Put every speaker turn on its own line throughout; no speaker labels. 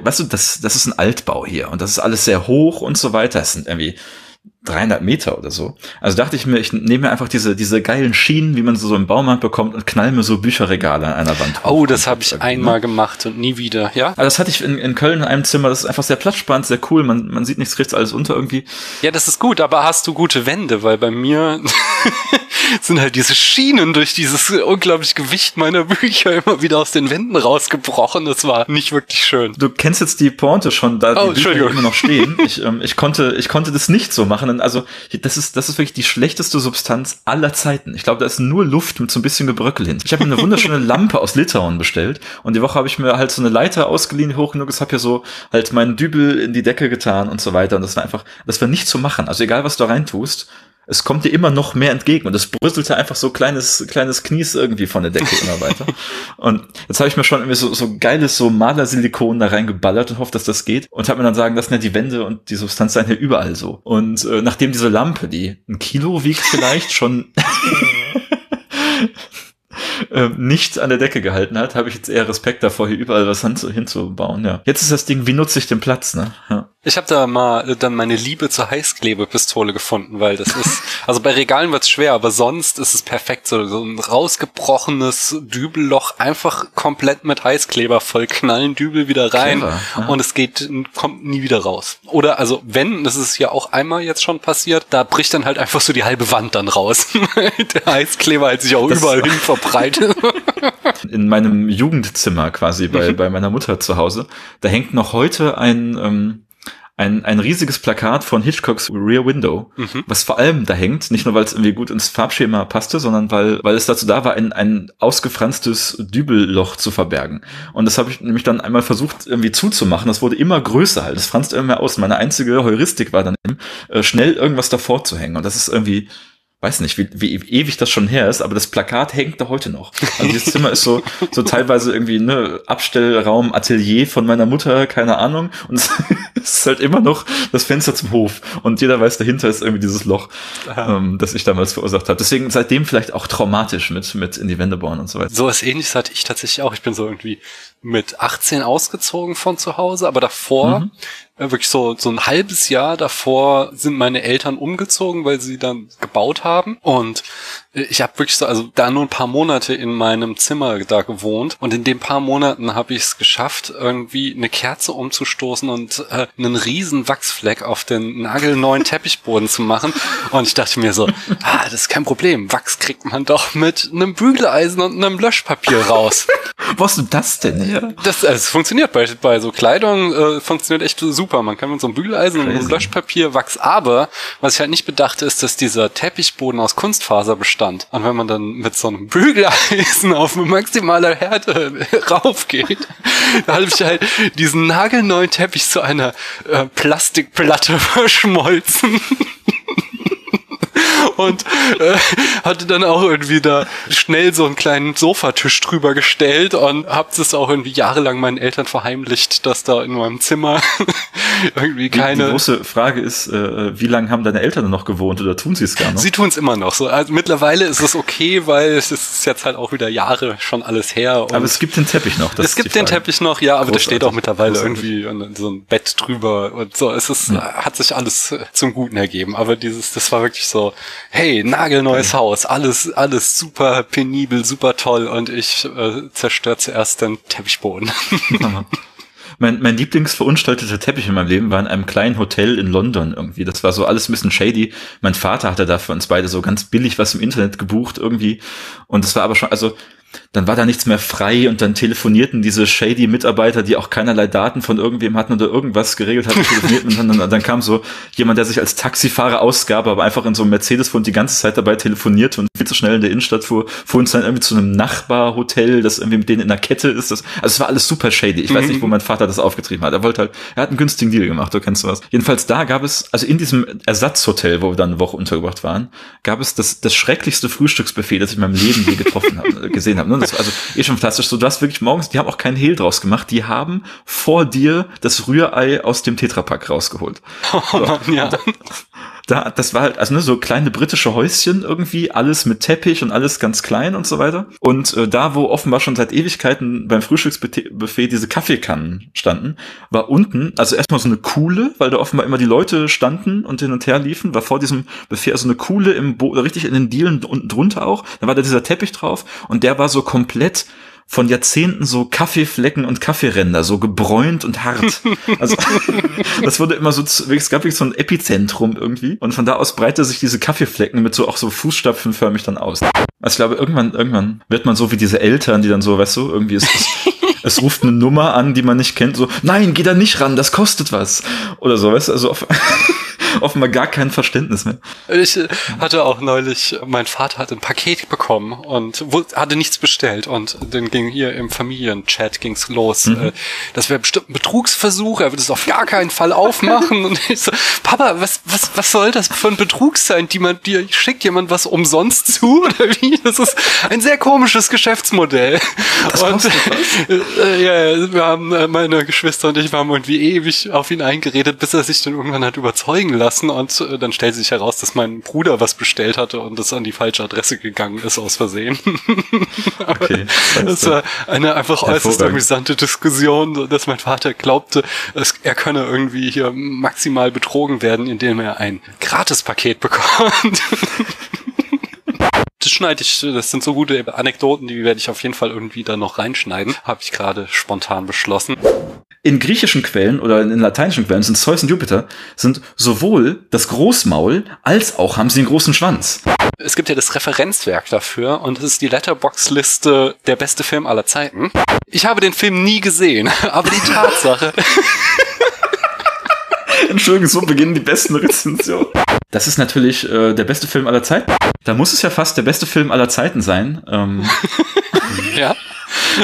Weißt du, das, das ist ein Altbau hier und das ist alles sehr hoch und so weiter. Es sind irgendwie 300 Meter oder so. Also dachte ich mir, ich nehme mir einfach diese, diese geilen Schienen, wie man sie so im Baumarkt bekommt und knall mir so Bücherregale an einer Wand.
Oh, das habe ich einmal ne? gemacht und nie wieder, ja?
Also das hatte ich in, in Köln in einem Zimmer, das ist einfach sehr platzsparend, sehr cool, man, man sieht nichts, kriegt alles unter irgendwie.
Ja, das ist gut, aber hast du gute Wände, weil bei mir sind halt diese Schienen durch dieses unglaubliche Gewicht meiner Bücher immer wieder aus den Wänden rausgebrochen. Das war nicht wirklich schön.
Du kennst jetzt die Pointe schon, da oh, die Bücher immer noch stehen. Ich, ähm, ich konnte, ich konnte das nicht so machen also das ist, das ist wirklich die schlechteste Substanz aller Zeiten. Ich glaube, da ist nur Luft mit so ein bisschen Gebröckel hin. Ich habe mir eine wunderschöne Lampe aus Litauen bestellt und die Woche habe ich mir halt so eine Leiter ausgeliehen, hoch genug habe hier so halt meinen Dübel in die Decke getan und so weiter. Und das war einfach, das war nicht zu machen. Also egal, was du rein tust, es kommt dir immer noch mehr entgegen und es brüsselte einfach so kleines kleines Knies irgendwie von der Decke immer weiter. und jetzt habe ich mir schon irgendwie so, so geiles so Malersilikon da reingeballert und hoffe, dass das geht und habe mir dann sagen lassen, ja, die Wände und die Substanz seien hier überall so. Und äh, nachdem diese Lampe, die ein Kilo wiegt vielleicht, schon äh, nicht an der Decke gehalten hat, habe ich jetzt eher Respekt davor, hier überall was hinzubauen. Ja. Jetzt ist das Ding, wie nutze ich den Platz? Ne? Ja.
Ich habe da mal äh, dann meine Liebe zur Heißklebepistole gefunden, weil das ist, also bei Regalen wird's schwer, aber sonst ist es perfekt. So, so ein rausgebrochenes Dübelloch einfach komplett mit Heißkleber voll knallen, Dübel wieder rein Clever, ja. und es geht, kommt nie wieder raus. Oder also wenn, das ist ja auch einmal jetzt schon passiert, da bricht dann halt einfach so die halbe Wand dann raus. Der Heißkleber hat sich auch das überall hin verbreitet.
In meinem Jugendzimmer quasi bei, mhm. bei meiner Mutter zu Hause, da hängt noch heute ein ähm, ein, ein riesiges Plakat von Hitchcocks Rear Window, mhm. was vor allem da hängt, nicht nur weil es irgendwie gut ins Farbschema passte, sondern weil, weil es dazu da war, ein, ein ausgefranstes Dübelloch zu verbergen. Und das habe ich nämlich dann einmal versucht irgendwie zuzumachen. Das wurde immer größer halt. Das franste immer mehr aus. Meine einzige Heuristik war dann eben, äh, schnell irgendwas davor zu hängen. Und das ist irgendwie weiß nicht, wie, wie ewig das schon her ist, aber das Plakat hängt da heute noch. Also dieses Zimmer ist so, so teilweise irgendwie ne Abstellraum, Atelier von meiner Mutter, keine Ahnung. Und es, ist halt immer noch das Fenster zum Hof. Und jeder weiß, dahinter ist irgendwie dieses Loch, ähm, das ich damals verursacht habe. Deswegen seitdem vielleicht auch traumatisch mit, mit in die Wände bauen und so weiter.
So was ähnliches hatte ich tatsächlich auch. Ich bin so irgendwie mit 18 ausgezogen von zu Hause, aber davor mhm wirklich so, so ein halbes Jahr davor sind meine Eltern umgezogen, weil sie dann gebaut haben. Und ich habe wirklich so, also da nur ein paar Monate in meinem Zimmer da gewohnt. Und in den paar Monaten habe ich es geschafft, irgendwie eine Kerze umzustoßen und äh, einen riesen Wachsfleck auf den nagelneuen Teppichboden zu machen. Und ich dachte mir so, ah, das ist kein Problem. Wachs kriegt man doch mit einem Bügeleisen und einem Löschpapier raus.
Wo hast du das denn
her? Das, also, es funktioniert bei, bei so Kleidung, äh, funktioniert echt super. Man kann mit so einem Bügeleisen Crazy. und einem Löschpapier Wachs. Aber was ich halt nicht bedachte, ist, dass dieser Teppichboden aus Kunstfaser bestand. Und wenn man dann mit so einem Bügeleisen auf maximaler Härte raufgeht, da habe ich halt diesen nagelneuen Teppich zu einer äh, Plastikplatte verschmolzen und äh, hatte dann auch irgendwie da schnell so einen kleinen Sofatisch drüber gestellt und hab das auch irgendwie jahrelang meinen Eltern verheimlicht, dass da in meinem Zimmer irgendwie keine. Die,
große Frage ist, äh, wie lange haben deine Eltern noch gewohnt oder tun sie es gar noch?
Sie tun es immer noch so. Also mittlerweile ist es okay, weil es ist jetzt halt auch wieder Jahre schon alles her.
aber es gibt den Teppich noch.
es gibt den Teppich noch, ja, aber da steht auch mittlerweile irgendwie so ein Bett drüber und so. Es ist, ja. hat sich alles zum Guten ergeben. Aber dieses, das war wirklich so, hey, nagelneues Haus, alles, alles super penibel, super toll und ich äh, zerstöre zuerst den Teppichboden.
mein, mein Lieblingsverunstalteter Teppich in meinem Leben war in einem kleinen Hotel in London irgendwie. Das war so alles ein bisschen shady. Mein Vater hatte da für uns beide so ganz billig was im Internet gebucht irgendwie. Und das war aber schon, also dann war da nichts mehr frei und dann telefonierten diese shady Mitarbeiter, die auch keinerlei Daten von irgendwem hatten oder irgendwas geregelt hatten, telefonierten und dann, dann kam so jemand, der sich als Taxifahrer ausgab, aber einfach in so einem Mercedes fuhr und die ganze Zeit dabei telefonierte und viel zu schnell in der Innenstadt fuhr, fuhr uns dann irgendwie zu einem Nachbarhotel, das irgendwie mit denen in der Kette ist. Das, also es war alles super shady. Ich weiß nicht, wo mhm. mein Vater das aufgetrieben hat. Er wollte halt, er hat einen günstigen Deal gemacht, du kennst was. Jedenfalls da gab es, also in diesem Ersatzhotel, wo wir dann eine Woche untergebracht waren, gab es das, das schrecklichste Frühstücksbuffet, das ich in meinem Leben je getroffen habe, gesehen habe. Ne? Das, also eh schon fantastisch. So, du hast wirklich morgens, die haben auch keinen Hehl draus gemacht. Die haben vor dir das Rührei aus dem Tetrapack rausgeholt. Oh,
so. Mann, ja.
Da, das war halt, also ne, so kleine britische Häuschen irgendwie, alles mit Teppich und alles ganz klein und so weiter. Und äh, da, wo offenbar schon seit Ewigkeiten beim Frühstücksbuffet diese Kaffeekannen standen, war unten, also erstmal so eine Kuhle, weil da offenbar immer die Leute standen und hin und her liefen, war vor diesem Buffet also eine Kuhle im Bo richtig in den Dielen unten drunter auch. Da war da dieser Teppich drauf und der war so komplett von Jahrzehnten so Kaffeeflecken und Kaffeeränder, so gebräunt und hart. Also das wurde immer so, es gab wirklich so ein Epizentrum irgendwie und von da aus breitete sich diese Kaffeeflecken mit so auch so Fußstapfenförmig dann aus. Also ich glaube, irgendwann, irgendwann wird man so wie diese Eltern, die dann so, weißt du, irgendwie ist, es ruft eine Nummer an, die man nicht kennt, so, nein, geh da nicht ran, das kostet was. Oder so, weißt du, also auf, offenbar gar kein Verständnis mehr.
Ich hatte auch neulich, mein Vater hat ein Paket bekommen und hatte nichts bestellt und dann ging hier im Familienchat ging's los. Mhm. Äh, das wäre bestimmt ein Betrugsversuch, er würde es auf gar keinen Fall aufmachen und ich so, Papa, was, was, was soll das für ein Betrug sein? Die man, dir schickt jemand was umsonst zu oder wie? Das ist ein sehr komisches Geschäftsmodell. Das und äh, ja, wir haben äh, meine Geschwister und ich wir haben irgendwie ewig auf ihn eingeredet, bis er sich dann irgendwann hat überzeugen lassen und äh, dann stellt sich heraus, dass mein Bruder was bestellt hatte und das an die falsche Adresse gegangen ist aus Versehen. okay, das war eine einfach äußerst amüsante Diskussion, dass mein Vater glaubte, es, er könne irgendwie hier maximal betrogen werden, indem er ein Gratispaket bekommt. Das schneide ich, das sind so gute Anekdoten, die werde ich auf jeden Fall irgendwie da noch reinschneiden. Habe ich gerade spontan beschlossen.
In griechischen Quellen oder in lateinischen Quellen sind Zeus und Jupiter sind sowohl das Großmaul als auch haben sie einen großen Schwanz.
Es gibt ja das Referenzwerk dafür und es ist die Letterbox-Liste der beste Film aller Zeiten. Ich habe den Film nie gesehen, aber die Tatsache.
Entschuldigung, so beginnen die besten Rezensionen. Das ist natürlich äh, der beste Film aller Zeiten. Da muss es ja fast der beste Film aller Zeiten sein. Ähm,
ja.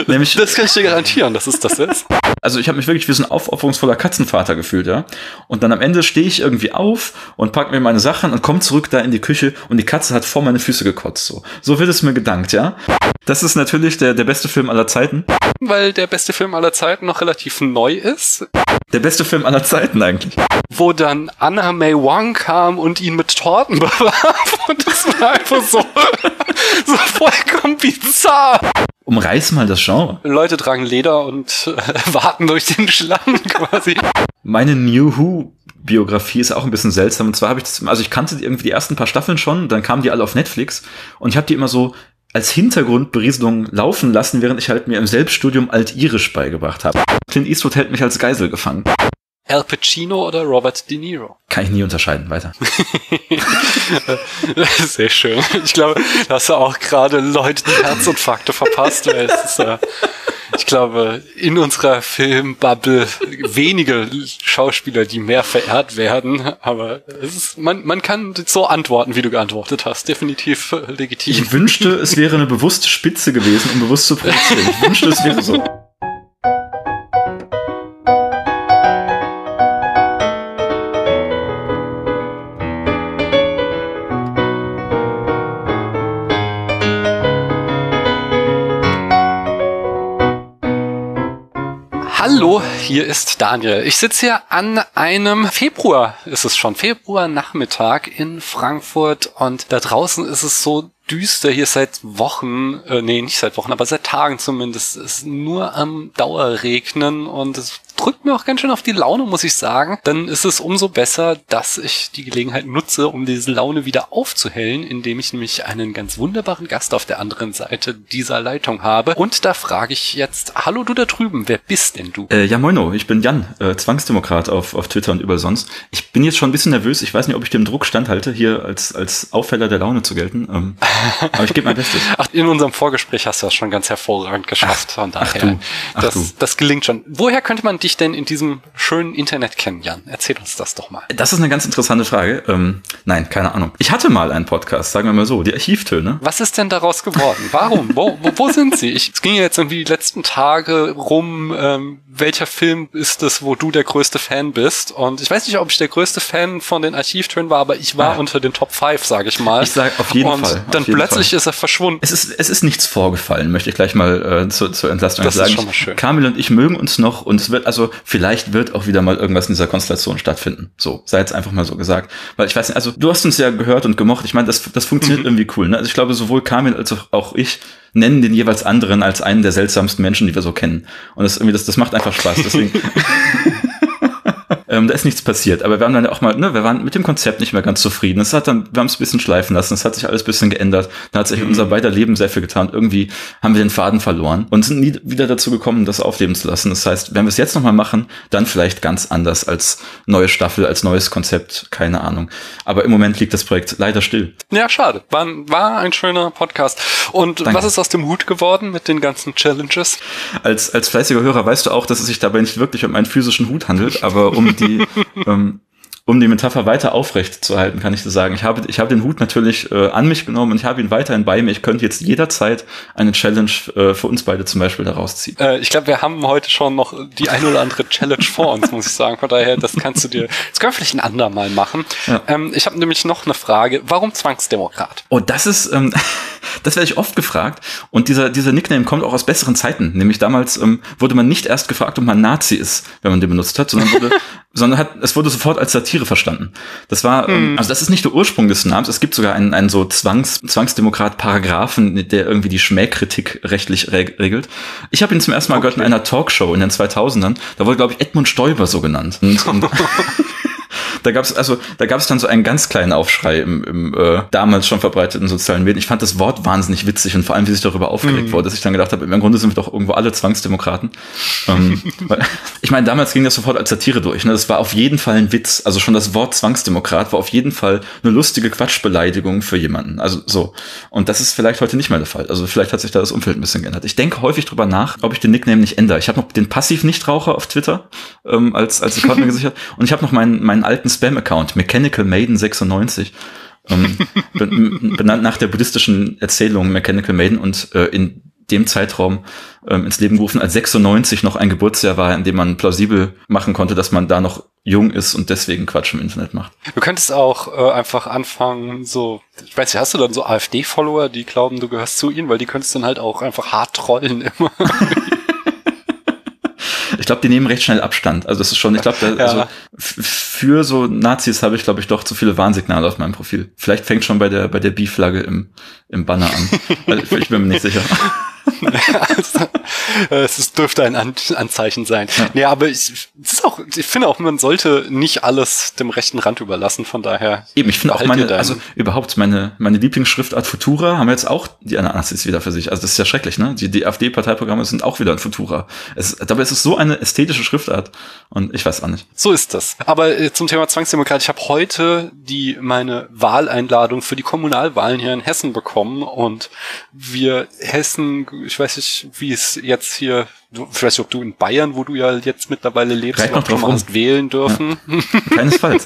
Nämlich, das kann ich dir garantieren, dass es das ist.
Also ich habe mich wirklich wie so ein aufopferungsvoller Katzenvater gefühlt, ja. Und dann am Ende stehe ich irgendwie auf und pack mir meine Sachen und komme zurück da in die Küche und die Katze hat vor meine Füße gekotzt. So, so wird es mir gedankt, ja. Das ist natürlich der, der beste Film aller Zeiten.
Weil der beste Film aller Zeiten noch relativ neu ist.
Der beste Film aller Zeiten eigentlich.
Wo dann Anna May Wong kam und ihn mit Torten bewarf und das war einfach so, so vollkommen bizarr.
Umreiß mal das Genre.
Leute tragen Leder und äh, warten durch den Schlamm quasi.
Meine New Who Biografie ist auch ein bisschen seltsam. Und zwar habe ich das, also ich kannte irgendwie die ersten paar Staffeln schon, dann kamen die alle auf Netflix und ich habe die immer so als Hintergrundberieselung laufen lassen, während ich halt mir im Selbststudium Altirisch beigebracht habe. Clint Eastwood hält mich als Geisel gefangen.
Al Pacino oder Robert De Niro?
Kann ich nie unterscheiden, weiter.
Sehr schön. Ich glaube, da hast du auch gerade Leute die Herzinfarkte verpasst. Weil es ist, äh, ich glaube, in unserer Filmbubble wenige Schauspieler, die mehr verehrt werden. Aber ist, man, man kann so antworten, wie du geantwortet hast. Definitiv legitim.
Ich wünschte, es wäre eine bewusste Spitze gewesen, um bewusst zu produzieren. Ich wünschte, es wäre so.
Hier ist Daniel. Ich sitze hier an einem Februar, ist es schon, Februar Nachmittag in Frankfurt und da draußen ist es so düster hier seit Wochen, äh, nee, nicht seit Wochen, aber seit Tagen zumindest, es ist nur am Dauerregnen und es drückt mir auch ganz schön auf die Laune, muss ich sagen. Dann ist es umso besser, dass ich die Gelegenheit nutze, um diese Laune wieder aufzuhellen, indem ich nämlich einen ganz wunderbaren Gast auf der anderen Seite dieser Leitung habe. Und da frage ich jetzt, hallo du da drüben, wer bist denn du?
Äh, ja, moino, ich bin Jan, äh, Zwangsdemokrat auf, auf Twitter und überall sonst. Ich bin jetzt schon ein bisschen nervös, ich weiß nicht, ob ich dem Druck standhalte, hier als, als Aufheller der Laune zu gelten. Ähm, aber ich gebe mein Bestes.
Ach, in unserem Vorgespräch hast du das schon ganz hervorragend geschafft.
Ach, von daher. Ach du, ach
das,
du.
das gelingt schon. Woher könnte man dich denn in diesem schönen Internet kennen, Jan? Erzähl uns das doch mal.
Das ist eine ganz interessante Frage. Ähm, nein, keine Ahnung. Ich hatte mal einen Podcast, sagen wir mal so, die Archivtöne.
Was ist denn daraus geworden? Warum? wo, wo, wo sind sie? Ich, es ging jetzt irgendwie die letzten Tage rum, ähm, welcher Film ist es, wo du der größte Fan bist? Und ich weiß nicht, ob ich der größte Fan von den Archivtönen war, aber ich war ah. unter den Top 5, sage ich mal.
Ich sag auf jeden
Und
Fall.
Und plötzlich Fall. ist er verschwunden.
Es ist, es ist nichts vorgefallen, möchte ich gleich mal äh, zur, zur Entlastung
das
sagen.
Ist schon mal schön.
Kamil und ich mögen uns noch und es wird, also so, vielleicht wird auch wieder mal irgendwas in dieser Konstellation stattfinden. So, sei jetzt einfach mal so gesagt. Weil ich weiß nicht, also du hast uns ja gehört und gemocht. Ich meine, das, das funktioniert mhm. irgendwie cool. Ne? Also ich glaube, sowohl Kamil als auch ich nennen den jeweils anderen als einen der seltsamsten Menschen, die wir so kennen. Und das irgendwie, das, das macht einfach Spaß. Deswegen. Ähm, da ist nichts passiert. Aber wir haben dann auch mal, ne, wir waren mit dem Konzept nicht mehr ganz zufrieden. Es hat dann, wir haben es ein bisschen schleifen lassen. Es hat sich alles ein bisschen geändert. Da hat sich mhm. unser beider Leben sehr viel getan. Irgendwie haben wir den Faden verloren und sind nie wieder dazu gekommen, das aufleben zu lassen. Das heißt, wenn wir es jetzt nochmal machen, dann vielleicht ganz anders als neue Staffel, als neues Konzept. Keine Ahnung. Aber im Moment liegt das Projekt leider still.
Ja, schade. War, war ein schöner Podcast. Und Danke. was ist aus dem Hut geworden mit den ganzen Challenges?
Als, als fleißiger Hörer weißt du auch, dass es sich dabei nicht wirklich um einen physischen Hut handelt, aber um die die, ähm, um die Metapher weiter aufrecht zu halten, kann ich so sagen. Ich habe, ich habe den Hut natürlich äh, an mich genommen und ich habe ihn weiterhin bei mir. Ich könnte jetzt jederzeit eine Challenge äh, für uns beide zum Beispiel daraus ziehen.
Äh, ich glaube, wir haben heute schon noch die ein oder andere Challenge vor uns, muss ich sagen. Von daher, das kannst du dir, das können wir vielleicht ein andermal machen. Ja. Ähm, ich habe nämlich noch eine Frage. Warum Zwangsdemokrat?
Oh, das ist, ähm, das werde ich oft gefragt. Und dieser, dieser Nickname kommt auch aus besseren Zeiten. Nämlich damals ähm, wurde man nicht erst gefragt, ob man Nazi ist, wenn man den benutzt hat, sondern wurde, sondern hat, es wurde sofort als Satire Satire verstanden. Das war, hm. also das ist nicht der Ursprung des Namens. Es gibt sogar einen, einen so Zwangs, Zwangsdemokrat-Paragraphen, der irgendwie die Schmähkritik rechtlich regelt. Ich habe ihn zum ersten Mal okay. gehört in einer Talkshow in den 2000ern. Da wurde, glaube ich, Edmund Stoiber so genannt. Und, und da gab es also, da gab es dann so einen ganz kleinen Aufschrei im, im äh, damals schon verbreiteten sozialen Medien. Ich fand das Wort wahnsinnig witzig und vor allem, wie sich darüber aufgeregt mhm. wurde, dass ich dann gedacht habe, im Grunde sind wir doch irgendwo alle Zwangsdemokraten. ähm, weil, ich meine, damals ging das sofort als Satire durch. Ne? Das war auf jeden Fall ein Witz. Also schon das Wort Zwangsdemokrat war auf jeden Fall eine lustige Quatschbeleidigung für jemanden. Also so. Und das ist vielleicht heute nicht mehr der Fall. Also vielleicht hat sich da das Umfeld ein bisschen geändert. Ich denke häufig drüber nach, ob ich den Nickname nicht ändere. Ich habe noch den Passiv-Nichtraucher auf Twitter ähm, als als Account mir gesichert und ich habe noch meinen meinen alten Spam-Account, Mechanical Maiden 96, ähm, benannt nach der buddhistischen Erzählung Mechanical Maiden und äh, in dem Zeitraum ähm, ins Leben gerufen, als 96 noch ein Geburtsjahr war, in dem man plausibel machen konnte, dass man da noch jung ist und deswegen Quatsch im Internet macht.
Du könntest auch äh, einfach anfangen, so, ich weiß nicht, hast du dann so AfD-Follower, die glauben, du gehörst zu ihnen, weil die könntest dann halt auch einfach hart trollen immer.
ich glaube, die nehmen recht schnell Abstand. Also das ist schon, ich glaube, ja. also für so Nazis habe ich, glaube ich, doch zu viele Warnsignale auf meinem Profil. Vielleicht fängt schon bei der bei der B-Flagge im im Banner an. also, ich bin mir nicht sicher.
Also, es dürfte ein Anzeichen sein. Ja. Nee, aber ich, ist auch, ich finde auch, man sollte nicht alles dem rechten Rand überlassen, von daher.
Eben, ich finde auch meine, also überhaupt meine, meine Lieblingsschriftart Futura haben wir jetzt auch die Anarchis wieder für sich. Also das ist ja schrecklich, ne? Die, die AfD-Parteiprogramme sind auch wieder ein Futura. Es, dabei ist es so eine ästhetische Schriftart und ich weiß auch nicht.
So ist das. Aber äh, zum Thema Zwangsdemokrat, ich habe heute die, meine Wahleinladung für die Kommunalwahlen hier in Hessen bekommen und wir Hessen ich weiß nicht, wie es jetzt hier, du, ich weiß nicht, ob du in Bayern, wo du ja jetzt mittlerweile lebst,
Reicht noch drauf hast
wählen dürfen.
Ja. Keinesfalls.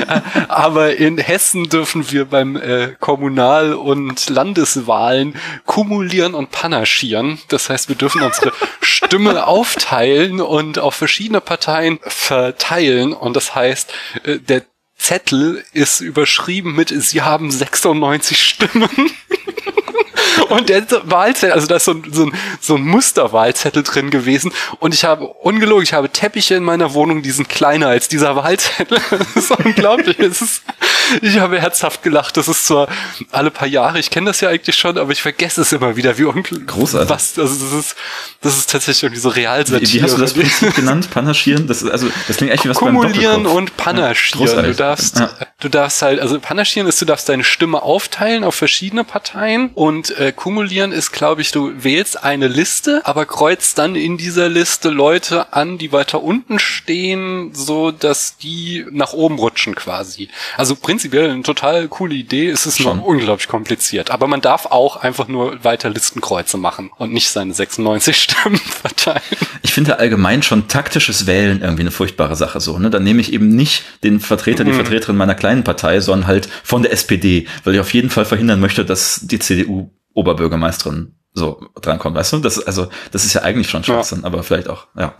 Aber in Hessen dürfen wir beim äh, Kommunal- und Landeswahlen kumulieren und panaschieren. Das heißt, wir dürfen unsere Stimme aufteilen und auf verschiedene Parteien verteilen. Und das heißt, äh, der Zettel ist überschrieben mit, Sie haben 96 Stimmen. Und der Wahlzettel, also da ist so ein, so ein, so ein Musterwahlzettel drin gewesen. Und ich habe, ungelogen, ich habe Teppiche in meiner Wohnung, die sind kleiner als dieser Wahlzettel. Das ist unglaublich. Ist, ich habe herzhaft gelacht. Das ist zwar alle paar Jahre, ich kenne das ja eigentlich schon, aber ich vergesse es immer wieder, wie unglaublich.
Großartig.
Was, also das ist, das ist tatsächlich irgendwie so Realsatire.
Wie, wie hast du das Prinzip genannt? Panaschieren? Das ist, also, das klingt echt wie was
Kumulieren und Panaschieren. Ja, du darfst, ja. du darfst halt, also Panaschieren ist, du darfst deine Stimme aufteilen auf verschiedene Parteien und äh, kumulieren ist, glaube ich, du wählst eine Liste, aber kreuzt dann in dieser Liste Leute an, die weiter unten stehen, so dass die nach oben rutschen quasi. Also prinzipiell eine total coole Idee. Es ist nur unglaublich kompliziert. Aber man darf auch einfach nur weiter Listenkreuze machen und nicht seine 96 Stimmen verteilen.
Ich finde allgemein schon taktisches Wählen irgendwie eine furchtbare Sache so. Ne? Dann nehme ich eben nicht den Vertreter, die mhm. Vertreterin meiner kleinen Partei, sondern halt von der SPD, weil ich auf jeden Fall verhindern möchte, dass die CDU Oberbürgermeisterin so drankommt, weißt du? Das, also, das ist ja eigentlich schon Schwachsinn, ja. aber vielleicht auch, ja,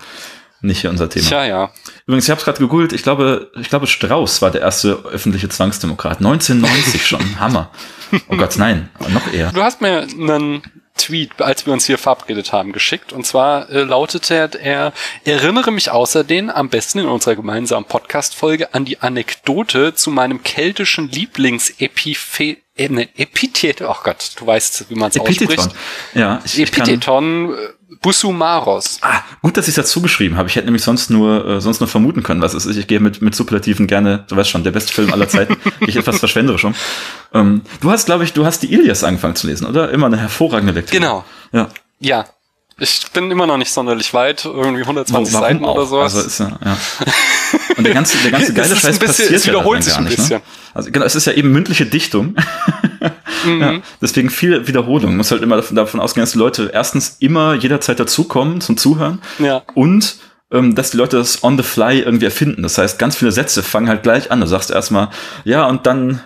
nicht hier unser Thema.
Tja, ja.
Übrigens, ich habe es gerade gegoogelt, ich glaube, ich glaube, Strauß war der erste öffentliche Zwangsdemokrat. 1990 schon, Hammer. Oh Gott, nein, noch eher.
Du hast mir einen Tweet, als wir uns hier verabredet haben, geschickt. Und zwar äh, lautete er, erinnere mich außerdem am besten in unserer gemeinsamen Podcast-Folge an die Anekdote zu meinem keltischen Lieblingsepiphä äh, ne, Epithet, oh Gott, du weißt, wie man es ausspricht.
Ja,
ich, Epitheton, ich Busumaros.
Ah, gut, dass ich dazu geschrieben habe. Ich hätte nämlich sonst nur äh, sonst nur vermuten können, was es ist. Ich gehe mit mit Superlativen gerne, du weißt schon, der beste Film aller Zeiten. ich etwas verschwenderisch um. Ähm, du hast, glaube ich, du hast die Ilias angefangen zu lesen, oder? Immer eine hervorragende Lektüre.
Genau. Ja. Ja, ich bin immer noch nicht sonderlich weit, irgendwie 120 Warum Seiten auch? oder sowas. Also ist ja, ja.
Und der ganze, der ganze geile Scheiß bisschen, passiert
es wiederholt
ja
sich ein
nicht,
ne? bisschen. Ne?
Also genau, es ist ja eben mündliche Dichtung. Mhm. ja, deswegen viel Wiederholung. Man muss halt immer davon, davon ausgehen, dass die Leute erstens immer jederzeit dazukommen zum Zuhören
ja.
und ähm, dass die Leute das on the fly irgendwie erfinden. Das heißt, ganz viele Sätze fangen halt gleich an. Du sagst erstmal, ja, und dann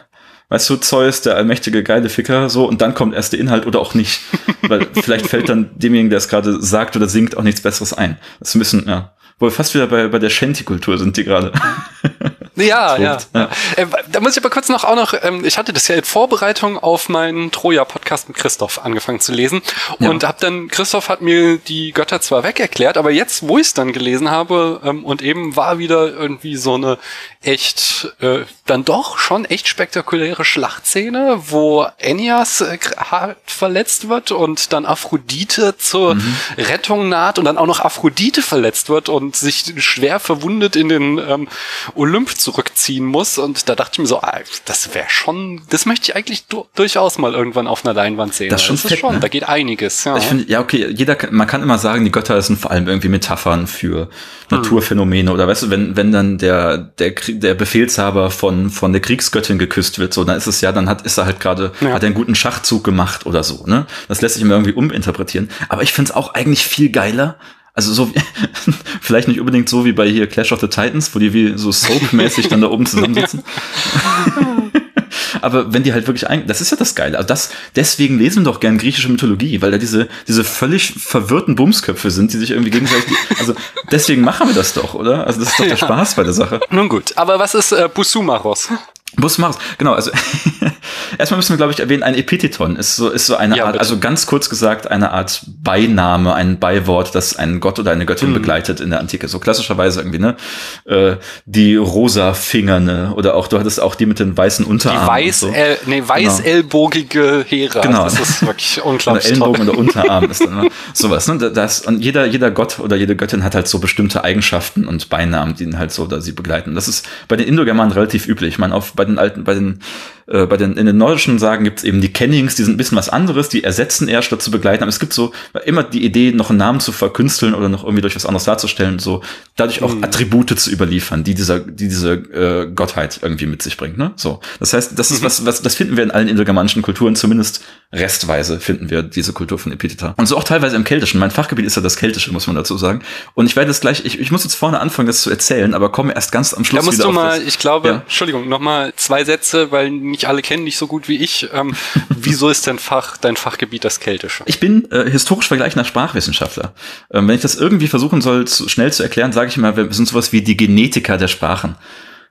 weißt du, Zeus, der allmächtige geile Ficker, so, und dann kommt erst der Inhalt oder auch nicht. Weil vielleicht fällt dann demjenigen, der es gerade sagt oder singt, auch nichts Besseres ein. Das ist ein bisschen, ja. Wo wir fast wieder bei, bei der Shanty-Kultur sind, die gerade.
Ja, ja. ja. Äh, da muss ich aber kurz noch auch noch, ähm, ich hatte das ja in Vorbereitung auf meinen Troja-Podcast mit Christoph angefangen zu lesen ja. und hab dann, Christoph hat mir die Götter zwar weg erklärt, aber jetzt, wo ich es dann gelesen habe ähm, und eben war wieder irgendwie so eine echt, äh, dann doch schon echt spektakuläre Schlachtszene, wo Enias äh, hart verletzt wird und dann Aphrodite zur mhm. Rettung naht und dann auch noch Aphrodite verletzt wird und sich schwer verwundet in den ähm, Olymp zurückziehen muss. Und da dachte ich mir so, ah, das wäre schon, das möchte ich eigentlich du durchaus mal irgendwann auf einer Leinwand sehen.
Das, schon das ist fett, schon,
ne? da geht einiges. Ja.
Ich finde, ja, okay, jeder, man kann immer sagen, die Götter sind vor allem irgendwie Metaphern für hm. Naturphänomene oder weißt du, wenn, wenn dann der, der, der Befehlshaber von, von der Kriegsgöttin geküsst wird, so, dann ist es ja, dann hat, ist er halt gerade, ja. hat er einen guten Schachzug gemacht oder so, ne? Das lässt sich immer irgendwie uminterpretieren. Aber ich finde es auch eigentlich viel geiler, also so wie, vielleicht nicht unbedingt so wie bei hier Clash of the Titans, wo die wie so soap-mäßig dann da oben zusammensitzen. Aber wenn die halt wirklich ein, das ist ja das Geile. Also das, deswegen lesen wir doch gern griechische Mythologie, weil da diese, diese völlig verwirrten Bumsköpfe sind, die sich irgendwie gegenseitig, also deswegen machen wir das doch, oder? Also das ist doch der ja. Spaß bei der Sache.
Nun gut, aber was ist äh, Busumaros?
Bus Mars, genau, also erstmal müssen wir, glaube ich, erwähnen, ein Epitheton ist so, ist so eine ja, Art, bitte. also ganz kurz gesagt, eine Art Beiname, ein Beiwort, das einen Gott oder eine Göttin mhm. begleitet in der Antike. So klassischerweise irgendwie, ne? Äh, die rosa Fingerne oder auch, du hattest auch die mit den weißen Unterarmen.
Die weiß, so. äh, nee, weißellbogige Hera.
Genau.
Das ist wirklich unglaublich.
Der Ellenbogen oder Unterarm ist dann sowas, ne? Das, und jeder, jeder Gott oder jede Göttin hat halt so bestimmte Eigenschaften und Beinamen, die ihn halt so, da sie begleiten. Das ist bei den Indogermanen relativ üblich. Ich meine, auf bei den alten, bei den äh, bei den, in den nordischen Sagen gibt es eben die Kennings, die sind ein bisschen was anderes, die ersetzen eher statt zu begleiten. Aber es gibt so immer die Idee, noch einen Namen zu verkünsteln oder noch irgendwie durch was anderes darzustellen, so dadurch auch mhm. Attribute zu überliefern, die dieser, die diese äh, Gottheit irgendwie mit sich bringt. Ne? So, das heißt, das ist mhm. was, was, das finden wir in allen indogermanischen Kulturen, zumindest restweise finden wir diese Kultur von Epitheta. Und so auch teilweise im Keltischen. Mein Fachgebiet ist ja das Keltische, muss man dazu sagen. Und ich werde jetzt gleich, ich, ich muss jetzt vorne anfangen, das zu erzählen, aber komme erst ganz am Schluss
da musst
wieder
du mal, ich glaube, ja. Entschuldigung, noch mal zwei Sätze, weil nicht alle kennen dich so gut wie ich. Ähm, wieso ist dein Fach, dein Fachgebiet das Keltische?
Ich bin äh, historisch vergleichender Sprachwissenschaftler. Ähm, wenn ich das irgendwie versuchen soll, zu, schnell zu erklären, sage ich immer, wir sind sowas wie die Genetiker der Sprachen.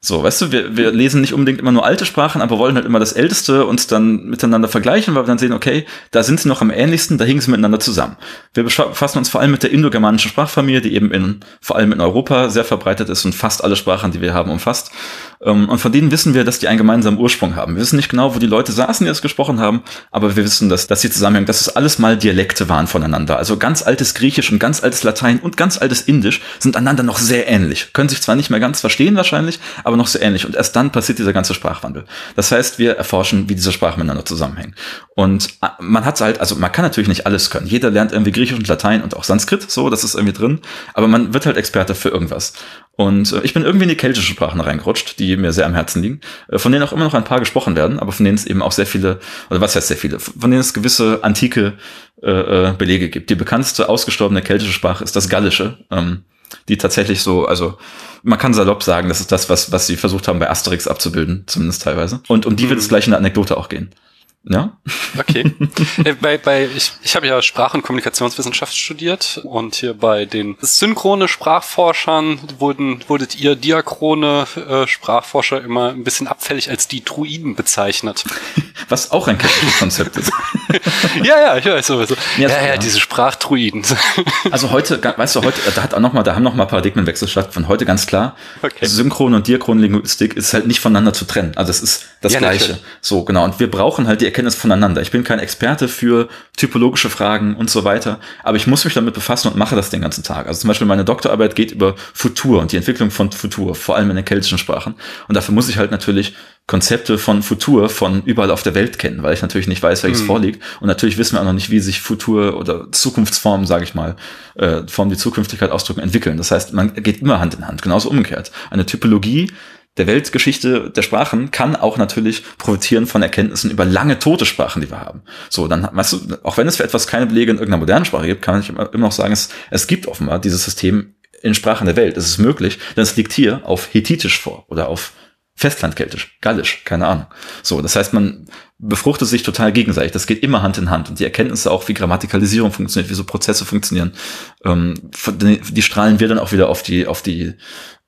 So, weißt du, wir, wir lesen nicht unbedingt immer nur alte Sprachen, aber wollen halt immer das Älteste uns dann miteinander vergleichen, weil wir dann sehen, okay, da sind sie noch am ähnlichsten, da hingen sie miteinander zusammen. Wir befassen uns vor allem mit der indogermanischen Sprachfamilie, die eben in, vor allem in Europa sehr verbreitet ist und fast alle Sprachen, die wir haben, umfasst. Ähm, und von denen wissen wir, dass die einen gemeinsamen Ursprung haben. Wir wissen nicht genau, wo die Leute saßen, die das gesprochen haben, aber wir wissen, dass, dass sie zusammenhängen, dass es alles mal Dialekte waren voneinander. Also ganz altes Griechisch und ganz altes Latein und ganz altes Indisch sind einander noch sehr ähnlich. Können sich zwar nicht mehr ganz verstehen wahrscheinlich, aber noch sehr ähnlich. Und erst dann passiert dieser ganze Sprachwandel. Das heißt, wir erforschen, wie diese Sprachen miteinander zusammenhängen. Und äh, man hat halt, also man kann natürlich nicht alles können. Jeder lernt irgendwie Griechisch und Latein und auch Sanskrit, so, das ist irgendwie drin. Aber man wird halt Experte für irgendwas. Und äh, ich bin irgendwie in die keltische Sprachen reingerutscht, die mir sehr am Herzen liegen, äh, von denen auch immer noch ein paar gesprochen werden, aber von denen es eben auch sehr viele, oder was heißt sehr viele, von denen es gewisse antike äh, Belege gibt. Die bekannteste ausgestorbene keltische Sprache ist das Gallische. Ähm, die tatsächlich so, also man kann salopp sagen, das ist das, was, was sie versucht haben bei Asterix abzubilden, zumindest teilweise. Und um die wird es mhm. gleich in der Anekdote auch gehen. Ja.
Okay. Äh, bei, bei, ich ich habe ja Sprach- und Kommunikationswissenschaft studiert und hier bei den synchrone Sprachforschern wurden, wurdet ihr diachrone äh, Sprachforscher immer ein bisschen abfällig als die Druiden bezeichnet.
Was auch ein Konzept ist.
ja, ja, ich weiß sowieso. Ja, ja, ja, diese Sprachtruiden.
also heute, weißt du, heute, da hat auch noch mal, da haben noch mal Paradigmenwechsel stattgefunden. Heute ganz klar, okay. Synchron und Diachronlinguistik ist halt nicht voneinander zu trennen. Also es ist das ja, Gleiche. Natürlich. So, genau. Und wir brauchen halt die Erkenntnis voneinander. Ich bin kein Experte für typologische Fragen und so weiter, aber ich muss mich damit befassen und mache das den ganzen Tag. Also zum Beispiel meine Doktorarbeit geht über Futur und die Entwicklung von Futur, vor allem in den keltischen Sprachen. Und dafür muss ich halt natürlich Konzepte von Futur von überall auf der Welt kennen, weil ich natürlich nicht weiß, welches mhm. vorliegt. Und natürlich wissen wir auch noch nicht, wie sich Futur oder Zukunftsformen, sage ich mal, äh, Formen, die Zukünftigkeit ausdrücken, entwickeln. Das heißt, man geht immer Hand in Hand, genauso umgekehrt. Eine Typologie der Weltgeschichte der Sprachen kann auch natürlich profitieren von Erkenntnissen über lange tote Sprachen, die wir haben. So, dann, weißt du, auch wenn es für etwas keine Belege in irgendeiner modernen Sprache gibt, kann ich immer, noch sagen, es, es gibt offenbar dieses System in Sprachen der Welt. Es ist möglich, denn es liegt hier auf Hethitisch vor oder auf Festlandkeltisch, Gallisch, keine Ahnung. So, das heißt, man befruchtet sich total gegenseitig. Das geht immer Hand in Hand. Und die Erkenntnisse auch, wie Grammatikalisierung funktioniert, wie so Prozesse funktionieren, ähm, die strahlen wir dann auch wieder auf die, auf die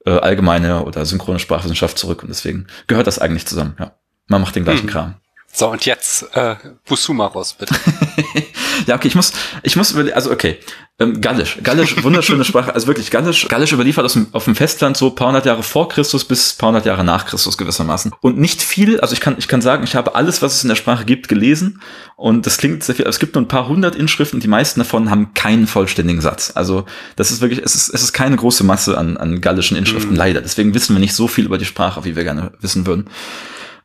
äh, allgemeine oder synchrone Sprachwissenschaft zurück. Und deswegen gehört das eigentlich zusammen. Ja, man macht den gleichen hm. Kram.
So, und jetzt äh, Busuma raus, bitte.
ja, okay, ich muss, ich muss über, also okay, ähm, Gallisch, Gallisch, wunderschöne Sprache, also wirklich Gallisch, Gallisch überliefert aus dem, auf dem Festland so paar hundert Jahre vor Christus bis paar hundert Jahre nach Christus gewissermaßen. Und nicht viel, also ich kann, ich kann sagen, ich habe alles, was es in der Sprache gibt, gelesen und das klingt sehr viel, es gibt nur ein paar hundert Inschriften, die meisten davon haben keinen vollständigen Satz. Also das ist wirklich, es ist, es ist keine große Masse an, an gallischen Inschriften, mhm. leider. Deswegen wissen wir nicht so viel über die Sprache, wie wir gerne wissen würden.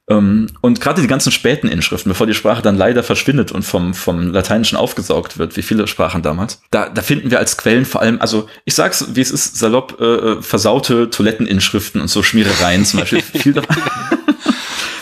Ähm, und gerade die ganzen späten Inschriften, bevor die Sprache dann leider verschwindet und vom, vom Lateinischen aufgesaugt wird, wie viele Sprachen damals, da, da finden wir als Quellen vor allem, also ich sag's, wie es ist, salopp, äh, äh versaute Toiletteninschriften und so Schmierereien zum Beispiel. viel davon.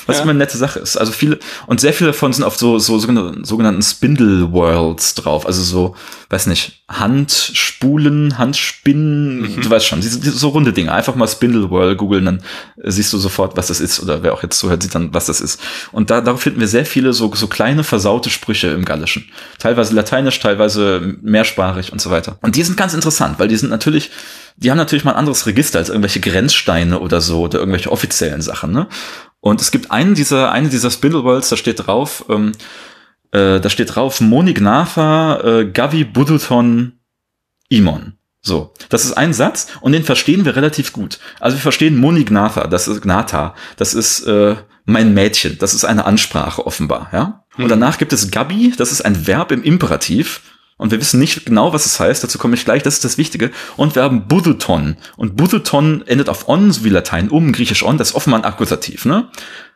was ja. immer eine nette Sache ist. Also viele, und sehr viele davon sind auf so, so sogenannten Spindle Worlds drauf. Also so, weiß nicht, Handspulen, Handspinnen, mhm. du weißt schon, so runde Dinge. Einfach mal Spindle World googeln, dann siehst du sofort, was das ist. Oder wer auch jetzt zuhört, sieht dann, was das ist. Und da, darauf finden wir sehr viele so, so kleine versaute Sprüche im Gallischen. Teilweise lateinisch, teilweise mehrsprachig und so weiter. Und die sind ganz interessant, weil die sind natürlich, die haben natürlich mal ein anderes Register als irgendwelche Grenzsteine oder so oder irgendwelche offiziellen Sachen. Ne? Und es gibt einen dieser, eine dieser Spindleworlds, da steht drauf, ähm, äh, da steht drauf Monignafa äh, Gavi Buduton Imon. So, das ist ein Satz und den verstehen wir relativ gut. Also wir verstehen Monignatha, das ist Gnata, das ist äh, mein Mädchen, das ist eine Ansprache offenbar, ja. Und hm. danach gibt es Gabi, das ist ein Verb im Imperativ und wir wissen nicht genau, was es heißt, dazu komme ich gleich, das ist das Wichtige. Und wir haben Buduton. Und Buduton endet auf on, so wie Latein, um, griechisch on, das ist offenbar ein Akkusativ, ne?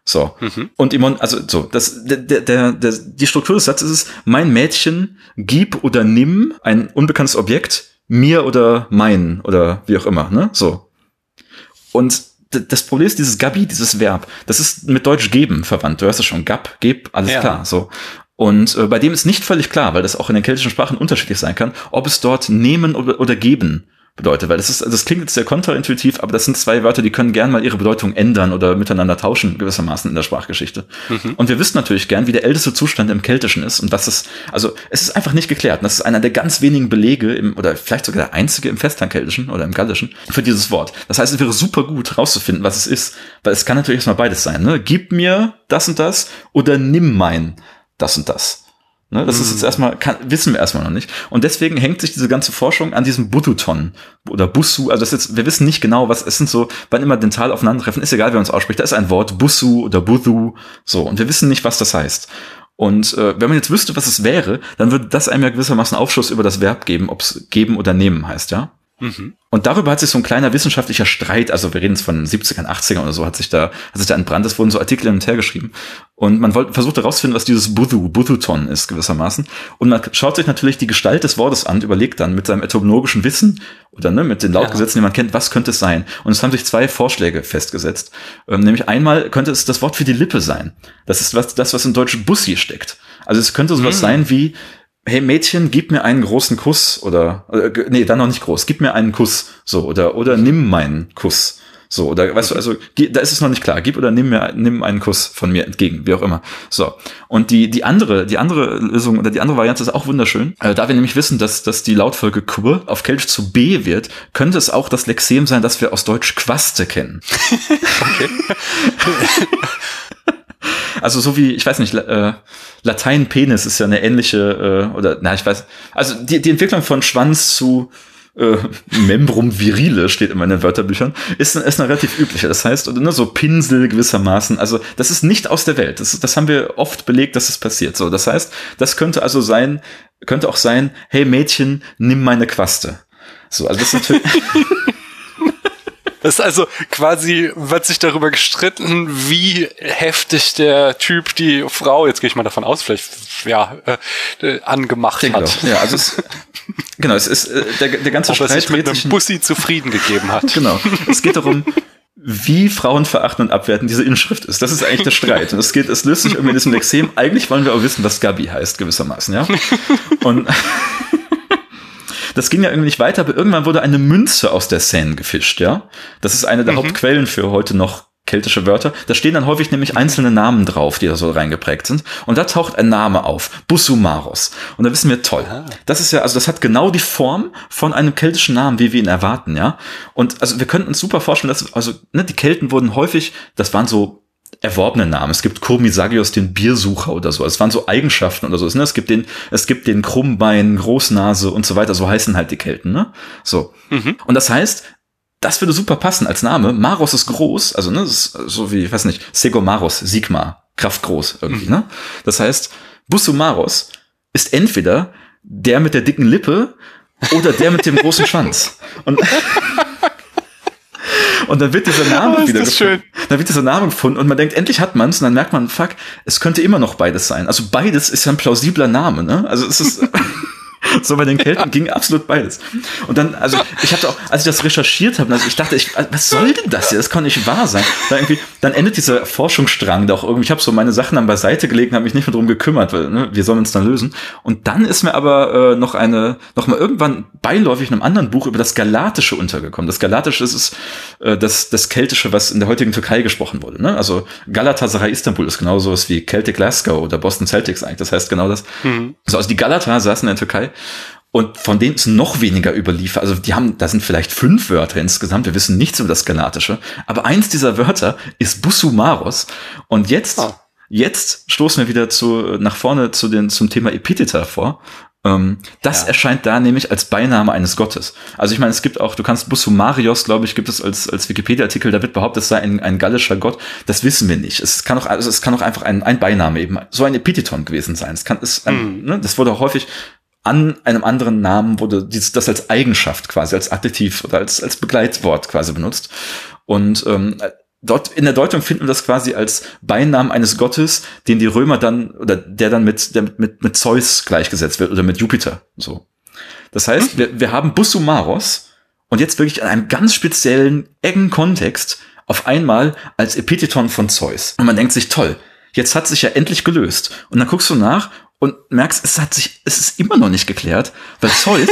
So. Mhm. Und Imon, also so, das, der, der, der, die Struktur des Satzes ist, mein Mädchen, gib oder nimm ein unbekanntes Objekt, mir oder mein oder wie auch immer, ne? So. Und das Problem ist dieses Gabi, dieses Verb, das ist mit Deutsch geben verwandt. Du hörst es schon, gab, geb, alles ja. klar, so. Und äh, bei dem ist nicht völlig klar, weil das auch in den keltischen Sprachen unterschiedlich sein kann, ob es dort nehmen oder, oder geben bedeutet, weil das ist, das klingt jetzt sehr kontraintuitiv, aber das sind zwei Wörter, die können gern mal ihre Bedeutung ändern oder miteinander tauschen, gewissermaßen in der Sprachgeschichte. Mhm. Und wir wissen natürlich gern, wie der älteste Zustand im Keltischen ist und was es, also es ist einfach nicht geklärt. Und das ist einer der ganz wenigen Belege im, oder vielleicht sogar der einzige im Festlandkeltischen oder im Gallischen für dieses Wort. Das heißt, es wäre super gut rauszufinden, was es ist, weil es kann natürlich erstmal beides sein, ne? Gib mir das und das oder nimm mein das und das. Ne, das ist jetzt mhm. erstmal, kann, wissen wir erstmal noch nicht. Und deswegen hängt sich diese ganze Forschung an diesem Bututon oder Bussu. Also das ist jetzt, wir wissen nicht genau, was es sind so, wann immer dental aufeinandertreffen, ist egal, wer uns ausspricht. Da ist ein Wort, Bussu oder Buthu, so. Und wir wissen nicht, was das heißt. Und äh, wenn man jetzt wüsste, was es wäre, dann würde das einem ja gewissermaßen Aufschluss über das Verb geben, ob es geben oder nehmen heißt, ja. Mhm. Und darüber hat sich so ein kleiner wissenschaftlicher Streit, also wir reden jetzt von 70ern, 80ern oder so, hat sich da, hat sich da entbrannt, es wurden so Artikel hin und her geschrieben. Und man wollte, versucht herauszufinden, was dieses Buthu, Buthuton ist gewissermaßen. Und man schaut sich natürlich die Gestalt des Wortes an, überlegt dann mit seinem etymologischen Wissen oder ne, mit den Lautgesetzen, ja. die man kennt, was könnte es sein? Und es haben sich zwei Vorschläge festgesetzt. Ähm, nämlich einmal könnte es das Wort für die Lippe sein. Das ist was, das, was im Deutschen Bussi steckt. Also es könnte sowas mhm. sein wie, hey Mädchen, gib mir einen großen Kuss oder, oder nee, dann noch nicht groß, gib mir einen Kuss, so oder oder nimm meinen Kuss. So, oder weißt du, also da ist es noch nicht klar. Gib oder nimm mir nimm einen Kuss von mir entgegen, wie auch immer. So. Und die die andere die andere Lösung oder die andere Variante ist auch wunderschön. Äh, da wir nämlich wissen, dass dass die Lautfolge Qu auf Kelch zu B wird, könnte es auch das Lexem sein, das wir aus Deutsch Quaste kennen. okay. Also so wie, ich weiß nicht, äh, Latein-Penis ist ja eine ähnliche, äh, oder, na, ich weiß, also die, die Entwicklung von Schwanz zu äh, Membrum virile steht immer in den Wörterbüchern, ist, ist eine relativ übliche. Das heißt, oder ne, so Pinsel gewissermaßen, also das ist nicht aus der Welt. Das, das haben wir oft belegt, dass es passiert. So, das heißt, das könnte also sein, könnte auch sein, hey Mädchen, nimm meine Quaste. So, also das ist natürlich.
Das ist also quasi, wird sich darüber gestritten, wie heftig der Typ die Frau, jetzt gehe ich mal davon aus, vielleicht, ja, äh, angemacht
genau.
hat.
Ja, also es, genau, es ist, äh, der, der ganze
Ob
Streit
sich mit einem Bussi zufrieden gegeben hat.
genau, es geht darum, wie Frauen verachten und abwerten diese Inschrift ist. Das ist eigentlich der Streit. Und es geht, es löst sich irgendwie in diesem Lexem. Eigentlich wollen wir auch wissen, was Gabi heißt, gewissermaßen, ja. Und das ging ja irgendwie nicht weiter, aber irgendwann wurde eine Münze aus der Seine gefischt, ja. Das ist eine der Hauptquellen für heute noch keltische Wörter. Da stehen dann häufig nämlich einzelne Namen drauf, die da so reingeprägt sind. Und da taucht ein Name auf. Bussumaros. Und da wissen wir, toll. Das ist ja, also das hat genau die Form von einem keltischen Namen, wie wir ihn erwarten, ja. Und also wir könnten uns super vorstellen, dass, also, ne, die Kelten wurden häufig, das waren so erworbene Namen. Es gibt Kurmisagios, den Biersucher oder so. Es waren so Eigenschaften oder so. Ne? Es gibt den, es gibt den Krummbein, Großnase und so weiter. So heißen halt die Kelten, ne? So. Und das heißt, das würde super passen als Name. Maros ist groß, also ne, so wie, ich weiß nicht, Segomaros, Sigma, kraftgroß irgendwie, ne? Das heißt, Bussumaros ist entweder der mit der dicken Lippe oder der mit dem großen Schwanz. Und, und dann wird dieser Name
Oh,
wieder gefunden. Dann wird dieser Name gefunden und man denkt, endlich hat man es und dann merkt man, fuck, es könnte immer noch beides sein. Also beides ist ja ein plausibler Name, ne? Also es ist so bei den Kelten ging absolut beides. Und dann, also ich hatte auch, als ich das recherchiert habe, also ich dachte, ich, was soll denn das hier? Das kann nicht wahr sein. Dann, irgendwie, dann endet dieser Forschungsstrang da auch irgendwie. Ich habe so meine Sachen dann beiseite gelegt, habe mich nicht mehr drum gekümmert, weil ne, wir sollen uns dann lösen. Und dann ist mir aber äh, noch eine, noch mal irgendwann beiläufig in einem anderen Buch über das Galatische untergekommen. Das Galatische ist, ist äh, das, das Keltische, was in der heutigen Türkei gesprochen wurde. Ne? Also Galatasaray Istanbul ist genau sowas wie Celtic Glasgow oder Boston Celtics eigentlich. Das heißt genau das. So, also die Galata saßen in der Türkei und von denen ist noch weniger überliefert. Also die haben, da sind vielleicht fünf Wörter insgesamt. Wir wissen nichts über das Galatische. Aber eins dieser Wörter ist Bussumaros. Und jetzt,
Ah.
jetzt stoßen wir wieder zu, nach vorne zu den, zum Thema Epitheta vor. Ähm, das
Ja.
erscheint da nämlich als Beiname eines Gottes. Also ich meine, es gibt auch, du kannst Bussumarios, glaube ich, gibt es als, als Wikipedia-Artikel, da wird behauptet, es sei ein, ein gallischer Gott. Das wissen wir nicht. Es kann auch, also es kann auch einfach ein, ein Beiname eben, so ein Epitheton gewesen sein. Es kann, es, ein, ne, das wurde auch häufig an einem anderen Namen wurde dies, das als Eigenschaft quasi, als Adjektiv oder als, als Begleitwort quasi benutzt. Und ähm, dort in der Deutung finden wir das quasi als Beinamen eines Gottes, den die Römer dann, oder der dann mit, der mit, mit Zeus gleichgesetzt wird oder mit Jupiter. So. Das heißt, wir, wir haben Bussumaros und jetzt wirklich in einem ganz speziellen, engen Kontext auf einmal als Epitheton von Zeus. Und man denkt sich, toll, jetzt hat sich ja endlich gelöst. Und dann guckst du nach und merkst, es hat sich, es ist immer noch nicht geklärt, weil Zeus,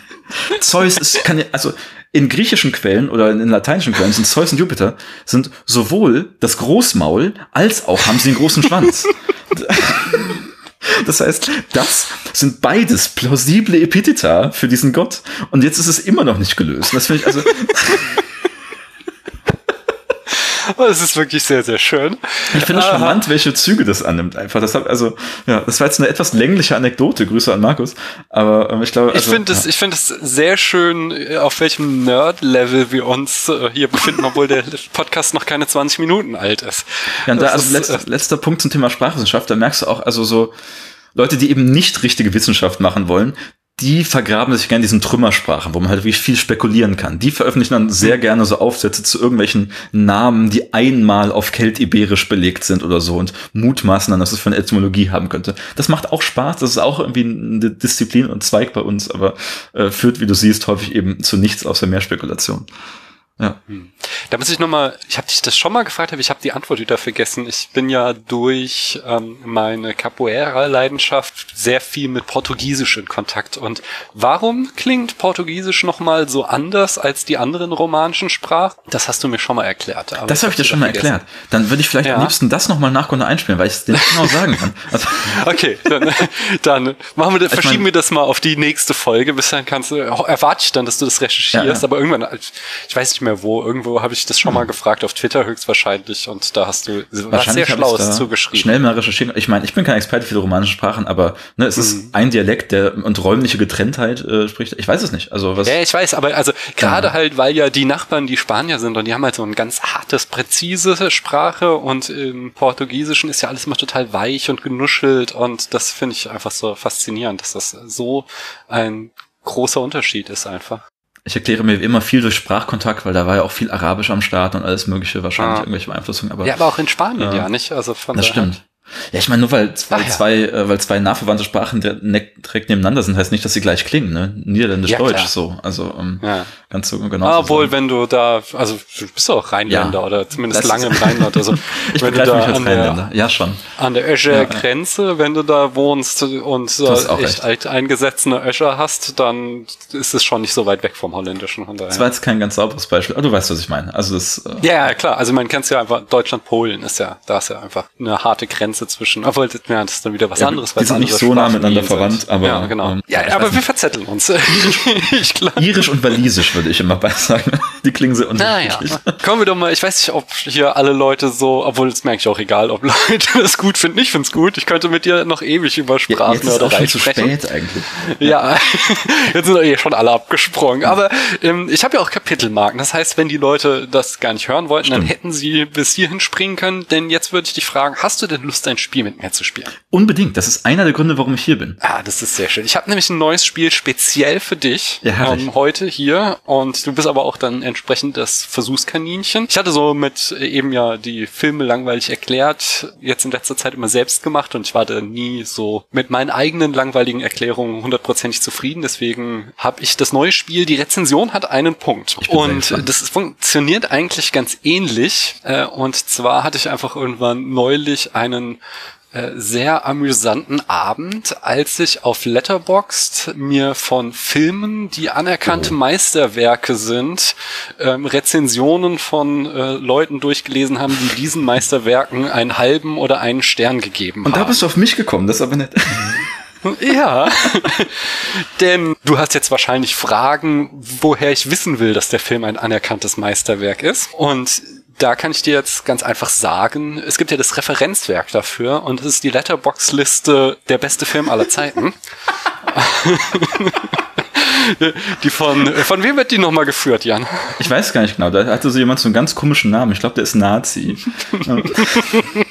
Zeus ist, kann ja, also in griechischen Quellen oder in lateinischen Quellen sind Zeus und Jupiter sind sowohl das Großmaul als auch haben sie einen großen Schwanz. Das heißt, das sind beides plausible Epitheta für diesen Gott. Und jetzt ist es immer noch nicht gelöst. Das finde ich also,
Das ist wirklich sehr, sehr schön.
ich finde es charmant, welche Züge das annimmt einfach. Das hat, also, ja, das war jetzt eine etwas längliche Anekdote. Grüße an Markus. Aber ähm, ich glaube,
Ich
also,
finde es, ich finde es sehr schön, äh, auf welchem Nerd-Level wir uns äh, hier befinden, obwohl der Podcast noch keine 20 Minuten alt ist.
Ja, und da, also
ist,
letzter, letzter Punkt zum Thema Sprachwissenschaft, da merkst du auch, also so Leute, die eben nicht richtige Wissenschaft machen wollen, die vergraben sich gerne in diesen Trümmersprachen, wo man halt wirklich viel spekulieren kann. Die veröffentlichen dann sehr gerne so Aufsätze zu irgendwelchen Namen, die einmal auf Keltiberisch belegt sind oder so und mutmaßen dann, dass es für eine Etymologie haben könnte. Das macht auch Spaß, das ist auch irgendwie eine Disziplin und Zweig bei uns, aber äh, führt, wie du siehst, häufig eben zu nichts außer mehr Spekulation. Ja.
Da muss ich nochmal, ich habe dich das schon mal gefragt, aber ich habe die Antwort wieder vergessen. Ich bin ja durch ähm, meine Capoeira-Leidenschaft sehr viel mit Portugiesisch in Kontakt. Und warum klingt Portugiesisch nochmal so anders als die anderen romanischen Sprachen? Das hast du mir schon mal erklärt.
Das habe ich dir schon mal erklärt. Dann würde ich vielleicht
Ja.
am liebsten das nochmal nachgrund einspielen, weil ich es dir nicht genau sagen kann. Also,
Okay, dann, dann machen wir, verschieben
mein-
wir das mal auf die nächste Folge. Bis dann kannst du, erwarte ich dann, dass du das recherchierst,
Ja, ja.
aber irgendwann, ich weiß nicht mehr, mehr wo. Irgendwo habe ich das schon mal hm. gefragt, auf Twitter höchstwahrscheinlich. Und da hast du
was sehr Schlaues zugeschrieben. Schnell mal recherchieren. Ich meine, ich bin kein Experte für romanische Sprachen, aber ne, es ist mhm. ein Dialekt, der und räumliche Getrenntheit äh, spricht. Ich weiß es nicht. Also was?
Ja, ich weiß, aber also gerade ja. halt, weil ja die Nachbarn die Spanier sind und die haben halt so ein ganz hartes, präzise Sprache und im Portugiesischen ist ja alles immer total weich und genuschelt und das finde ich einfach so faszinierend, dass das so ein großer Unterschied ist einfach.
Ich erkläre mir immer viel durch Sprachkontakt, weil da war ja auch viel Arabisch am Start und alles mögliche, wahrscheinlich ah. irgendwelche Beeinflussungen.
Aber, ja, aber auch in Spanien äh, ja nicht. Also von
das stimmt. Ja, ich meine, nur weil, weil ja. zwei, äh, weil zwei nahverwandte Sprachen direkt nebeneinander sind, heißt nicht, dass sie gleich klingen, ne? Niederländisch, ja, so. Also ähm, ja. ganz so genau.
Obwohl, wenn du da, also du bist doch Rheinländer ja. oder zumindest lange im Rheinland. Also
ich wenn du da mich als Rheinländer, der, ja schon.
An der Öscher Grenze, wenn du da wohnst und äh, echt alt eingesetzte Öscher hast, dann ist es schon nicht so weit weg vom Holländischen.
Von das war jetzt kein ganz sauberes Beispiel, aber du weißt, was ich meine. Also das.
Äh, ja, klar. Also man kennt ja einfach Deutschland, Polen ist ja, da ist ja einfach eine harte Grenze zwischen. Obwohl, ja, das ist dann wieder was ja, anderes.
Die sind nicht so nah miteinander verwandt, aber.
Ja, genau. Ähm, ja, aber wir verzetteln uns.
ich Irisch und Walisisch würde ich immer bei sagen. Die klingen so unterschiedlich.
Naja. Kommen wir doch mal, ich weiß nicht, ob hier alle Leute so, obwohl es mir eigentlich auch egal, ob Leute das gut finden. Ich finde es gut. Ich könnte mit dir noch ewig über Sprachen ja, jetzt
ist oder auch schon zu spät eigentlich.
Ja, jetzt sind eh schon alle abgesprungen. Aber ähm, ich habe ja auch Kapitelmarken. Das heißt, wenn die Leute das gar nicht hören wollten, Stimmt. dann hätten sie bis hierhin springen können. Denn jetzt würde ich dich fragen, hast du denn Lust, ein Spiel mit mir zu spielen?
Unbedingt. Das ist einer der Gründe, warum ich hier bin.
Ah, das ist sehr schön. Ich habe nämlich ein neues Spiel speziell für dich ja, ähm, heute hier und du bist aber auch dann entsprechend das Versuchskaninchen. Ich hatte so mit äh, eben ja die Filme langweilig erklärt, jetzt in letzter Zeit immer selbst gemacht und ich war da nie so mit meinen eigenen langweiligen Erklärungen hundertprozentig zufrieden. Deswegen habe ich das neue Spiel. Die Rezension hat einen Punkt und das funktioniert eigentlich ganz ähnlich. Äh, und zwar hatte ich einfach irgendwann neulich einen äh, sehr amüsanten Abend, als ich auf Letterboxd mir von Filmen, die anerkannte oh. Meisterwerke sind, ähm, Rezensionen von äh, Leuten durchgelesen haben, die diesen Meisterwerken einen halben oder einen Stern gegeben haben.
Und da bist du auf mich gekommen, das ist aber nett.
Ja, denn du hast jetzt wahrscheinlich Fragen, woher ich wissen will, dass der Film ein anerkanntes Meisterwerk ist. Und da kann ich dir jetzt ganz einfach sagen, es gibt ja das Referenzwerk dafür und es ist die Letterbox-Liste der beste Film aller Zeiten. die von, von wem wird die nochmal geführt, Jan?
Ich weiß gar nicht genau. Da hatte so jemand so einen ganz komischen Namen. Ich glaube, der ist Nazi.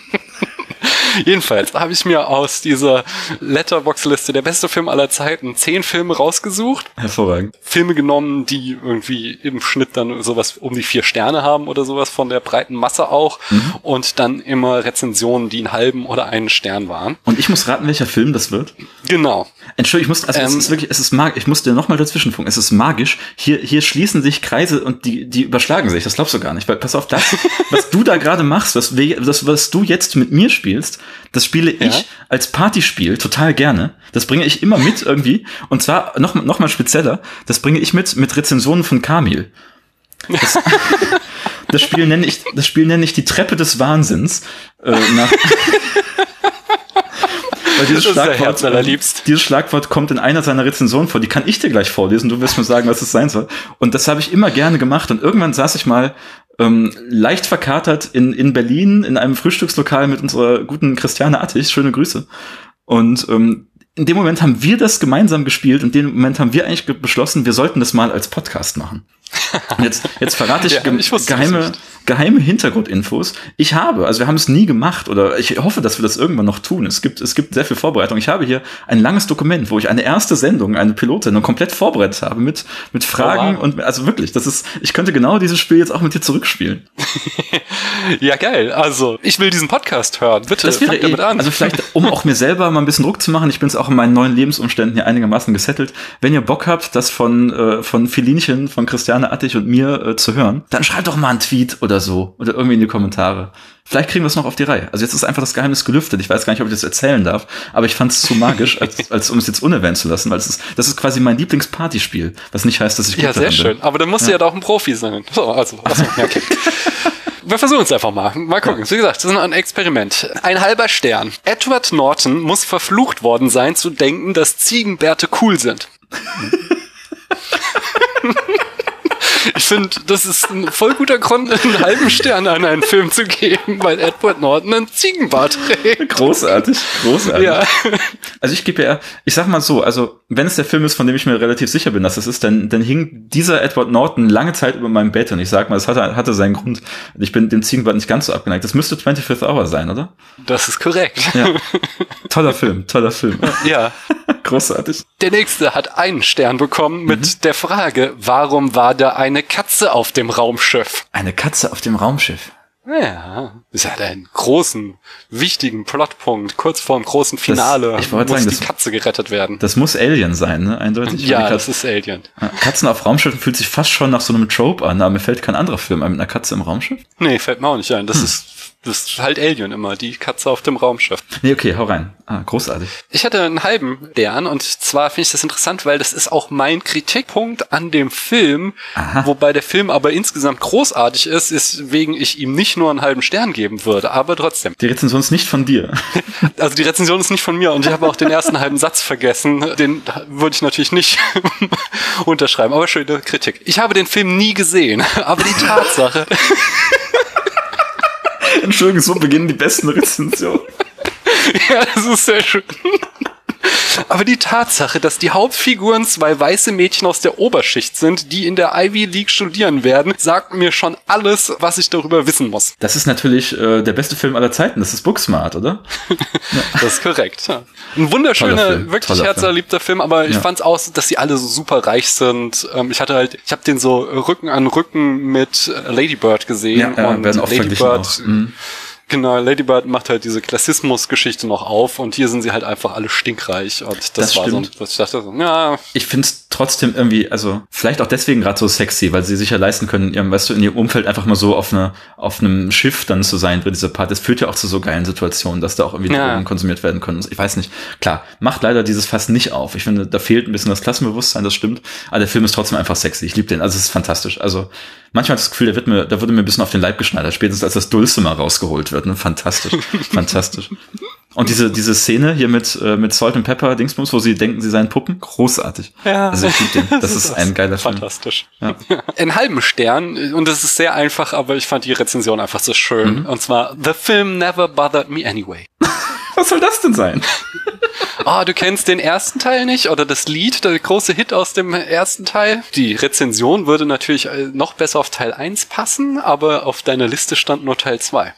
Jedenfalls habe ich mir aus dieser Letterbox-Liste der beste Film aller Zeiten zehn Filme rausgesucht.
Hervorragend.
Filme genommen, die irgendwie im Schnitt dann sowas um die vier Sterne haben oder sowas von der breiten Masse auch. Mhm. Und dann immer Rezensionen, die einen halben oder einen Stern waren.
Und ich muss raten, welcher Film das wird?
Genau.
Entschuldigung, ich muss, also ähm, es ist wirklich, es ist magisch, ich muss dir nochmal dazwischenfunken, es ist magisch. Hier, hier schließen sich Kreise und die, die überschlagen sich, das glaubst du gar nicht, weil pass auf, das, was du da gerade machst, was, was, was du jetzt mit mir spielst, das spiele ja. ich als Partyspiel total gerne. Das bringe ich immer mit irgendwie. Und zwar noch, noch mal spezieller, das bringe ich mit mit Rezensionen von Kamil. Das, das Spiel nenne ich, das Spiel nenne ich die Treppe des Wahnsinns. Äh, nach Weil dieses Schlagwort, äh, dieses Schlagwort kommt in einer seiner Rezensionen vor. Die kann ich dir gleich vorlesen. Du wirst mir sagen, was es sein soll. Und das habe ich immer gerne gemacht. Und irgendwann saß ich mal ähm, leicht verkatert in, in Berlin in einem Frühstückslokal mit unserer guten Christiane Attich. Schöne Grüße. Und ähm, in dem Moment haben wir das gemeinsam gespielt und in dem Moment haben wir eigentlich beschlossen, wir sollten das mal als Podcast machen. Jetzt, jetzt verrate ich, ja, ich geheime, geheime Hintergrundinfos. Ich habe, also wir haben es nie gemacht oder ich hoffe, dass wir das irgendwann noch tun. Es gibt, es gibt sehr viel Vorbereitung. Ich habe hier ein langes Dokument, wo ich eine erste Sendung, eine Pilotsendung komplett vorbereitet habe mit, mit Fragen oh, wow. und, also wirklich, das ist, ich könnte genau dieses Spiel jetzt auch mit dir zurückspielen.
ja, geil. Also, ich will diesen Podcast hören. Bitte,
das wäre damit an. Also vielleicht, um auch mir selber mal ein bisschen Druck zu machen, ich bin es auch in meinen neuen Lebensumständen hier einigermaßen gesettelt. Wenn ihr Bock habt, das von, äh, von Filinchen, von Christiane Attich und mir äh, zu hören, dann schreibt doch mal einen Tweet oder so oder irgendwie in die Kommentare. Vielleicht kriegen wir es noch auf die Reihe. Also jetzt ist einfach das Geheimnis gelüftet. Ich weiß gar nicht, ob ich das erzählen darf, aber ich fand es zu magisch, als, als um es jetzt unerwähnt zu lassen, weil es ist, das ist quasi mein Lieblingspartyspiel, was nicht heißt, dass ich
gut Ja, sehr schön. Bin. Aber dann musst du ja. ja doch ein Profi sein. So, also, also ja, okay. wir versuchen es einfach mal. Mal gucken. Wie gesagt, das ist ein Experiment. Ein halber Stern. Edward Norton muss verflucht worden sein, zu denken, dass Ziegenbärte cool sind. Ich finde, das ist ein voll guter Grund, einen halben Stern an einen Film zu geben, weil Edward Norton einen Ziegenbart trägt.
Großartig, großartig.
Ja.
Also ich gebe ja, ich sag mal so, also wenn es der Film ist, von dem ich mir relativ sicher bin, dass es ist, dann, dann hing dieser Edward Norton lange Zeit über meinem Bett und ich sag mal, es hatte, hatte seinen Grund. Ich bin dem Ziegenbart nicht ganz so abgeneigt. Das müsste 25th Hour sein, oder?
Das ist korrekt.
Ja. toller Film, toller Film.
Ja.
Großartig.
Der nächste hat einen Stern bekommen mit
Mhm.
der Frage, warum war da eine Katze auf dem Raumschiff?
Eine Katze auf dem Raumschiff.
Ja, das hat einen großen, wichtigen Plotpunkt. Kurz vor dem großen Finale
ich wollte
muss
sagen,
die
das-
Katze gerettet werden.
Das muss Alien sein, ne? Eindeutig.
ja, das ist Alien.
Katze- Katzen auf Raumschiffen fühlt sich fast schon nach so einem Trope an, aber mir fällt kein anderer Film ein mit einer Katze im Raumschiff.
Nee, fällt mir auch nicht ein.
Hm.
Das ist das ist halt Alien immer, die Katze auf dem Raumschiff.
Nee, okay, hau rein. Ah, großartig.
Ich hatte einen halben Stern und zwar finde ich das interessant, weil das ist auch mein Kritikpunkt an dem Film,
Aha.
wobei der Film aber insgesamt großartig ist, ist wegen ich ihm nicht nur einen halben Stern geben würde, aber trotzdem.
Die Rezension ist nicht von dir.
Also die Rezension ist nicht von mir und ich habe auch den ersten halben Satz vergessen. Den würde ich natürlich nicht unterschreiben, aber schöne Kritik. Ich habe den Film nie gesehen, aber die Tatsache,
Entschuldigung, so beginnen die besten Rezensionen.
ja, das ist sehr schön. Aber die Tatsache, dass die Hauptfiguren zwei weiße Mädchen aus der Oberschicht sind, die in der Ivy League studieren werden, sagt mir schon alles, was ich darüber wissen muss.
Das ist natürlich äh, der beste Film aller Zeiten. Das ist Booksmart, oder?
Das ist korrekt. Ja. Ein wunderschöner,
Film,
wirklich herzerliebter Film, aber ich
Ja.
fand's auch, dass sie alle so super reich sind. Ähm, Ich hatte halt, ich habe den so Rücken an Rücken mit äh, Lady Bird gesehen
Ja,
und Lady Bird,
auch. Mhm.
Genau, Lady Bird macht halt diese Klassismus-Geschichte noch auf und hier sind sie halt einfach alle stinkreich und das,
Das
war
stimmt.
so, was ich dachte, so, ja,
Ich find's trotzdem irgendwie, also vielleicht auch deswegen gerade so sexy, weil sie sich ja leisten können, in ihrem, weißt du, in ihrem Umfeld einfach mal so auf, eine, auf einem Schiff dann zu sein für diese Part. Das führt ja auch zu so geilen Situationen, dass da auch irgendwie
Ja.
Drogen konsumiert werden können. Ich weiß nicht. Klar, macht leider dieses Fass nicht auf. Ich finde, da fehlt ein bisschen das Klassenbewusstsein, das stimmt. Aber der Film ist trotzdem einfach sexy. Ich liebe den. Also es ist fantastisch. Also manchmal das Gefühl, der wird mir, da wurde mir ein bisschen auf den Leib geschneidert, spätestens als das Dulcimer rausgeholt wird. Ne? Fantastisch. fantastisch. Und diese, diese Szene hier mit, äh, mit Salt and Pepper Dingsbums, wo sie denken, sie seien Puppen, großartig.
Ja.
Also ich liebe den. Das ist ein geiler Film.
Fantastisch.
Ja.
Einen halben Stern, und das ist sehr einfach, aber ich fand die Rezension einfach so schön.
Mhm.
Und zwar, The film never bothered me anyway.
Was soll das denn sein?
Ah, du kennst den ersten Teil nicht oder das Lied, der große Hit aus dem ersten Teil? Die Rezension würde natürlich äh, noch besser auf Teil 1 passen, aber auf deiner Liste stand nur Teil 2.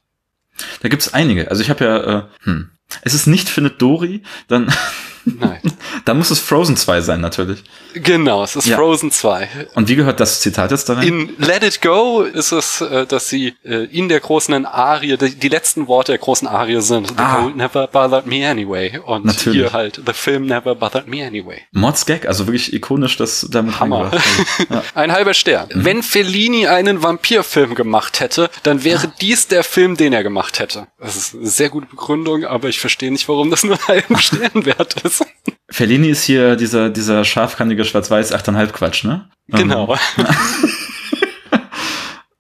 Da gibt's einige. Also ich habe ja, äh, hm. Es ist nicht Findet Dory, dann,
Nein.
dann muss es Frozen 2 sein, natürlich.
genau, es ist
Ja.
Frozen 2.
Und wie gehört das Zitat jetzt da rein?
In Let It Go ist es, äh, dass sie äh, in der großen Arie, die, letzten Worte der großen Arie sind, The
Ah.
cold never bothered me anyway. Und
Natürlich.
hier halt, The film never bothered me anyway.
Mods Gag, also wirklich ikonisch, das damit
Hammer.
Ja.
Ein halber Stern.
Mhm.
Wenn Fellini einen Vampirfilm gemacht hätte, dann wäre
Ah.
dies der Film, den er gemacht hätte. Das ist eine sehr gute Begründung, aber ich verstehe nicht, warum das nur einen halben Stern wert ist.
Fellini ist hier dieser, dieser scharfkantige Schwarz-Weiß 8,5 Quatsch, ne?
Genau.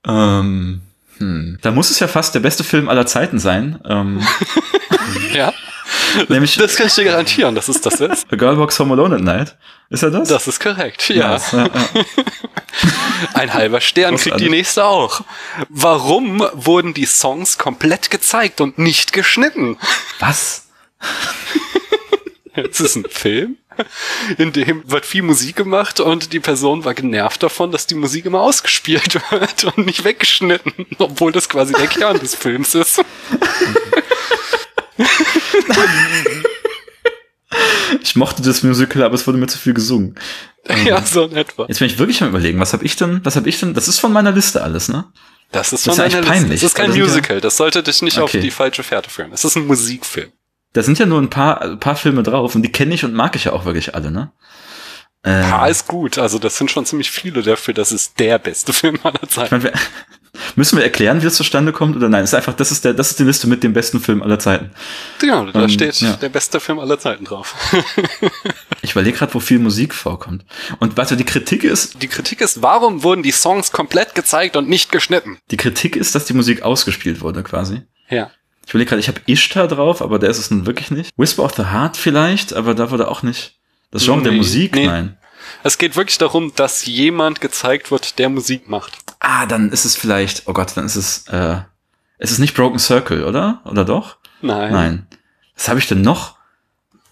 Ähm, hm. Da muss es ja fast der beste Film aller Zeiten sein. Ähm,
ja.
nämlich
Das kann ich dir garantieren, dass es das ist.
A Girl Walks Home Alone at Night. Ist er das?
Das ist korrekt, ja.
Nice, ja, ja.
Ein halber Stern kriegt die nächste auch. Warum wurden die Songs komplett gezeigt und nicht geschnitten?
Was?
Es ist ein Film, in dem wird viel Musik gemacht und die Person war genervt davon, dass die Musik immer ausgespielt wird und nicht weggeschnitten, obwohl das quasi der Kern des Films ist.
Ich mochte das Musical, aber es wurde mir zu viel gesungen.
Ja, so in etwa.
Jetzt bin ich wirklich am überlegen, was habe ich denn, was habe ich denn, das ist von meiner Liste alles, ne?
Das ist
Das
von
ist
einer
eigentlich
Liste.
peinlich,
Das ist kein
das ja-
Musical. Das sollte dich nicht auf
Okay.
die falsche Fährte führen. Es ist ein Musikfilm.
Da sind ja nur ein paar, ein paar Filme drauf und die kenne ich und mag ich ja auch wirklich alle, ne? Äh,
Ja, ist gut. Also das sind schon ziemlich viele dafür, dass es der beste Film aller
ich
Zeiten.
mein, wir, müssen wir erklären, wie es zustande kommt oder nein? Es ist einfach, das ist der, das ist die Liste mit dem besten Film aller Zeiten.
Genau, da
Ähm,
steht
ja.
der beste Film aller Zeiten drauf.
Ich überlege gerade, wo viel Musik vorkommt. Und warte, die Kritik ist,
Die Kritik ist, warum wurden die Songs komplett gezeigt und nicht geschnitten?
die Kritik ist, dass die Musik ausgespielt wurde, quasi.
Ja.
Ich überlege gerade, ich habe Ishtar drauf, aber der ist es nun wirklich nicht. Whisper of the Heart vielleicht, aber da wurde auch nicht. Das Genre der
Nee,
Musik,
nee.
nein.
Es geht wirklich darum, dass jemand gezeigt wird, der Musik macht.
Ah, dann ist es vielleicht, oh Gott, dann ist es, äh, es ist nicht Broken Circle, oder? Oder doch?
Nein.
Nein. Was habe ich denn noch?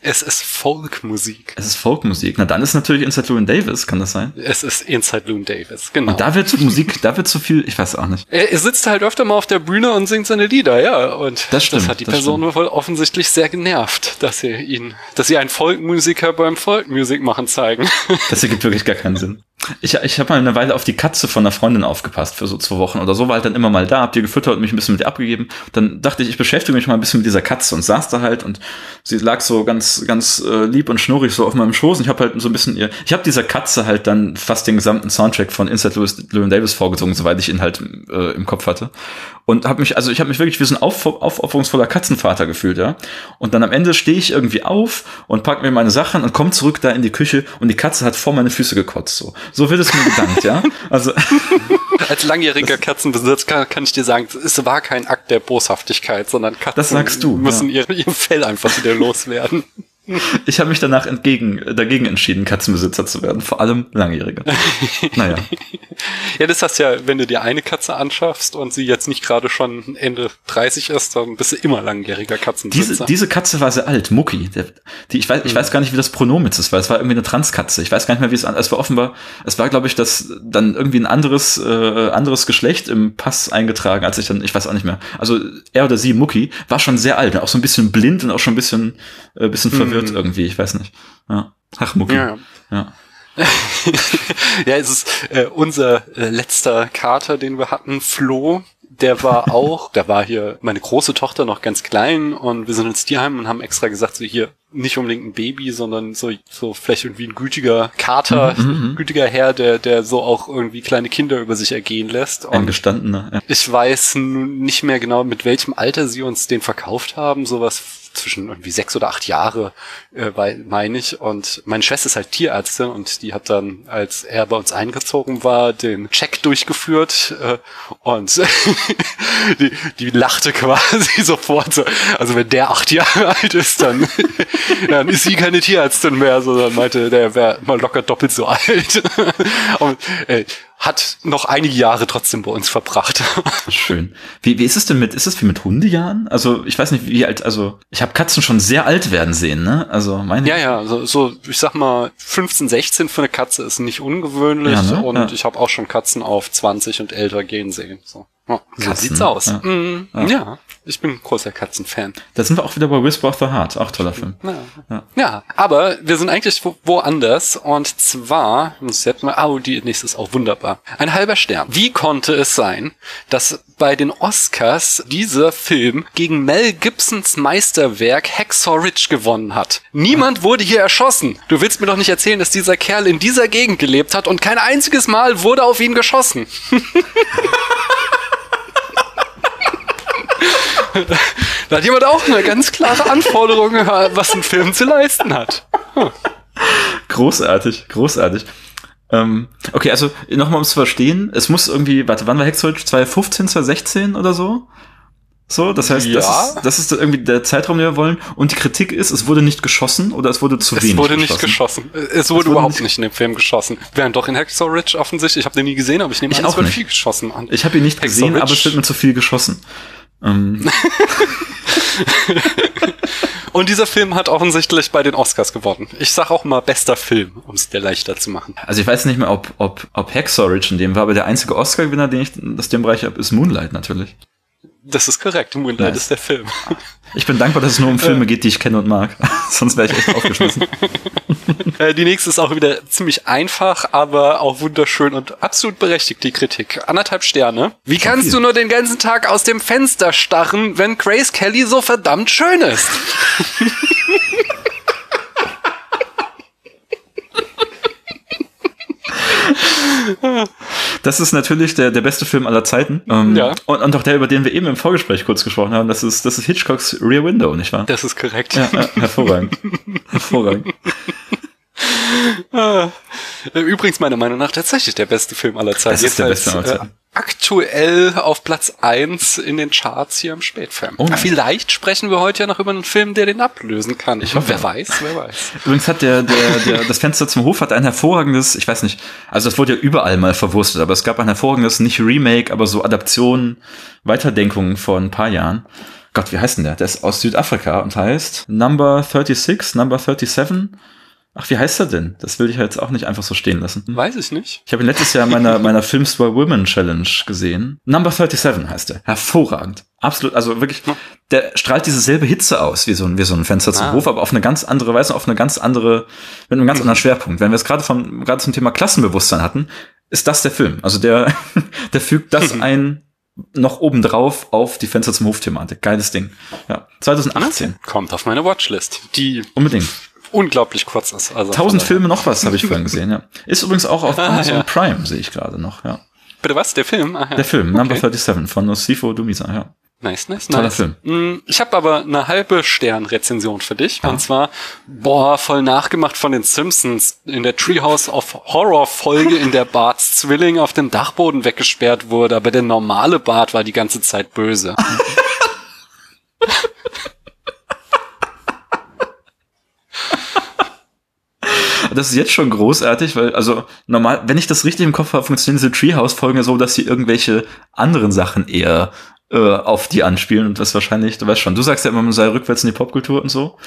Es ist Folkmusik.
Es ist Folkmusik. Na, dann ist natürlich Inside Llewyn Davis, kann das sein?
Es ist Inside Llewyn Davis, genau.
Und da wird Musik, da wird zu viel, ich weiß auch nicht.
Er, er sitzt halt öfter mal auf der Bühne und singt seine Lieder, ja. Und
Das stimmt,
das hat die
das
Person wohl offensichtlich sehr genervt, dass sie ihn, dass sie einen Folkmusiker beim Folkmusik machen zeigen.
Das ergibt wirklich gar keinen Sinn. Ich, ich habe mal eine Weile auf die Katze von einer Freundin aufgepasst für so zwei Wochen oder so, war halt dann immer mal da, hab die gefüttert und mich ein bisschen mit ihr abgegeben. Dann dachte ich, ich beschäftige mich mal ein bisschen mit dieser Katze und saß da halt und sie lag so ganz, ganz äh, lieb und schnurrig so auf meinem Schoß und ich habe halt so ein bisschen ihr, ich habe dieser Katze halt dann fast den gesamten Soundtrack von Inside Lewis, Davis vorgesungen, soweit ich ihn halt äh, im Kopf hatte. Und habe mich, also ich habe mich wirklich wie so ein auf, aufopferungsvoller Katzenvater gefühlt, ja. Und dann am Ende stehe ich irgendwie auf und pack mir meine Sachen und komme zurück da in die Küche und die Katze hat vor meine Füße gekotzt. So, so wird es mir gedankt, ja. Also
Als langjähriger Katzenbesitzer kann, kann ich dir sagen, es war kein Akt der Boshaftigkeit, sondern Katzen
Das sagst du,
müssen ihr, ihr Fell einfach wieder loswerden.
Ich habe mich danach entgegen, dagegen entschieden, Katzenbesitzer zu werden, vor allem Langjährige. Naja.
Ja, das heißt ja, wenn du dir eine Katze anschaffst und sie jetzt nicht gerade schon Ende 30 ist, dann bist du immer langjähriger Katzenbesitzer.
Diese, diese Katze war sehr alt, Mucki. Der, die, ich weiß, ich weiß gar nicht, wie das Pronomen jetzt ist, weil es war irgendwie eine Transkatze. Ich weiß gar nicht mehr, wie es an, es war offenbar, es war, glaube ich, das dann irgendwie ein anderes, äh, anderes Geschlecht im Pass eingetragen, als ich dann, ich weiß auch nicht mehr. Also er oder sie, Mucki, war schon sehr alt, auch so ein bisschen blind und auch schon ein bisschen, äh, bisschen verwirrt irgendwie, ich weiß nicht. Ja. Ach, Mucki.
Ja.
ja.
ja, es ist äh, unser äh, letzter Kater, den wir hatten, Flo. Der war auch, da war hier meine große Tochter noch ganz klein und wir sind ins Tierheim und haben extra gesagt, so hier nicht unbedingt ein Baby, sondern so, so vielleicht irgendwie ein gütiger Kater,
Mhm,
gütiger Herr, der, der so auch irgendwie kleine Kinder über sich ergehen lässt.
Ein
Und
gestandener. Ja.
ich weiß nun nicht mehr genau, mit welchem Alter sie uns den verkauft haben. Sowas zwischen irgendwie sechs oder acht Jahre, äh, meine ich. Und meine Schwester ist halt Tierärztin und die hat dann, als er bei uns eingezogen war, den Check durchgeführt äh, und die, die lachte quasi sofort. So. Also wenn der acht Jahre alt ist, dann, dann ist sie keine Tierärztin mehr, sondern meinte, der wäre mal locker doppelt so alt. und, äh, hat noch einige Jahre trotzdem bei uns verbracht.
Schön. Wie, wie ist es denn mit, ist es wie mit Hundejahren? Also, ich weiß nicht, wie alt, also, ich habe Katzen schon sehr alt werden sehen, ne? Also, meine.
Ja, ja, so, so ich sag mal, 15, 16 für eine Katze ist nicht ungewöhnlich
Ja, ne?
und
Ja.
ich habe auch schon Katzen auf 20 und älter gehen sehen. So, ja, so sieht's aus.
ja.
Mhm, ja. ich bin großer Katzenfan.
Da sind wir auch wieder bei Whisper of the Heart, auch toller Film.
Ja.
Ja.
ja, aber wir sind eigentlich wo, woanders und zwar, muss jetzt mal, oh, die nächste ist auch wunderbar. Ein halber Stern. Wie konnte es sein, dass bei den Oscars dieser Film gegen Mel Gibsons Meisterwerk Hacksaw Ridge gewonnen hat? Niemand wurde hier erschossen. Du willst mir doch nicht erzählen, dass dieser Kerl in dieser Gegend gelebt hat und kein einziges Mal wurde auf ihn geschossen. Da hat jemand auch eine ganz klare Anforderung, was ein Film zu leisten hat.
Großartig, großartig. Ähm, okay, also nochmal ums zu verstehen, es muss irgendwie, warte, wann war Hexold? 2015, 2016 oder so? So, das heißt, das,
Ja.
ist, das ist irgendwie der Zeitraum, den wir wollen. Und die Kritik ist, es wurde nicht geschossen oder es wurde zu
Es
wenig
wurde
geschossen.
nicht geschossen. Es wurde
wurde
überhaupt
nicht-
nicht in dem Film geschossen. Während doch in Hacksaw Ridge offensichtlich, ich habe den nie gesehen, aber ich nehme
Ich
an, es
auch
wird
nicht.
viel geschossen. Und,
Ich habe ihn nicht
Hacksaw
gesehen,
Ridge-
aber es wird mir zu viel geschossen. Ähm,
und dieser Film hat offensichtlich bei den Oscars gewonnen. Ich sag auch mal bester Film, um es dir leichter zu machen.
also ich weiß nicht mehr, ob, ob, ob Hacksaw Ridge in dem war, aber der einzige Oscar-Gewinner, den ich aus dem Bereich habe, ist Moonlight natürlich.
Das ist korrekt. Moonlight
Nice.
ist der Film.
Ich bin dankbar, dass es nur um Filme geht, die ich kenne und mag. Sonst wäre ich echt aufgeschmissen.
Äh, Die nächste ist auch wieder ziemlich einfach, aber auch wunderschön und absolut berechtigt, die Kritik. Anderthalb Sterne. Wie kannst
viel.
du nur den ganzen Tag aus dem Fenster starren, wenn Grace Kelly so verdammt schön ist?
Das ist natürlich der, der beste Film aller Zeiten. Ähm,
Ja.
und, und auch der, über den wir eben im Vorgespräch kurz gesprochen haben. Das ist, das ist Hitchcocks Rear Window, nicht wahr?
Das ist korrekt.
Ja, ja, hervorragend. hervorragend.
Übrigens meiner Meinung nach tatsächlich der beste Film aller Zeiten.
Das ist der beste aller Zeiten.
Aktuell auf Platz eins in den Charts hier im Spätfilm.
Oh.
Vielleicht sprechen wir heute ja noch über einen Film, der den ablösen kann.
Ich hoffe.
Wer weiß, wer weiß.
Übrigens hat der, der, der, das Fenster zum Hof hat ein hervorragendes, ich weiß nicht, also das wurde ja überall mal verwurstet, aber es gab ein hervorragendes, nicht Remake, aber so Adaption, Weiterdenkung vor ein paar Jahren. Gott, wie heißt denn der? Der ist aus Südafrika und heißt Number 36, Number 37. Ach, wie heißt er denn? Das will ich jetzt auch nicht einfach so stehen lassen.
Weiß ich nicht.
Ich habe ihn letztes Jahr in meiner, meiner Films for Women Challenge gesehen. Number 37 heißt er. Hervorragend. Absolut, also wirklich, der strahlt diese selbe Hitze aus, wie so ein, wie so ein Fenster zum
Ah.
Hof, aber auf eine ganz andere Weise, auf eine ganz andere, mit einem ganz anderen Schwerpunkt. Wenn wir es gerade vom, gerade zum Thema Klassenbewusstsein hatten, ist das der Film. Also der, der fügt das ein, noch obendrauf auf die Fenster zum Hof-Thematik. Geiles Ding. Ja. 2018.
Kommt auf meine Watchlist, die
Unbedingt.
Unglaublich kurz ist. Also
Tausend Filme noch was, habe ich vorhin gesehen, ja. Ist übrigens auch auf
Ah,
Amazon
ja.
Prime, sehe ich gerade noch, ja.
Bitte was? Der Film? Ah, ja.
Der Film, Number
Okay.
37 von Nocifo Dumisa, ja.
Nice, nice,
Toller
nice.
Film.
Mm, Ich habe aber eine halbe Sternrezension für dich.
Ja.
Und zwar, boah, voll nachgemacht von den Simpsons. In der Treehouse of Horror Folge, in der Barts Zwilling auf dem Dachboden weggesperrt wurde, aber der normale Bart war die ganze Zeit böse.
Das ist jetzt schon großartig, weil, also normal, wenn ich das richtig im Kopf habe, funktionieren diese Treehouse-Folgen ja so, dass sie irgendwelche anderen Sachen eher äh, auf die anspielen und das wahrscheinlich, du weißt schon, du sagst ja immer, man sei rückwärts in die Popkultur und so.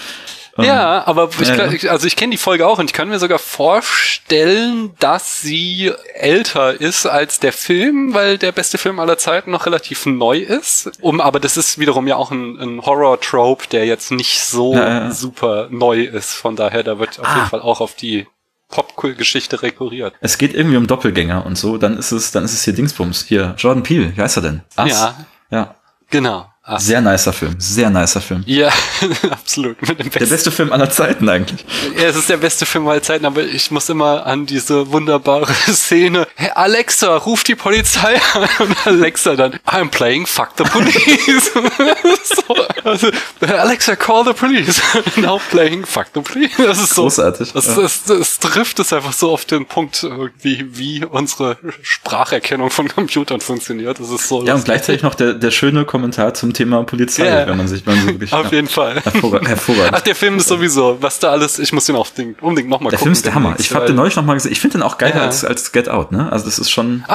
Ähm,
Ja, aber ich, also ich kenne die Folge auch und ich kann mir sogar vorstellen, dass sie älter ist als der Film, weil der beste Film aller Zeiten noch relativ neu ist. Um, aber das ist wiederum ja auch ein, ein Horror-Trope, der jetzt nicht so
ja.
super neu ist. Von daher, da wird auf
Ah.
jeden Fall auch auf die Popkultur-Geschichte rekurriert.
Es geht irgendwie um Doppelgänger und so, dann ist es, dann ist es hier Dingsbums. Hier, Jordan Peele, wie heißt er denn? Us?
Ja.
Ja.
Genau. Ah.
Sehr nicer Film, sehr nicer Film.
Ja, absolut.
Der beste Film aller Zeiten eigentlich.
Ja, es ist der beste Film aller Zeiten, aber ich muss immer an diese wunderbare Szene. Hey, Alexa, ruf die Polizei an. Und Alexa dann, I'm playing fuck the police. so, also, Alexa, call the police. Now playing fuck the police. Das ist so.
Großartig.
Das, das, das trifft es einfach so auf den Punkt, irgendwie, wie unsere Spracherkennung von Computern funktioniert. Das ist so.
ja, und gleichzeitig noch der, der schöne Kommentar zum Thema Polizei,
Ja.
wenn man sich, man so wirklich,
Auf
ja,
jeden Fall.
hervorragend. hervorragend.
Ach, der Film ist sowieso, was da alles, ich muss den auch unbedingt nochmal
Der
gucken.
Film ist der Hammer. Ich habe den neulich noch mal gesehen. Ich finde den auch geiler
Ja.
als, als Get Out, ne? Also das ist schon.
Ah,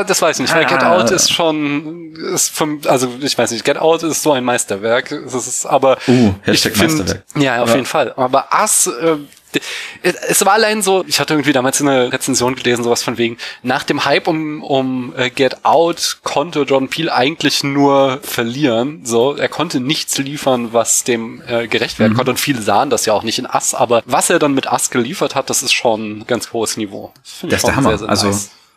ah, das weiß ich nicht, weil
Ah,
Get
ah,
Out ist schon, ist vom, also ich weiß nicht, Get Out ist so ein Meisterwerk. Es ist aber.
Uh,
ich
Hashtag
find-
Meisterwerk.
Ja, auf
Ja.
jeden Fall. Aber Us, äh, es war allein so, ich hatte irgendwie damals eine Rezension gelesen, sowas von wegen, nach dem Hype um, um äh, Get Out konnte Jordan Peele eigentlich nur verlieren. So, er konnte nichts liefern, was dem äh, gerecht
Mhm.
werden konnte. Und viele sahen das ja auch nicht in Us, aber was er dann mit Us geliefert hat, das ist schon ein ganz hohes Niveau. Das
Der ist der Hammer. Also,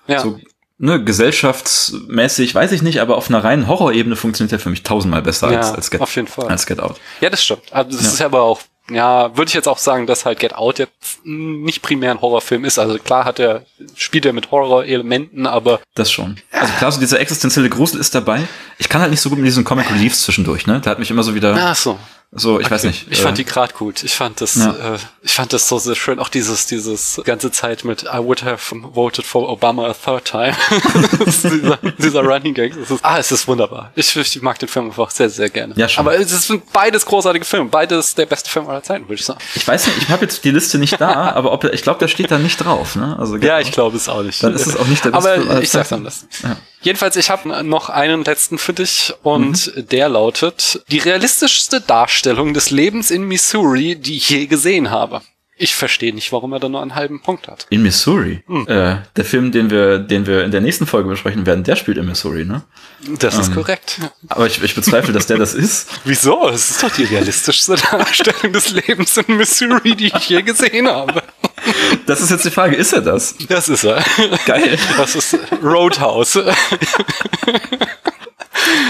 ja.
So, ne, gesellschaftsmäßig, weiß ich nicht, aber auf einer reinen Horrorebene funktioniert der für mich tausendmal besser
Ja,
als, als, Get,
auf jeden Fall.
als Get Out.
Ja, das stimmt. Also das
Ja.
ist aber auch, ja, würde ich jetzt auch sagen, dass halt Get Out jetzt nicht primär ein Horrorfilm ist. Also klar hat er, spielt er mit Horrorelementen, aber
Das schon. Also klar, so dieser existenzielle Grusel ist dabei. Ich kann halt nicht so gut mit diesen Comic Reliefs zwischendurch, ne? Der hat mich immer so wieder,
ach so.
So, ich weiß nicht.
Ich fand
äh,
die grad gut. Ich fand das,
Ja.
äh, ich fand das so sehr schön. Auch dieses, dieses ganze Zeit mit I would have voted for Obama a third time. Dieser, dieser Running Gag. Ist, ah, es ist wunderbar. Ich, ich mag den Film einfach sehr, sehr gerne.
Ja, schon.
Aber es sind beides großartige Filme. Beides der beste Film aller Zeiten, würde ich sagen.
ich weiß nicht, ich habe jetzt die Liste nicht da, aber ob, ich glaube, der steht da nicht drauf, ne? Also Get
Ja, ich glaube es auch nicht.
Dann ist es auch nicht der beste Film
Aber
aller
ich sag's anders.
Ja.
Jedenfalls, ich habe noch einen letzten für dich und
Mhm.
der lautet, die realistischste Darstellung des Lebens in Missouri, die ich je gesehen habe. Ich verstehe nicht, warum er da nur einen halben Punkt hat.
In Missouri.
Hm.
Äh, der Film, den wir, den wir in der nächsten Folge besprechen werden, der spielt in Missouri, ne?
Das
Ähm.
ist korrekt.
Aber ich, ich bezweifle, dass der das ist.
Wieso? Es ist doch die realistischste Darstellung des Lebens in Missouri, die ich je gesehen habe.
Das ist jetzt die Frage, ist er das?
Das ist er.
Geil.
Das ist Roadhouse.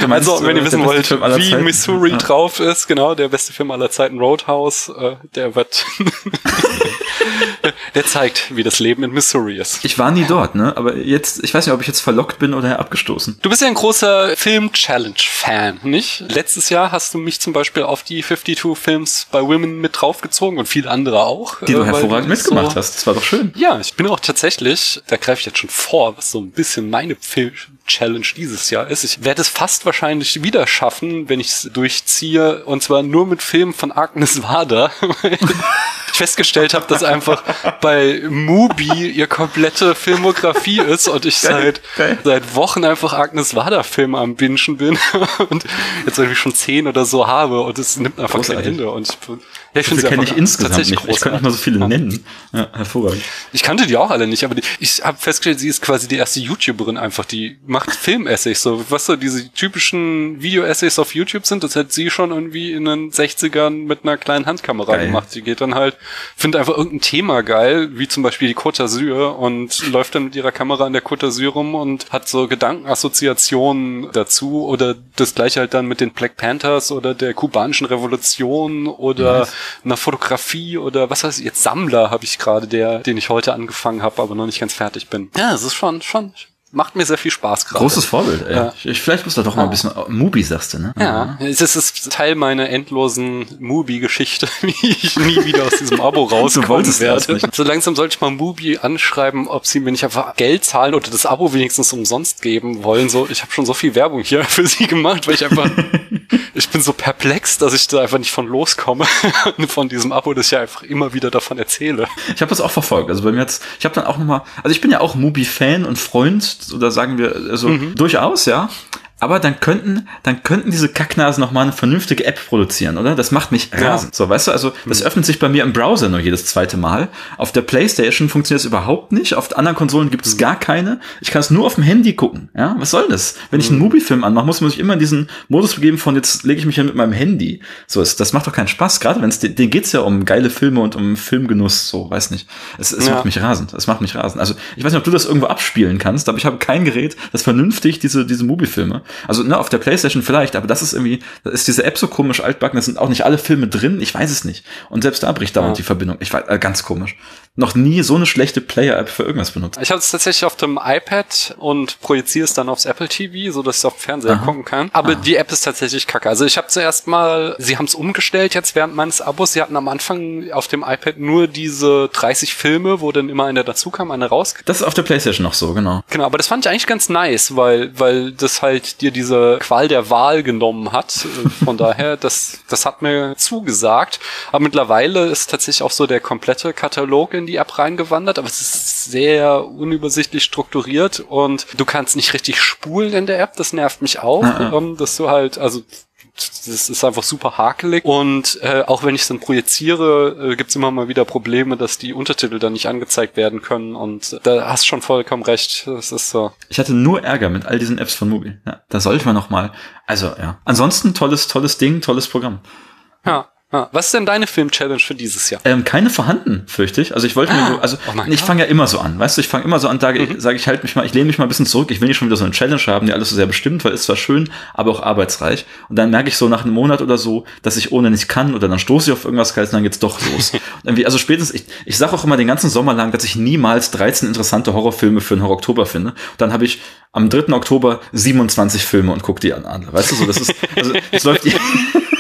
Meinst, also, wenn ihr wissen wollt, wie
Zeiten?
Missouri ja. drauf ist, genau, der beste Film aller Zeiten, Roadhouse, äh, der wird, der zeigt, wie das Leben in Missouri ist.
Ich war nie dort, ne, aber jetzt, ich weiß nicht, ob ich jetzt verlockt bin oder abgestoßen.
Du bist ja ein großer Film-Challenge-Fan, nicht? Letztes Jahr hast du mich zum Beispiel auf die 52 Films bei Women mit draufgezogen und viele andere auch.
Die du äh, hervorragend mitgemacht so hast, das war doch schön.
Ja, ich bin auch tatsächlich, da greife ich jetzt schon vor, was so ein bisschen meine Film Challenge dieses Jahr ist. Ich werde es fast wahrscheinlich wieder schaffen, wenn ich es durchziehe, und zwar nur mit Filmen von Agnes Wader. ich festgestellt habe, dass einfach bei Mubi ihr komplette Filmografie ist und ich seit, seit Wochen einfach Agnes Wader Filme am Bingen bin und jetzt irgendwie schon zehn oder so habe und es nimmt einfach kein Ende und ich,
ja, ich finde kenne ich insgesamt nicht. Großartig. Ich kann nicht mal so viele nennen. Ja, hervorragend.
Ich kannte die auch alle nicht, aber die, ich habe festgestellt, sie ist quasi die erste YouTuberin einfach, die macht Film-Essays. So, was so diese typischen Video-Essays auf YouTube sind, das hat sie schon irgendwie in den 60ern mit einer kleinen Handkamera geil. gemacht. Sie geht dann halt, findet einfach irgendein Thema geil, wie zum Beispiel die Côte d'Azur und läuft dann mit ihrer Kamera in der Côte d'Azur rum und hat so Gedankenassoziationen dazu oder das gleiche halt dann mit den Black Panthers oder der kubanischen Revolution oder nice einer Fotografie oder was weiß ich, jetzt Sammler habe ich gerade, der, den ich heute angefangen habe, aber noch nicht ganz fertig bin. Ja, es ist schon, schon macht mir sehr viel Spaß gerade.
Großes Vorbild, ey. Ja. Ich, vielleicht muss da doch mal ein bisschen Mubi sagst du, ne?
Ja, es ist, Teil meiner endlosen Mubi-Geschichte, wie ich nie wieder aus diesem Abo rauskommen werde. So langsam sollte ich mal Mubi anschreiben, ob sie mir nicht einfach Geld zahlen oder das Abo wenigstens umsonst geben wollen. So, ich habe schon so viel Werbung hier für sie gemacht, weil ich einfach, ich bin so perplex, dass ich da einfach nicht von loskomme von diesem Abo, das ich ja einfach immer wieder davon erzähle.
Ich habe das auch verfolgt. Also bei mir jetzt, ich habe dann auch nochmal, also ich bin ja auch Mubi-Fan und Freund oder sagen wir, also mhm. durchaus, ja. Aber dann könnten, dann könnten diese Kacknasen noch mal eine vernünftige App produzieren, oder? Das macht mich rasend. Ja. So, weißt du, also das mhm. öffnet sich bei mir im Browser nur jedes zweite Mal. Auf der Playstation funktioniert es überhaupt nicht. Auf anderen Konsolen gibt es gar keine. Ich kann es nur auf dem Handy gucken. Ja, was soll das? Wenn ich einen Movie-Film anmache, muss man sich immer in diesen Modus begeben von jetzt lege ich mich ja mit meinem Handy. So, ist, das macht doch keinen Spaß. Gerade wenn es, denen geht's ja um geile Filme und um Filmgenuss. So, weiß nicht. Es, es ja. macht mich rasend. Es macht mich rasend. Also ich weiß nicht, ob du das irgendwo abspielen kannst, aber ich habe kein Gerät, das vernünftig diese diese Movie-Filme also ne, auf der Playstation vielleicht, aber das ist irgendwie, da ist diese App so komisch altbacken, da sind auch nicht alle Filme drin, ich weiß es nicht. Und selbst da bricht dauernd ja. die Verbindung. Ich weiß, äh, ganz komisch noch nie so eine schlechte Player-App für irgendwas benutzt.
Ich habe es tatsächlich auf dem iPad und projiziere es dann aufs Apple TV, so dass ich es auf dem Fernseher Aha. gucken kann. Aber Aha. die App ist tatsächlich kacke. Also ich habe zuerst mal, sie haben es umgestellt jetzt während meines Abos. Sie hatten am Anfang auf dem iPad nur diese 30 Filme, wo dann immer eine dazu kam, eine raus.
Das ist auf der PlayStation noch so, genau.
Genau, aber das fand ich eigentlich ganz nice, weil weil das halt dir diese Qual der Wahl genommen hat. Von daher, das das hat mir zugesagt. Aber mittlerweile ist tatsächlich auch so der komplette Katalog in die App reingewandert, aber es ist sehr unübersichtlich strukturiert und du kannst nicht richtig spulen in der App, das nervt mich auch, ah, ähm, dass du halt, also das ist einfach super hakelig und äh, auch wenn ich es dann projiziere, äh, gibt's immer mal wieder Probleme, dass die Untertitel dann nicht angezeigt werden können und äh, da hast schon vollkommen recht. Das ist so.
Ich hatte nur Ärger mit all diesen Apps von Mubi. Ja, da sollte man noch mal. Also ja. Ansonsten tolles, tolles Ding, tolles Programm.
Ja. Ah, was ist denn deine Film-Challenge für dieses Jahr?
Ähm, keine vorhanden, fürchte ich. Also ich wollte ah, mir, also oh ich fange ja immer so an, weißt du, ich fange immer so an, sage mhm. sag ich halt mich mal, ich lehne mich mal ein bisschen zurück, ich will nicht schon wieder so eine Challenge haben, die alles so sehr bestimmt, weil ist zwar schön, aber auch arbeitsreich. Und dann merke ich so nach einem Monat oder so, dass ich ohne nicht kann oder dann stoße ich auf irgendwas Geiles und dann geht's doch los. irgendwie, also spätestens, ich, ich sage auch immer den ganzen Sommer lang, dass ich niemals 13 interessante Horrorfilme für den Horror Oktober finde. Und dann habe ich am 3. Oktober 27 Filme und guck die an. Weißt du so, das ist, also es läuft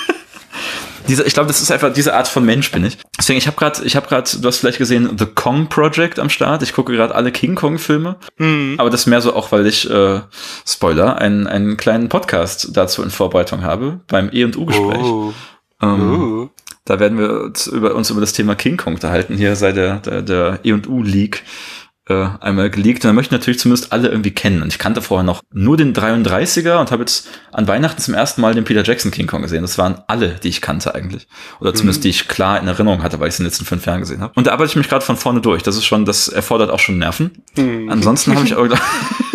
diese, ich glaube, das ist einfach diese Art von Mensch bin ich. Deswegen, ich habe gerade, ich habe gerade, du hast vielleicht gesehen, The Kong Project am Start. Ich gucke gerade alle King Kong Filme, mhm. aber das mehr so auch, weil ich äh, Spoiler einen einen kleinen Podcast dazu in Vorbereitung habe beim E und U Gespräch. Oh. Ähm, oh. Da werden wir uns über, uns über das Thema King Kong unterhalten. Hier sei der der, der E und U League äh, einmal geleakt. Und möchte ich natürlich zumindest alle irgendwie kennen. Und ich kannte vorher noch nur den 33er und habe jetzt an Weihnachten zum ersten Mal den Peter Jackson King Kong gesehen. Das waren alle, die ich kannte eigentlich. Oder zumindest mhm. die ich klar in Erinnerung hatte, weil ich es in den letzten fünf Jahren gesehen habe. Und da arbeite ich mich gerade von vorne durch. Das ist schon, das erfordert auch schon Nerven. Mhm. Ansonsten habe ich auch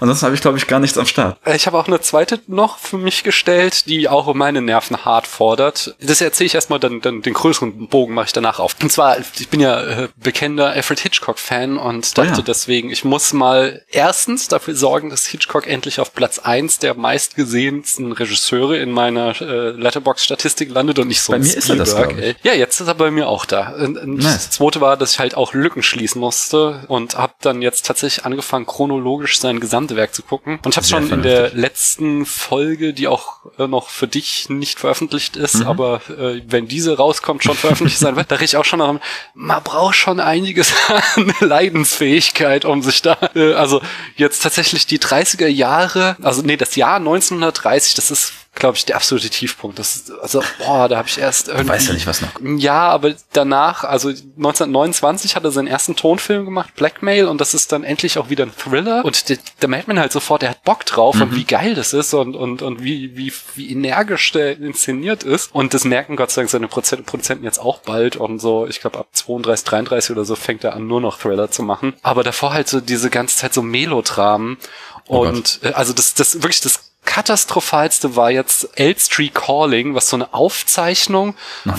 Ansonsten habe ich, glaube ich, gar nichts am Start.
Ich habe auch eine zweite noch für mich gestellt, die auch meine Nerven hart fordert. Das erzähle ich erstmal, dann, dann den größeren Bogen mache ich danach auf. Und zwar, ich bin ja äh, bekennender Alfred Hitchcock-Fan und dachte oh ja. deswegen, ich muss mal erstens dafür sorgen, dass Hitchcock endlich auf Platz eins der meistgesehensten Regisseure in meiner äh, Letterbox-Statistik landet und nicht so
bei mir ist er das,
Ja, jetzt ist er bei mir auch da. Und nice. Das zweite war, dass ich halt auch Lücken schließen musste und habe dann jetzt tatsächlich angefangen, chronologisch sein Gesamtwerk zu gucken. Und ich habe schon in der letzten Folge, die auch äh, noch für dich nicht veröffentlicht ist, mhm. aber äh, wenn diese rauskommt, schon veröffentlicht sein wird, da ich auch schon darum, man braucht schon einiges an Leidensfähigkeit, um sich da, äh, also jetzt tatsächlich die 30er Jahre, also nee, das Jahr 1930, das ist glaube ich, der absolute Tiefpunkt. Das ist, also, boah, da habe ich erst irgendwie.
Weiß ja nicht, was noch.
Ja, aber danach, also 1929 hat er seinen ersten Tonfilm gemacht, Blackmail, und das ist dann endlich auch wieder ein Thriller. Und da merkt man halt sofort, der hat Bock drauf mhm. und wie geil das ist und, und, und wie, wie, wie energisch der inszeniert ist. Und das merken Gott sei Dank seine Produzenten jetzt auch bald. Und so, ich glaube, ab 32, 33 oder so fängt er an, nur noch Thriller zu machen. Aber davor halt so diese ganze Zeit so Melodramen. Oh und. Äh, also das, das wirklich das katastrophalste war jetzt Elstree Calling, was so eine Aufzeichnung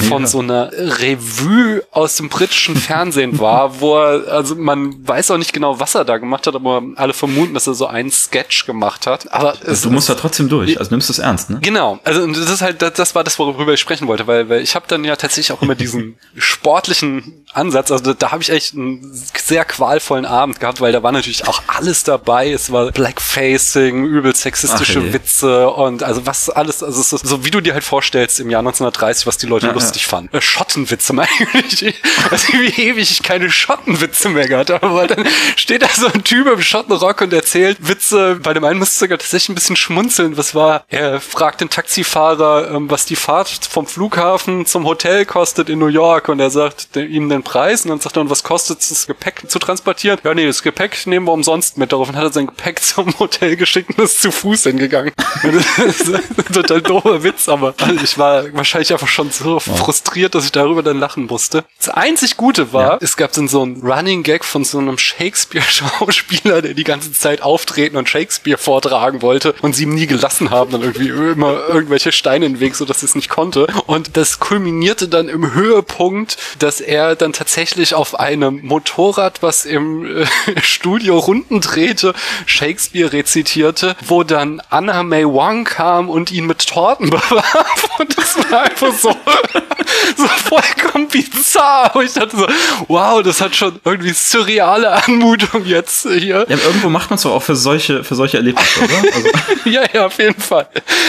von so einer Revue aus dem britischen Fernsehen war, wo er, also man weiß auch nicht genau, was er da gemacht hat, aber alle vermuten, dass er so einen Sketch gemacht hat. Aber
es, du musst da trotzdem durch, also nimmst du es ernst, ne?
Genau, also das ist halt, das, das war das, worüber ich sprechen wollte, weil, weil ich habe dann ja tatsächlich auch immer diesen sportlichen Ansatz, also da, da habe ich echt einen sehr qualvollen Abend gehabt, weil da war natürlich auch alles dabei, es war Blackfacing, übel sexistische Ach, Witze und also was alles, also ist so wie du dir halt vorstellst im Jahr 1930, was die Leute ja, lustig ja. fanden. Äh, Schottenwitze, meine ich. Also wie ewig ich keine Schottenwitze mehr gehabt habe, weil dann steht da so ein Typ im Schottenrock und erzählt Witze. Bei dem einen musste sogar tatsächlich ein bisschen schmunzeln. Was war? Er fragt den Taxifahrer, ähm, was die Fahrt vom Flughafen zum Hotel kostet in New York und er sagt ihm den Preis und dann sagt er, und was kostet es, das Gepäck zu transportieren? Ja, nee, das Gepäck nehmen wir umsonst mit. Daraufhin hat er sein Gepäck zum Hotel geschickt und ist zu Fuß hingegangen. Das ist ein total doofer Witz, aber ich war wahrscheinlich einfach schon so frustriert, dass ich darüber dann lachen musste. Das einzig Gute war, ja. es gab dann so einen Running Gag von so einem Shakespeare-Schauspieler, der die ganze Zeit auftreten und Shakespeare vortragen wollte und sie ihm nie gelassen haben, dann irgendwie immer irgendwelche Steine in den Weg, so dass es nicht konnte. Und das kulminierte dann im Höhepunkt, dass er dann tatsächlich auf einem Motorrad, was im äh, Studio Runden drehte, Shakespeare rezitierte, wo dann Anna May Wong kam und ihn mit Torten bewarf. Und das war einfach so, so vollkommen bizarr. Und ich dachte so, wow, das hat schon irgendwie surreale Anmutung jetzt hier.
Ja, irgendwo macht man es doch auch für solche, für solche Erlebnisse, oder? Also.
ja, ja, auf jeden Fall.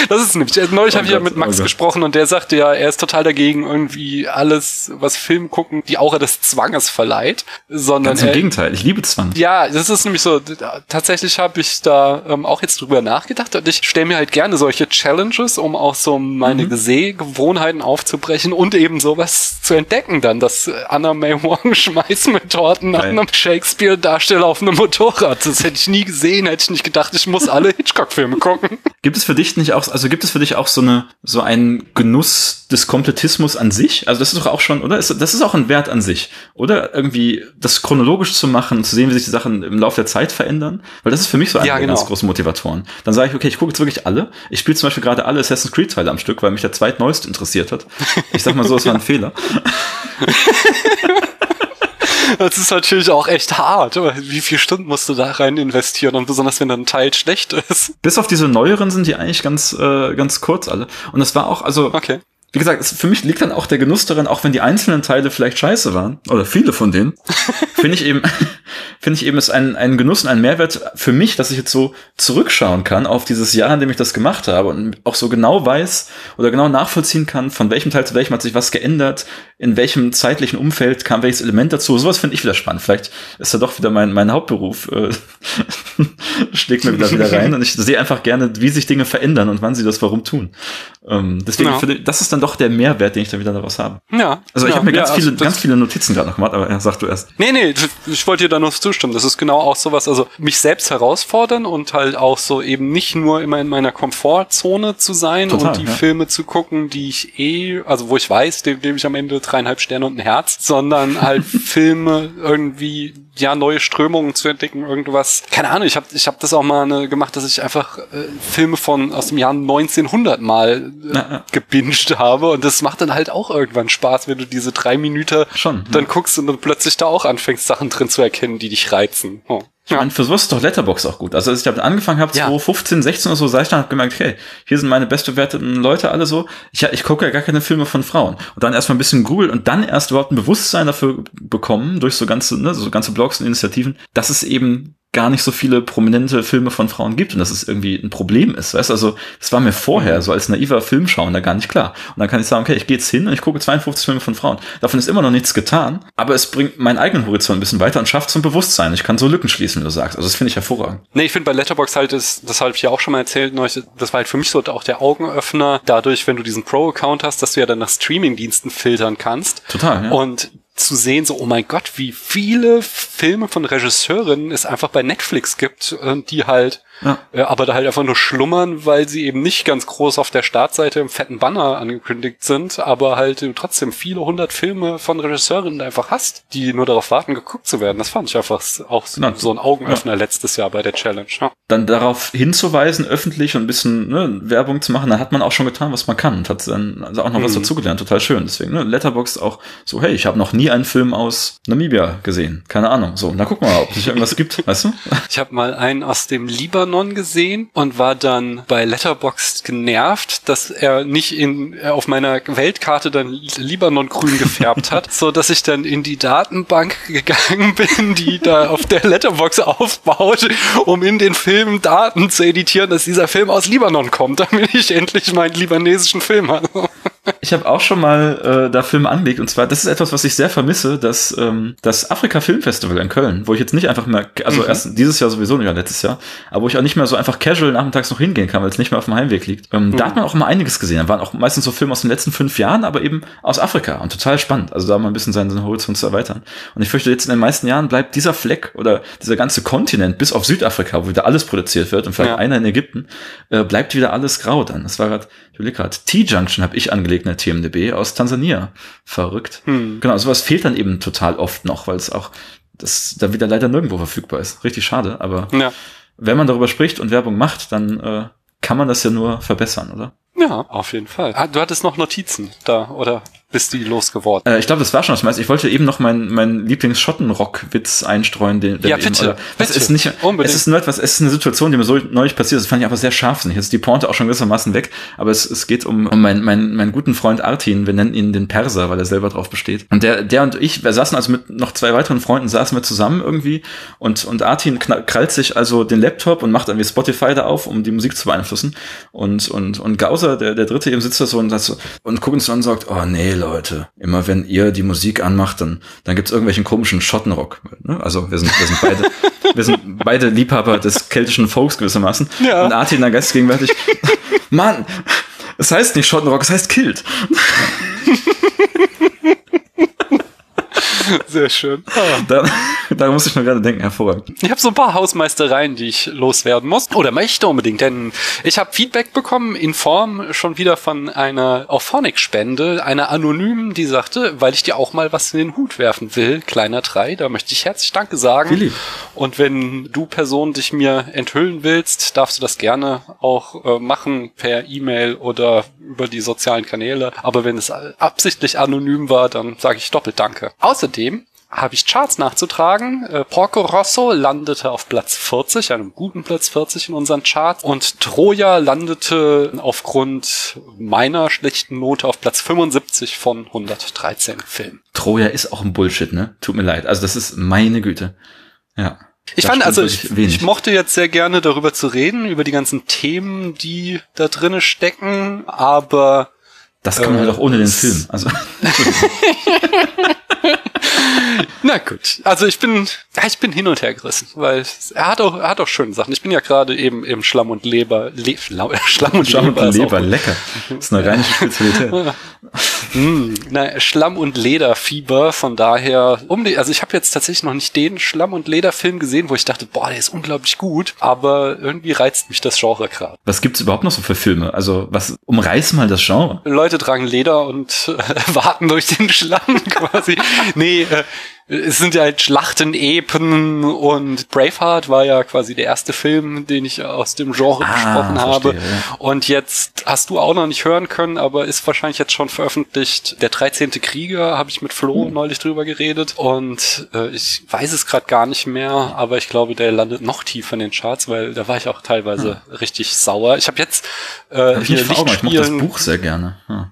Das ist nämlich, also neulich oh habe ich ja mit Max oh gesprochen und der sagte ja, er ist total dagegen, irgendwie alles, was Film gucken, die Aura des Zwanges verleiht, sondern.
Ganz im er, Gegenteil, ich liebe Zwang.
Ja, das ist nämlich so, tatsächlich habe ich da ähm, auch jetzt drüber nachgedacht und ich ich stelle mir halt gerne solche Challenges, um auch so meine mhm. Sehgewohnheiten aufzubrechen und eben sowas zu entdecken dann, dass Anna May Wong schmeißt mit Torten nach einem Shakespeare-Darsteller auf einem Motorrad. Das hätte ich nie gesehen, hätte ich nicht gedacht, ich muss alle Hitchcock-Filme gucken.
Gibt es für dich nicht auch, also gibt es für dich auch so eine, so einen Genuss des Komplettismus an sich? Also das ist doch auch schon, oder? Das ist auch ein Wert an sich, oder? Irgendwie das chronologisch zu machen, zu sehen, wie sich die Sachen im Laufe der Zeit verändern, weil das ist für mich so einer ja, der genau. ganz großen Motivatoren. Dann sage ich, okay, ich gucke jetzt wirklich alle. Ich spiele zum Beispiel gerade alle Assassin's Creed Teile am Stück, weil mich der zweitneueste interessiert hat. Ich sag mal so, es war ein Fehler.
Das ist natürlich auch echt hart. Wie viele Stunden musst du da rein investieren und besonders wenn dann ein Teil schlecht ist?
Bis auf diese neueren sind die eigentlich ganz, äh, ganz kurz alle. Und das war auch, also, okay wie gesagt, für mich liegt dann auch der Genuss darin, auch wenn die einzelnen Teile vielleicht scheiße waren, oder viele von denen, finde ich eben, finde ich eben ist ein, ein Genuss und ein Mehrwert für mich, dass ich jetzt so zurückschauen kann auf dieses Jahr, in dem ich das gemacht habe und auch so genau weiß oder genau nachvollziehen kann, von welchem Teil zu welchem hat sich was geändert, in welchem zeitlichen Umfeld kam welches Element dazu. Sowas finde ich wieder spannend. Vielleicht ist da doch wieder mein, mein Hauptberuf, äh, schlägt mir wieder wieder rein und ich sehe einfach gerne, wie sich Dinge verändern und wann sie das warum tun. Ähm, deswegen, genau. das ist dann doch der Mehrwert, den ich dann wieder daraus habe.
Ja.
Also ich
ja,
habe mir ganz ja, viele, also ganz viele Notizen gerade noch gemacht, aber ja, sag du erst.
Nee, nee, ich wollte dir da noch zustimmen. Das ist genau auch sowas, also mich selbst herausfordern und halt auch so eben nicht nur immer in meiner Komfortzone zu sein Total, und die ja. Filme zu gucken, die ich eh, also wo ich weiß, dem, dem ich am Ende dreieinhalb Sterne und ein Herz, sondern halt Filme irgendwie ja neue Strömungen zu entdecken, irgendwas. Keine Ahnung, ich habe ich hab das auch mal ne, gemacht, dass ich einfach äh, Filme von aus dem Jahr 1900 mal äh, gebinged habe und das macht dann halt auch irgendwann Spaß, wenn du diese drei Minuten
Schon,
dann
ja.
guckst und dann plötzlich da auch anfängst, Sachen drin zu erkennen, die dich reizen. Oh.
Ich meine, für sowas ist doch Letterbox auch gut. Also als ich damit angefangen habe,
Ja.
2015, 16 oder so, sah ich dann, hab gemerkt, okay, hier sind meine bestbewerteten Leute alle so. Ich, ich gucke ja gar keine Filme von Frauen. Und dann erstmal ein bisschen Google und dann erst überhaupt ein Bewusstsein dafür bekommen, durch so ganze, ne, so ganze Blogs und Initiativen, dass es eben gar nicht so viele prominente Filme von Frauen gibt und dass es irgendwie ein Problem ist, weißt du? Also, das war mir vorher so als naiver Filmschauender gar nicht klar. Und dann kann ich sagen, okay, ich gehe jetzt hin und ich gucke 52 Filme von Frauen. Davon ist immer noch nichts getan, aber es bringt meinen eigenen Horizont ein bisschen weiter und schafft so ein Bewusstsein. Ich kann so Lücken schließen, wie du sagst. Also, das finde ich hervorragend.
Nee, ich finde bei Letterbox halt, ist, das habe ich ja auch schon mal erzählt, das war halt für mich so auch der Augenöffner, dadurch, wenn du diesen Pro-Account hast, dass du ja dann nach Streaming-Diensten filtern kannst.
Total, ja.
Und zu sehen, so, oh mein Gott, wie viele Filme von Regisseurinnen es einfach bei Netflix gibt, äh, die halt,
Ja.
äh, aber da halt einfach nur schlummern, weil sie eben nicht ganz groß auf der Startseite im fetten Banner angekündigt sind, aber halt du trotzdem viele hundert Filme von Regisseurinnen da einfach hast, die nur darauf warten, geguckt zu werden. Das fand ich einfach auch so,
Genau.
so ein Augenöffner letztes Jahr bei der Challenge. Ja.
dann darauf hinzuweisen, öffentlich und ein bisschen ne, Werbung zu machen, dann hat man auch schon getan, was man kann und hat dann also auch noch was
Mhm.
dazugelernt. Total schön. Deswegen, ne, Letterboxd auch so, hey, ich habe noch nie einen Film aus Namibia gesehen. Keine Ahnung. So, na guck mal, ob es irgendwas gibt, weißt du?
Ich habe mal einen aus dem Libanon gesehen und war dann bei Letterboxd genervt, dass er nicht in äh, auf meiner Weltkarte dann Libanon grün gefärbt hat, so dass ich dann in die Datenbank gegangen bin, die da auf der Letterbox aufbaut, um in den Film Daten zu editieren, dass dieser Film aus Libanon kommt, damit ich endlich meinen libanesischen Film habe.
Ich habe auch schon mal äh, da Filme angelegt und zwar, das ist etwas, was ich sehr vermisse, das, ähm, das Afrika Filmfestival in Köln, wo ich jetzt nicht einfach mehr, also erst dieses Jahr sowieso nicht, ja, letztes Jahr, aber wo ich auch nicht mehr so einfach casual nachmittags noch hingehen kann, weil es nicht mehr auf dem Heimweg liegt. Ähm, Da hat man auch immer einiges gesehen. Da waren auch meistens so Filme aus den letzten fünf Jahren, aber eben aus Afrika und total spannend. Also da mal ein bisschen seinen, seinen Horizont zu erweitern. Und ich fürchte, jetzt in den meisten Jahren bleibt dieser Fleck oder dieser ganze Kontinent bis auf Südafrika, wo wieder alles produziert wird und vielleicht
Ja.
einer in Ägypten, äh, bleibt wieder alles grau dann. Das war gerade, ich überlege gerade, T-Junction habe ich angelegt der TMDB aus Tansania. Verrückt.
Hm.
Genau, sowas fehlt dann eben total oft noch, weil es auch das da wieder leider nirgendwo verfügbar ist. Richtig schade, aber
Ja.
wenn man darüber spricht und Werbung macht, dann äh, kann man das ja nur verbessern, oder?
Ja, auf jeden Fall. Ah, Du hattest noch Notizen da, oder bist du die losgeworden?
Äh, ich glaube, das war schon was meinst. Ich wollte eben noch meinen mein Lieblings-Schottenrock-Witz einstreuen, den, der
Ja,
mir eben,
bitte, bitte.
ist nicht,
Unbedingt.
es ist nur etwas, es ist eine Situation, die mir so neulich passiert ist. Das fand ich aber sehr scharfsinnig. Jetzt ist die Pointe auch schon gewissermaßen weg, aber es, es geht um, um meinen, meinen, meinen guten Freund Artin. Wir nennen ihn den Perser, weil er selber drauf besteht. Und der, der und ich, wir saßen also mit noch zwei weiteren Freunden, saßen wir zusammen irgendwie und, und Artin krallt sich also den Laptop und macht irgendwie Spotify da auf, um die Musik zu beeinflussen. Und, und, und Gauser, der, der dritte eben sitzt da so und, so, und guckt uns an und sagt, oh nee, Leute, immer wenn ihr die Musik anmacht, dann, dann gibt's irgendwelchen komischen Schottenrock. Ne? Also wir sind, wir sind beide, wir sind beide Liebhaber des keltischen Folks gewissermaßen.
Ja.
Und Artin dann geistgegenwärtig, Mann, es heißt nicht Schottenrock, es heißt Kilt.
Sehr schön.
Da, da muss ich nur gerade denken, hervorragend.
Ich habe so ein paar Hausmeistereien, die ich loswerden muss oder möchte unbedingt, denn ich habe Feedback bekommen in Form schon wieder von einer Auphonic-Spende, einer anonymen, die sagte, weil ich dir auch mal was in den Hut werfen will, kleiner drei, da möchte ich herzlich Danke sagen. Und wenn du Person dich mir enthüllen willst, darfst du das gerne auch äh, machen per E-Mail oder über die sozialen Kanäle. Aber wenn es absichtlich anonym war, dann sage ich doppelt Danke. Außerdem habe ich Charts nachzutragen. Äh, Porco Rosso landete auf Platz 40, einem guten Platz 40 in unseren Charts. Und Troja landete aufgrund meiner schlechten Note auf Platz 75 von 113 Filmen.
Troja ist auch ein Bullshit, ne? Tut mir leid. Also das ist meine Güte. Ja.
Ich fand, also ich, ich mochte jetzt sehr gerne darüber zu reden, über die ganzen Themen, die da drinne stecken, aber
Das kann man
Äh,
halt auch ohne den Film. Also
na gut. Also ich bin, ich bin hin und her gerissen, weil er hat auch, er hat auch schöne Sachen. Ich bin ja gerade eben im Schlamm und Leber, Le, Schla- Schlamm und
Schau
Leber,
und Leber, lecker. Das ist eine rheinische Spezialität.
Mm, na, Schlamm und Lederfieber, von daher, um die, also ich habe jetzt tatsächlich noch nicht den Schlamm und Lederfilm gesehen, wo ich dachte, boah, der ist unglaublich gut, aber irgendwie reizt mich das Genre gerade.
Was gibt's überhaupt noch so für Filme? Also was umreiß mal das Genre.
Leute tragen Leder und äh, warten durch den Schlamm quasi. Nee, nee, äh, es sind ja halt Schlachten, Epen und Braveheart war ja quasi der erste Film, den ich aus dem Genre ah, besprochen habe. Ja. Und jetzt hast du auch noch nicht hören können, aber ist wahrscheinlich jetzt schon veröffentlicht. Der 13. Krieger habe ich mit Flo hm. neulich drüber geredet und äh, ich weiß es gerade gar nicht mehr, aber ich glaube, der landet noch tiefer in den Charts, weil da war ich auch teilweise hm. richtig sauer. Ich habe jetzt
äh, hab ich hier Lichtspielen... Ich mochte das Buch sehr gerne. Hm.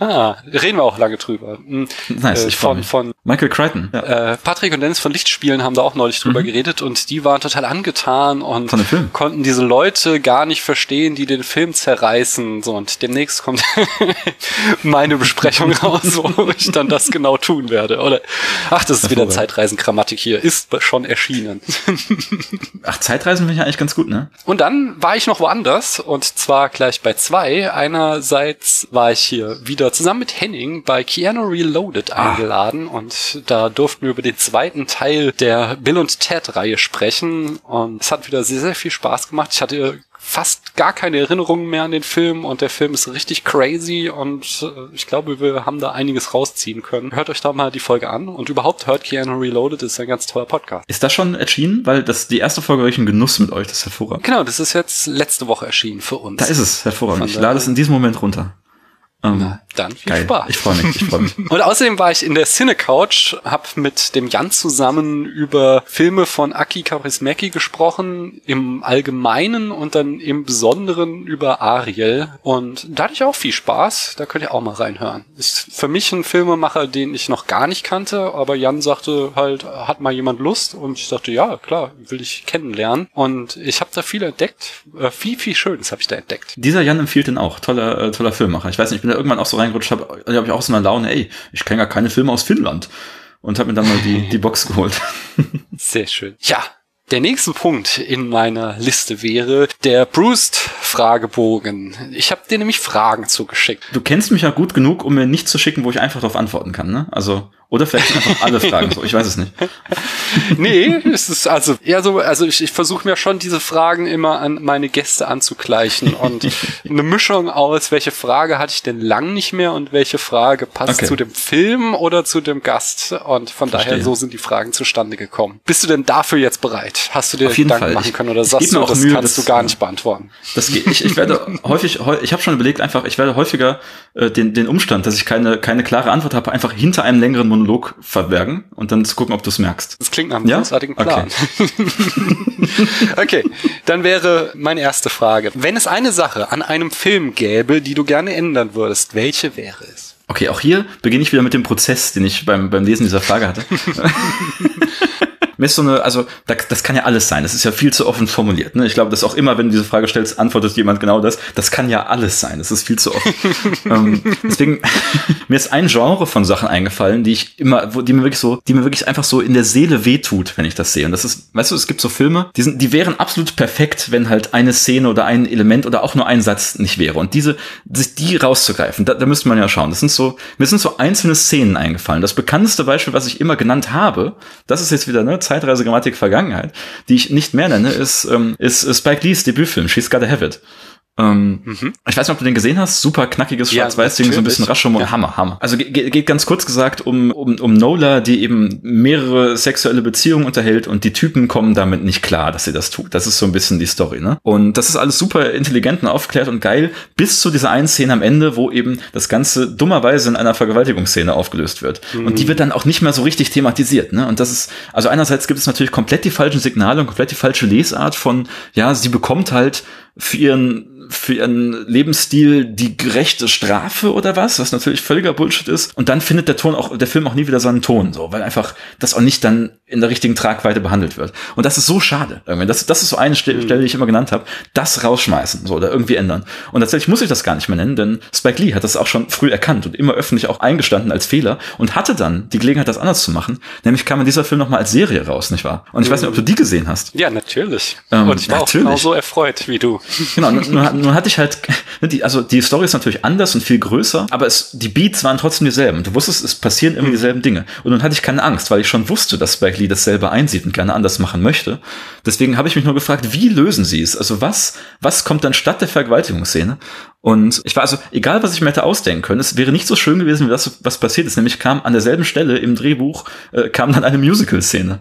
Ah, reden wir auch lange drüber.
Hm, nice, äh,
von, von
Michael Crichton.
Ja. Äh, Patrick und Dennis von Lichtspielen haben da auch neulich drüber mhm. geredet und die waren total angetan und konnten diese Leute gar nicht verstehen, die den Film zerreißen. So und demnächst kommt meine Besprechung raus, wo ich dann das genau tun werde. Oder ach, das ist wieder Zeitreisengrammatik hier. Ist schon erschienen.
ach, Zeitreisen finde ich eigentlich ganz gut, ne?
Und dann war ich noch woanders und zwar gleich bei zwei. Einerseits war ich hier wieder zusammen mit Henning bei Keanu Reloaded ah. eingeladen und da durften wir über den zweiten Teil der Bill und Ted Reihe sprechen und es hat wieder sehr, sehr viel Spaß gemacht. Ich hatte fast gar keine Erinnerungen mehr an den Film und der Film ist richtig crazy und äh, ich glaube, wir haben da einiges rausziehen können. Hört euch da mal die Folge an und überhaupt hört Keanu Reloaded, ist ein ganz toller Podcast.
Ist das schon erschienen? Weil das die erste Folge war ich ein Genuss mit euch, das ist hervorragend.
Genau, das ist jetzt letzte Woche erschienen für uns.
Da ist es, hervorragend. Ich lade es in diesem Moment runter.
Ähm, Na, dann viel geil. Spaß.
Ich freue mich, ich freue mich.
Und außerdem war ich in der Cine Couch, hab mit dem Jan zusammen über Filme von Aki Kaurismäki gesprochen, im Allgemeinen und dann im Besonderen über Ariel. Und da hatte ich auch viel Spaß. Da könnt ihr auch mal reinhören. Ist für mich ein Filmemacher, den ich noch gar nicht kannte, aber Jan sagte halt, hat mal jemand Lust? Und ich sagte, ja, klar, will ich kennenlernen. Und ich habe da viel entdeckt. Äh, viel, viel Schönes habe ich da entdeckt.
Dieser Jan empfiehlt den auch. Toller, äh, toller Filmemacher. Ich weiß nicht, ich bin da irgendwann auch so reingerutscht, habe hab ich auch so eine Laune, ey, ich kenne gar keine Filme aus Finnland. Und habe mir dann mal die, die Box geholt.
Sehr schön. Ja, der nächste Punkt in meiner Liste wäre der Bruce-Fragebogen. Ich habe dir nämlich Fragen zugeschickt.
Du kennst mich ja gut genug, um mir nicht zu schicken, wo ich einfach darauf antworten kann, ne? Also oder vielleicht einfach alle Fragen so, ich weiß es nicht.
nee, es ist also eher so, also ich, ich versuche mir schon diese Fragen immer an meine Gäste anzugleichen und eine Mischung aus, welche Frage hatte ich denn lang nicht mehr und welche Frage passt okay. zu dem Film oder zu dem Gast und von Verstehe. daher so sind die Fragen zustande gekommen. Bist du denn dafür jetzt bereit? Hast du dir Gedanken Fall. machen können oder sagst du, das Mühe, kannst das, du gar nicht beantworten?
Das geht, ich, ich werde häufig, ich habe schon überlegt einfach, ich werde häufiger äh, den, den Umstand, dass ich keine, keine klare Antwort habe, einfach hinter einem längeren Monolog Monolog verbergen und dann zu gucken, ob du es merkst.
Das klingt nach einem ja? großartigen Plan. Okay. okay, dann wäre meine erste Frage. Wenn es eine Sache an einem Film gäbe, die du gerne ändern würdest, welche wäre es?
Okay, auch hier beginne ich wieder mit dem Prozess, den ich beim, beim Lesen dieser Frage hatte. mir ist so eine, also da, das kann ja alles sein. Das ist ja viel zu offen formuliert. Ne? Ich glaube, dass auch immer, wenn du diese Frage stellst, antwortet jemand genau das. Das kann ja alles sein. Das ist viel zu offen. ähm, deswegen mir ist ein Genre von Sachen eingefallen, die ich immer, wo, die mir wirklich so, die mir wirklich einfach so in der Seele wehtut, wenn ich das sehe. Und das ist, weißt du, es gibt so Filme, die sind, die wären absolut perfekt, wenn halt eine Szene oder ein Element oder auch nur ein Satz nicht wäre. Und diese, die rauszugreifen, da, da müsste man ja schauen. Das sind so, mir sind so einzelne Szenen eingefallen. Das bekannteste Beispiel, was ich immer genannt habe, das ist jetzt wieder ne Zeitreise, Grammatik, Vergangenheit, die ich nicht mehr nenne, ist, ähm, ist Spike Lees Debütfilm, She's Gotta Have It. Ähm, mhm. Ich weiß nicht, ob du den gesehen hast. Super knackiges Schwarz-Weiß-Ding, ja, so ein bisschen Raschum und ja. Hammer, Hammer. Also geht, geht ganz kurz gesagt um, um, um Nola, die eben mehrere sexuelle Beziehungen unterhält und die Typen kommen damit nicht klar, dass sie das tut. Das ist so ein bisschen die Story, ne? Und das ist alles super intelligent und aufgeklärt und geil, bis zu dieser einen Szene am Ende, wo eben das Ganze dummerweise in einer Vergewaltigungsszene aufgelöst wird. Mhm. Und die wird dann auch nicht mehr so richtig thematisiert, ne? Und das ist, also einerseits gibt es natürlich komplett die falschen Signale und komplett die falsche Lesart von, ja, sie bekommt halt für ihren für ihren Lebensstil die gerechte Strafe oder was, was natürlich völliger Bullshit ist. Und dann findet der Ton auch, der Film auch nie wieder seinen Ton, so, weil einfach das auch nicht dann in der richtigen Tragweite behandelt wird. Und das ist so schade. Irgendwie. Das, das ist so eine Stelle, Stelle die ich immer genannt habe. Das rausschmeißen, so, oder irgendwie ändern. Und tatsächlich muss ich das gar nicht mehr nennen, denn Spike Lee hat das auch schon früh erkannt und immer öffentlich auch eingestanden als Fehler und hatte dann die Gelegenheit, das anders zu machen. Nämlich kam in dieser Film nochmal als Serie raus, nicht wahr? Und ich mhm. weiß nicht, ob du die gesehen hast.
Ja, natürlich. Ähm, und ich war natürlich. auch genauso erfreut wie du.
Genau, nur, nun hatte ich halt, die, also die Story ist natürlich anders und viel größer, aber es, die Beats waren trotzdem dieselben. Du wusstest, es passieren immer dieselben Dinge. Und nun hatte ich keine Angst, weil ich schon wusste, dass Spike Lee das selber einsieht und gerne anders machen möchte. Deswegen habe ich mich nur gefragt, wie lösen sie es? Also was, was kommt dann statt der Vergewaltigungsszene? Und ich war also, egal was ich mir hätte ausdenken können, es wäre nicht so schön gewesen, wie das, was passiert ist. Nämlich kam an derselben Stelle im Drehbuch, äh, kam dann eine Musical-Szene.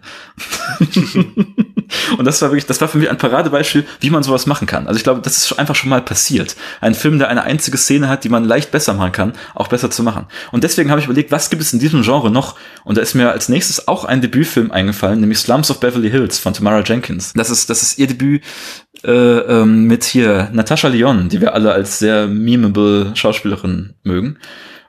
und das war wirklich, das war für mich ein Paradebeispiel, wie man sowas machen kann. Also ich glaube, das ist einfach schon mal passiert. Ein Film, der eine einzige Szene hat, die man leicht besser machen kann, auch besser zu machen. Und deswegen habe ich überlegt, was gibt es in diesem Genre noch? Und da ist mir als nächstes auch ein Debütfilm eingefallen, nämlich Slums of Beverly Hills von Tamara Jenkins. Das ist, das ist ihr Debüt äh, ähm, mit hier Natascha Lyon, die wir alle als sehr memeable Schauspielerin mögen.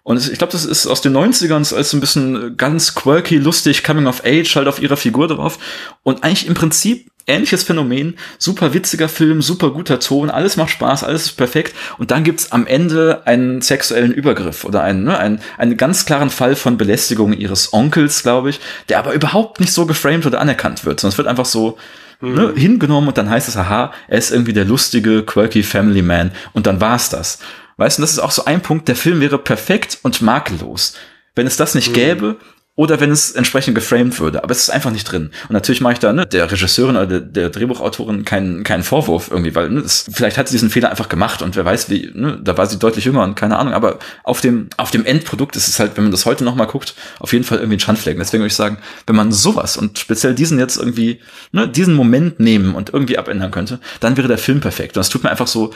Und ich glaube, das ist aus den 90ern als so ein bisschen ganz quirky, lustig, coming of age, halt auf ihrer Figur drauf. Und eigentlich im Prinzip ähnliches Phänomen, super witziger Film, super guter Ton, alles macht Spaß, alles ist perfekt. Und dann gibt's am Ende einen sexuellen Übergriff oder einen, ne, einen, einen ganz klaren Fall von Belästigung ihres Onkels, glaube ich, der aber überhaupt nicht so geframed oder anerkannt wird, sondern es wird einfach so, mhm. ne, hingenommen und dann heißt es, aha, er ist irgendwie der lustige, quirky Family Man und dann war's das. Weißt du, das ist auch so ein Punkt, der Film wäre perfekt und makellos. Wenn es das nicht mhm. gäbe, oder wenn es entsprechend geframed würde. Aber es ist einfach nicht drin. Und natürlich mache ich da ne, der Regisseurin oder der, der Drehbuchautorin keinen, keinen Vorwurf irgendwie, weil ne, das, vielleicht hat sie diesen Fehler einfach gemacht und wer weiß, wie, ne, da war sie deutlich jünger und keine Ahnung. Aber auf dem, auf dem Endprodukt ist es halt, wenn man das heute nochmal guckt, auf jeden Fall irgendwie ein Schandflecken. Deswegen würde ich sagen, wenn man sowas und speziell diesen jetzt irgendwie, ne, diesen Moment nehmen und irgendwie abändern könnte, dann wäre der Film perfekt. Und es tut mir einfach so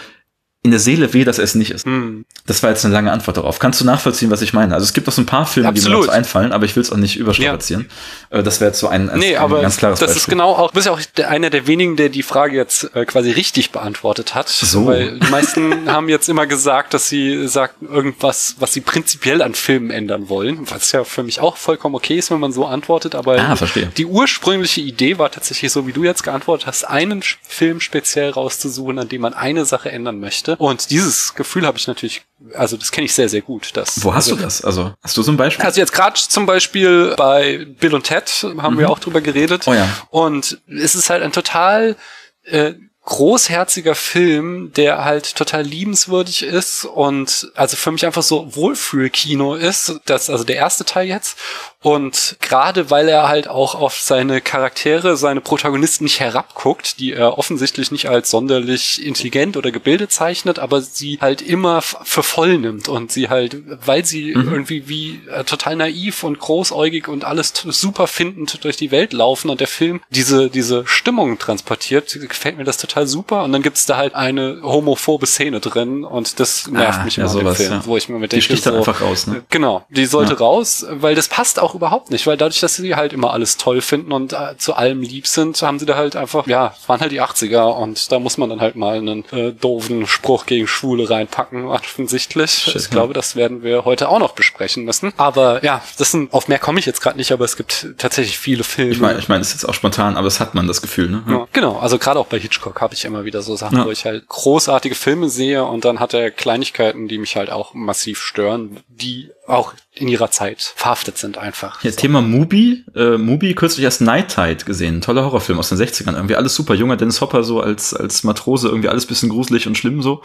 in der Seele weh, dass es nicht ist. Hm. Das war jetzt eine lange Antwort darauf. Kannst du nachvollziehen, was ich meine? Also es gibt auch so ein paar Filme, Absolut. die mir dazu einfallen, aber ich will es auch nicht überstrapazieren. Ja. Äh, das wäre jetzt so ein, ein,
nee, ein ganz klares das Beispiel. ist genau auch, du bist ja auch einer der wenigen, der die Frage jetzt äh, quasi richtig beantwortet hat. So. Weil die meisten haben jetzt immer gesagt, dass sie sagten irgendwas, was sie prinzipiell an Filmen ändern wollen, was ja für mich auch vollkommen okay ist, wenn man so antwortet, aber
ah,
die ursprüngliche Idee war tatsächlich so, wie du jetzt geantwortet hast, einen Film speziell rauszusuchen, an dem man eine Sache ändern möchte und dieses Gefühl habe ich natürlich, also das kenne ich sehr, sehr gut. Dass,
Wo hast
also,
du das? Also hast du so ein Beispiel?
Also jetzt gerade zum Beispiel bei Bill und Ted haben mhm. wir auch drüber geredet.
Oh ja.
Und es ist halt ein total äh, großherziger Film, der halt total liebenswürdig ist und also für mich einfach so Wohlfühlkino ist. Das also der erste Teil jetzt und gerade weil er halt auch auf seine Charaktere, seine Protagonisten nicht herabguckt, die er offensichtlich nicht als sonderlich intelligent oder gebildet zeichnet, aber sie halt immer für voll nimmt und sie halt, weil sie mhm. irgendwie wie äh, total naiv und großäugig und alles super findend durch die Welt laufen und der Film diese, diese Stimmung transportiert, gefällt mir das total super und dann gibt's da halt eine homophobe Szene drin und das nervt ah, mich
immer ja, sowas, Film,
ja. wo ich mir mit
denke, die sticht so, einfach raus, ne?
Genau, die sollte ja. raus, weil das passt auch überhaupt nicht, weil dadurch, dass sie halt immer alles toll finden und äh, zu allem lieb sind, haben sie da halt einfach, ja, waren halt die 80er und da muss man dann halt mal einen äh, doofen Spruch gegen Schwule reinpacken, offensichtlich. Shit, ich glaube, das werden wir heute auch noch besprechen müssen. Aber ja, das sind, auf mehr komme ich jetzt gerade nicht, aber es gibt tatsächlich viele Filme.
Ich meine, ich meine, es ist jetzt auch spontan, aber es hat man das Gefühl, ne?
Ja. genau, also gerade auch bei Hitchcock habe ich immer wieder so Sachen, ja. wo ich halt großartige Filme sehe und dann hat er Kleinigkeiten, die mich halt auch massiv stören, die auch in ihrer Zeit verhaftet sind einfach.
Ja, so. Thema Mubi, äh, Mubi kürzlich erst Night Tide gesehen, toller Horrorfilm aus den 60ern, irgendwie alles super, junger Dennis Hopper so als als Matrose, irgendwie alles bisschen gruselig und schlimm so.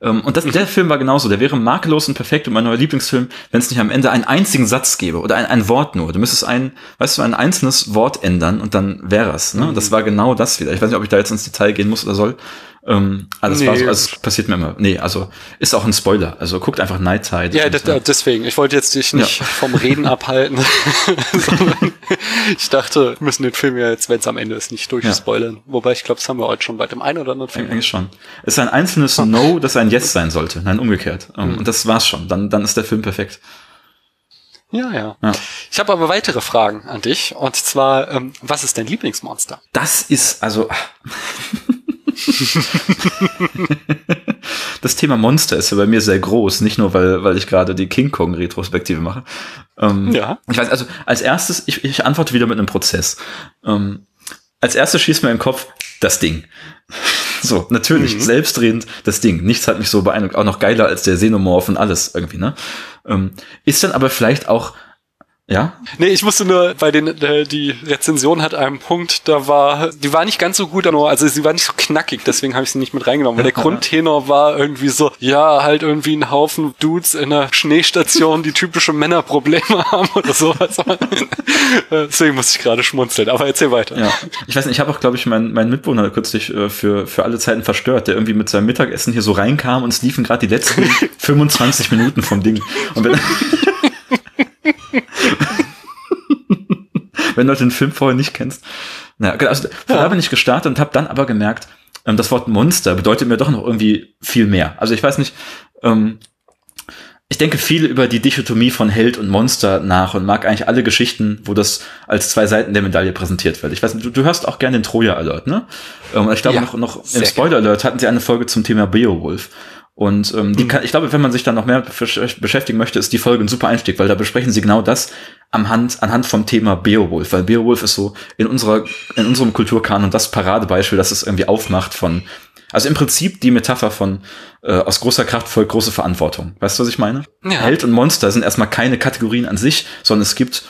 Ähm, und das, mhm. der Film war genauso, der wäre makellos und perfekt und mein neuer Lieblingsfilm, wenn es nicht am Ende einen einzigen Satz gäbe oder ein, ein Wort nur. Du müsstest ein, weißt du, ein einzelnes Wort ändern und dann wäre es. Ne? Mhm. Das war genau das wieder. Ich weiß nicht, ob ich da jetzt ins Detail gehen muss oder soll. Ähm, also, nee. so, also passiert mir immer. Nee, also ist auch ein Spoiler. Also guckt einfach Night Tide.
Ja, das, ja. deswegen. Ich wollte jetzt dich nicht ja. vom Reden abhalten, sondern ich dachte, wir müssen den Film ja jetzt, wenn es am Ende ist, nicht durchspoilern. Ja. Wobei ich glaube, das haben wir heute schon bei dem einen oder anderen Film.
Eigentlich schon. Es ist ein einzelnes No, das ein Yes sein sollte. Nein, umgekehrt. Mhm. Und das war's schon. Dann, dann ist der Film perfekt.
Ja, ja. ja. Ich habe aber weitere Fragen an dich. Und zwar, ähm, was ist dein Lieblingsmonster?
Das ist, also. das Thema Monster ist ja bei mir sehr groß, nicht nur, weil, weil ich gerade die King Kong Retrospektive mache. Ähm, ja. Ich weiß, also als erstes, ich, ich antworte wieder mit einem Prozess. Ähm, als erstes schießt mir im Kopf das Ding. So, natürlich, mhm. selbstredend das Ding. Nichts hat mich so beeindruckt. Auch noch geiler als der Xenomorph und alles irgendwie, ne? Ähm, ist dann aber vielleicht auch Ja?
Nee, ich musste nur, bei den, äh, die Rezension hat einen Punkt, da war, die war nicht ganz so gut, also sie war nicht so knackig, deswegen habe ich sie nicht mit reingenommen, weil der Grundtenor war irgendwie so, ja, halt irgendwie ein Haufen Dudes in einer Schneestation, die typische Männerprobleme haben oder sowas. deswegen musste ich gerade schmunzeln, aber erzähl weiter.
Ja. Ich weiß nicht, ich habe auch, glaube ich, meinen mein Mitbewohner kürzlich äh, für, für alle Zeiten verstört, der irgendwie mit seinem Mittagessen hier so reinkam und es liefen gerade die letzten 25 Minuten vom Ding. Und wenn, wenn du den Film vorher nicht kennst. Naja, genau, also ja. da bin ich gestartet und habe dann aber gemerkt, ähm, das Wort Monster bedeutet mir doch noch irgendwie viel mehr. Also ich weiß nicht, ähm, ich denke viel über die Dichotomie von Held und Monster nach und mag eigentlich alle Geschichten, wo das als zwei Seiten der Medaille präsentiert wird. Ich weiß, du, du hörst auch gerne den Troja Alert, ne? Ähm, ich glaube ja, noch, noch im Spoiler Alert hatten sie eine Folge zum Thema Beowulf. Und ähm, die mhm. kann, ich glaube, wenn man sich dann noch mehr beschäftigen möchte, ist die Folge ein super Einstieg, weil da besprechen sie genau das anhand, anhand vom Thema Beowulf, weil Beowulf ist so in unserer, in unserem Kulturkanon das Paradebeispiel, das es irgendwie aufmacht von, also im Prinzip die Metapher von äh, aus großer Kraft folgt große Verantwortung. Weißt du, was ich meine? Ja. Held und Monster sind erstmal keine Kategorien an sich, sondern es gibt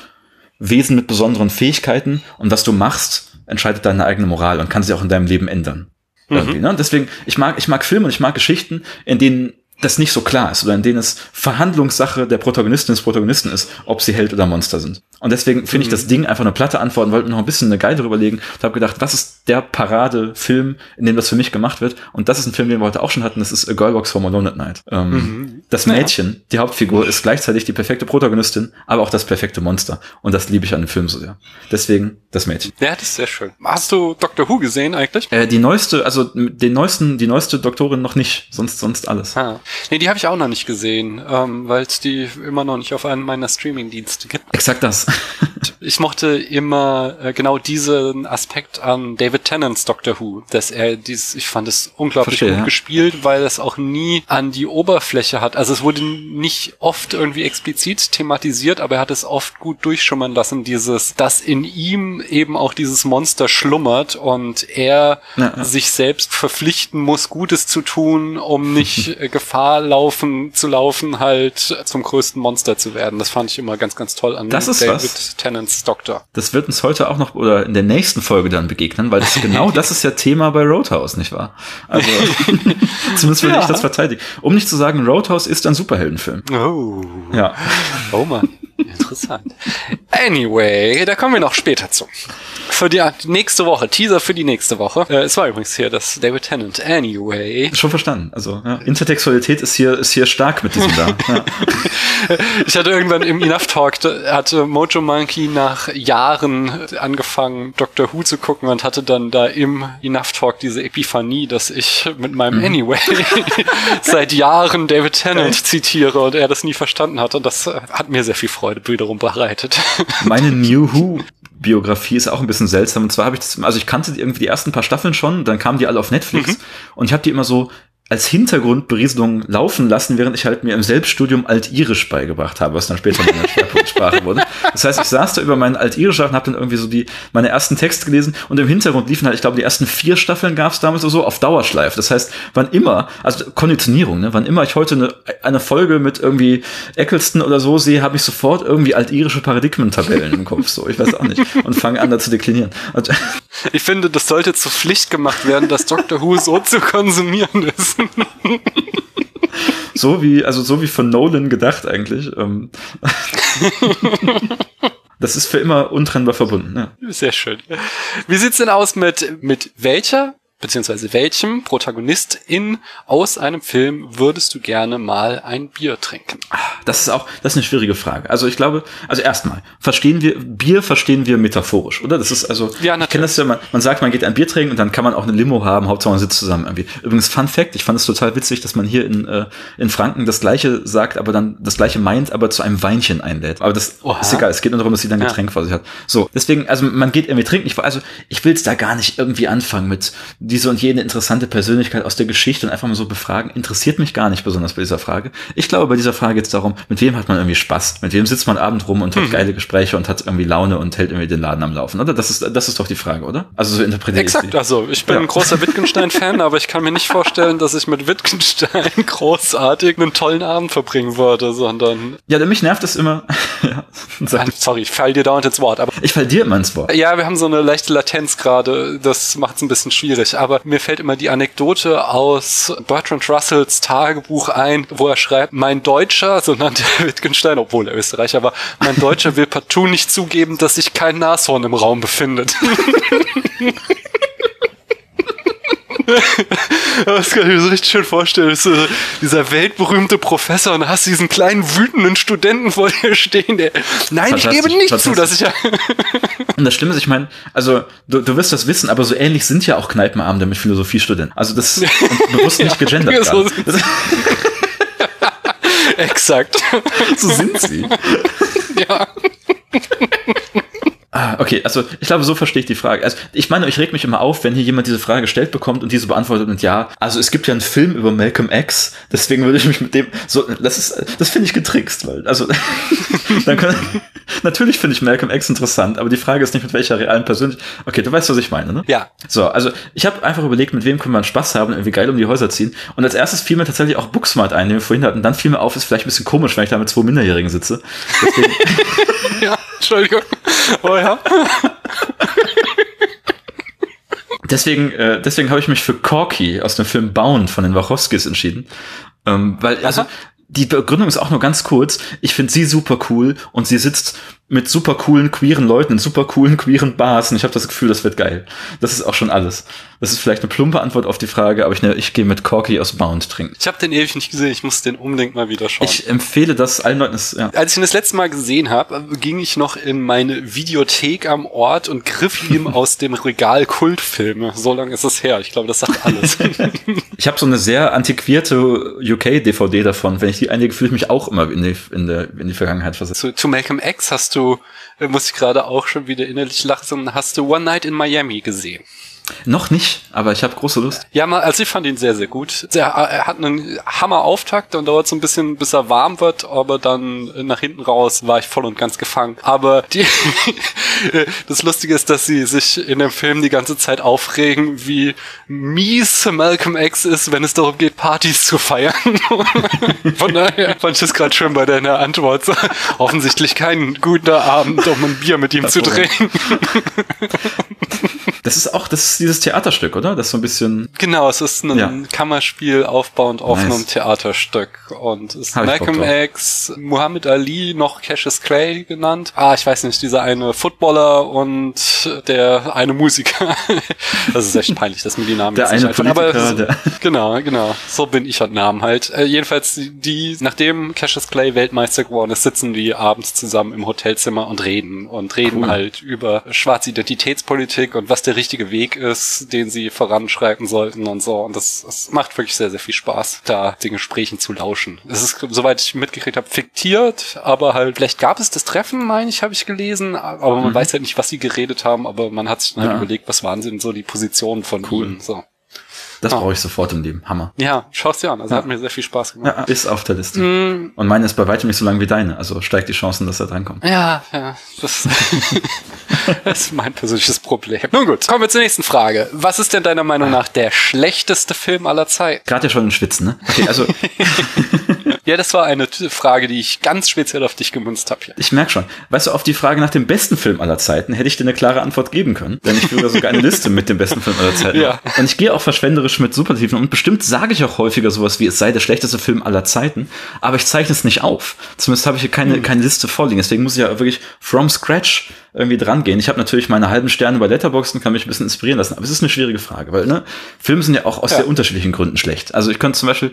Wesen mit besonderen Fähigkeiten und was du machst, entscheidet deine eigene Moral und kann sich auch in deinem Leben ändern. Irgendwie, mhm. ne? Deswegen, ich mag, ich mag Filme und ich mag Geschichten, in denen das nicht so klar ist oder in denen es Verhandlungssache der Protagonistin des Protagonisten ist, ob sie Held oder Monster sind. Und deswegen finde ich mhm. das Ding einfach eine platte Antwort und wollte noch ein bisschen eine Geil darüber legen und habe gedacht, was ist der Paradefilm, in dem das für mich gemacht wird? Und das ist ein Film, den wir heute auch schon hatten, das ist A Girl Walks Home Alone at Night. Ähm, mhm. Das Mädchen, ja. die Hauptfigur, ist gleichzeitig die perfekte Protagonistin, aber auch das perfekte Monster. Und das liebe ich an dem Film so sehr. Deswegen das Mädchen.
Ja, das ist sehr schön. Hast du Doctor Who gesehen eigentlich?
Äh, die neueste, also den neuesten, die neueste Doktorin noch nicht, sonst sonst alles.
Ah. Nee, die habe ich auch noch nicht gesehen, ähm, weil es die immer noch nicht auf einem meiner Streaming-Dienste gibt.
Exakt das.
Ich mochte immer äh, genau diesen Aspekt an David Tennants Doctor Who, dass er dieses, ich fand es unglaublich Verstehe, gut ja. gespielt, weil es auch nie an die Oberfläche hat. Also es wurde nicht oft irgendwie explizit thematisiert, aber er hat es oft gut durchschummern lassen, dieses, dass in ihm eben auch dieses Monster schlummert und er ja, ja. sich selbst verpflichten muss, Gutes zu tun, um nicht Gefahr laufen zu laufen, halt zum größten Monster zu werden. Das fand ich immer ganz, ganz toll an
das ist
David
was.
Tennants Doktor.
Das wird uns heute auch noch oder in der nächsten Folge dann begegnen, weil das genau das ist ja Thema bei Roadhouse, nicht wahr? Also zumindest würde ja. ich das verteidigen. Um nicht zu sagen, Roadhouse ist ein Superheldenfilm.
Oh.
Ja.
Oh man. Interessant. Anyway, da kommen wir noch später zu. Für die nächste Woche, Teaser für die nächste Woche. Äh, es war übrigens hier das David Tennant. Anyway.
Schon verstanden. Also ja. Intertextualität ist hier ist hier stark mit diesem da. Ja.
ich hatte irgendwann im Enough Talk hatte Mojo Monkey nach Jahren angefangen Doctor Who zu gucken und hatte dann da im Enough Talk diese Epiphanie, dass ich mit meinem mhm. Anyway seit Jahren David Tennant zitiere und er das nie verstanden hat und das hat mir sehr viel Freude Freude wiederum bereitet.
Meine New Who Biografie ist auch ein bisschen seltsam. Und zwar habe ich das, also ich kannte irgendwie die ersten paar Staffeln schon, dann kamen die alle auf Netflix mhm. und ich habe die immer so als Hintergrundberieselung laufen lassen, während ich halt mir im Selbststudium Altirisch beigebracht habe, was dann später meine Schwerpunktsprache wurde. Das heißt, ich saß da über meinen Altirisch und habe dann irgendwie so die meine ersten Texte gelesen und im Hintergrund liefen halt, ich glaube, die ersten vier Staffeln gab es damals so auf Dauerschleife. Das heißt, wann immer, also Konditionierung, ne, wann immer ich heute eine, eine Folge mit irgendwie Eccleston oder so sehe, habe ich sofort irgendwie altirische Paradigmentabellen im Kopf. So, ich weiß auch nicht. Und fange an, da zu deklinieren. Und
ich finde, das sollte zur Pflicht gemacht werden, dass Doctor Who so zu konsumieren ist.
so wie, also so wie von Nolan gedacht eigentlich. Ähm. Das ist für immer untrennbar verbunden. Ja.
Sehr schön. Wie sieht's denn aus mit, mit welcher beziehungsweise welchem Protagonistin aus einem Film würdest du gerne mal ein Bier trinken?
Das ist auch, das ist eine schwierige Frage. Also ich glaube, also erstmal, verstehen wir, Bier verstehen wir metaphorisch, oder? Das ist also, ja, ich kenne das ja, man, man sagt, man geht ein Bier trinken und dann kann man auch eine Limo haben, Hauptsache man sitzt zusammen irgendwie. Übrigens, Fun Fact, ich fand es total witzig, dass man hier in, äh, in Franken das Gleiche sagt, aber dann das Gleiche meint, aber zu einem Weinchen einlädt. Aber das Oha. ist egal, es geht nur darum, dass sie dann Getränk ja. vor sich hat. So, deswegen, also man geht irgendwie trinken, ich, also ich will es da gar nicht irgendwie anfangen mit diese und jene interessante Persönlichkeit aus der Geschichte und einfach mal so befragen, interessiert mich gar nicht besonders bei dieser Frage. Ich glaube, bei dieser Frage geht es darum, mit wem hat man irgendwie Spaß? Mit wem sitzt man abend rum und hat mhm. geile Gespräche und hat irgendwie Laune und hält irgendwie den Laden am Laufen, oder? Das ist, das ist doch die Frage, oder? Also so interpretiere
ich Exakt, also ich bin ja. ein großer Wittgenstein-Fan, aber ich kann mir nicht vorstellen, dass ich mit Wittgenstein großartig einen tollen Abend verbringen würde, sondern...
Ja, mich nervt es immer...
ja, sorry, ich fall dir dauernd ins Wort, aber...
Ich fall dir immer ins Wort.
Ja, wir haben so eine leichte Latenz gerade, das macht es ein bisschen schwierig, aber mir fällt immer die Anekdote aus Bertrand Russells Tagebuch ein, wo er schreibt, mein Deutscher, so nannte er Wittgenstein, obwohl er Österreicher war, mein Deutscher will partout nicht zugeben, dass sich kein Nashorn im Raum befindet. Das kann ich mir so richtig schön vorstellen. So dieser weltberühmte Professor und hast diesen kleinen wütenden Studenten vor dir stehen, der, nein, ich gebe nicht zu, dass ich ja.
Und das Schlimme ist, ich meine, also du, du wirst das wissen, aber so ähnlich sind ja auch Kneipenabende mit Philosophiestudenten. Also das bewusst nicht gegendert. ja, so
Exakt.
So sind sie. ja. Ah, okay, also ich glaube, so verstehe ich die Frage. Also ich meine, ich reg mich immer auf, wenn hier jemand diese Frage gestellt bekommt und diese beantwortet mit ja. Also es gibt ja einen Film über Malcolm X, deswegen würde ich mich mit dem so, das ist, das finde ich getrickst, weil also dann kann, natürlich finde ich Malcolm X interessant, aber die Frage ist nicht mit welcher realen Persönlichkeit. Okay, du weißt, was ich meine, ne?
Ja.
So, also ich habe einfach überlegt, mit wem können wir Spaß haben, irgendwie geil um die Häuser ziehen. Und als erstes fiel mir tatsächlich auch Booksmart ein, den wir vorhin hatten. Dann fiel mir auf, ist vielleicht ein bisschen komisch, wenn ich da mit zwei Minderjährigen sitze. Deswegen,
ja, Entschuldigung. Oh ja.
deswegen, äh, deswegen habe ich mich für Corky aus dem Film Bound von den Wachowskis entschieden. Ähm, weil, also, Aha. die Begründung ist auch nur ganz kurz. Ich finde sie super cool und sie sitzt mit super coolen queeren Leuten in super coolen queeren Bars und ich habe das Gefühl, das wird geil. Das ist auch schon alles. Das ist vielleicht eine plumpe Antwort auf die Frage, aber ich, ne, ich gehe mit Corky aus Bound trinken.
Ich habe den ewig nicht gesehen, ich muss den unbedingt mal wieder schauen.
Ich empfehle das allen Leuten. Das, ja.
Als ich ihn das letzte Mal gesehen habe, ging ich noch in meine Videothek am Ort und griff ihm aus dem Regal Kultfilme. So lange ist es her. Ich glaube, das sagt alles.
ich habe so eine sehr antiquierte UK-DVD davon. Wenn ich die einige, fühle ich mich auch immer in die, in der, in die Vergangenheit versetzt.
Zu, zu Malcolm X hast du, äh, muss ich gerade auch schon wieder innerlich lachen, hast du One Night in Miami gesehen.
Noch nicht, aber ich habe große Lust.
Ja, mal, also ich fand ihn sehr, sehr gut. Er, er hat einen Hammer-Auftakt und dauert so ein bisschen, bis er warm wird, aber dann nach hinten raus war ich voll und ganz gefangen. Aber die, das Lustige ist, dass sie sich in dem Film die ganze Zeit aufregen, wie mies Malcolm X ist, wenn es darum geht, Partys zu feiern. Von daher fand ich es gerade schön bei deiner Antwort. Offensichtlich kein guter Abend, um ein Bier mit ihm das zu trinken.
Das ist auch, das ist dieses Theaterstück, oder? Das ist so ein bisschen.
Genau, es ist ein ja. Kammerspiel aufbauend auf nice. einem Theaterstück. Und es ist Hab Malcolm X, Muhammad Ali, noch Cassius Clay genannt. Ah, ich weiß nicht, dieser eine Footballer und der eine Musiker. das ist echt peinlich, dass mir die Namen
der jetzt eine nicht
Politiker, Aber der genau, genau. So bin ich an Namen halt. Äh, jedenfalls, die, nachdem Cassius Clay Weltmeister geworden ist, sitzen die abends zusammen im Hotelzimmer und reden. Und reden cool. halt über schwarze Identitätspolitik und was der richtige Weg ist, den sie voranschreiten sollten und so. Und das, das macht wirklich sehr, sehr viel Spaß, da den Gesprächen zu lauschen. Es ist, soweit ich mitgekriegt habe, fiktiert, aber halt, vielleicht gab es das Treffen, meine ich, habe ich gelesen, aber man mhm. weiß halt nicht, was sie geredet haben, aber man hat sich dann halt ja. überlegt, was waren denn so die Positionen von cool. ihnen. So.
Das oh. brauche ich sofort im Leben. Hammer.
Ja, schau's dir an. Also ja. hat mir sehr viel Spaß gemacht. Ja,
ist auf der Liste. Mm. Und meine ist bei weitem nicht so lang wie deine. Also steigt die Chancen, dass er drankommt.
Ja, ja. Das, das ist mein persönliches Problem. Nun gut, kommen wir zur nächsten Frage. Was ist denn deiner Meinung nach der schlechteste Film aller Zeit?
Gerade ja schon in Schwitzen, ne? Okay, also.
ja, das war eine Frage, die ich ganz speziell auf dich gemünzt habe.
Ich merke schon. Weißt du, auf die Frage nach dem besten Film aller Zeiten hätte ich dir eine klare Antwort geben können. Denn ich führe sogar eine Liste mit dem besten Film aller Zeiten. Ja. Und ich gehe auch verschwenderisch spielerisch mit Superlativen und bestimmt sage ich auch häufiger sowas wie, es sei der schlechteste Film aller Zeiten, aber ich zeichne es nicht auf. Zumindest habe ich hier keine, hm. keine Liste vorliegen. Deswegen muss ich ja wirklich from scratch irgendwie dran gehen. Ich habe natürlich meine halben Sterne bei Letterboxd kann mich ein bisschen inspirieren lassen, aber es ist eine schwierige Frage, weil ne, Filme sind ja auch aus ja. sehr unterschiedlichen Gründen schlecht. Also ich könnte zum Beispiel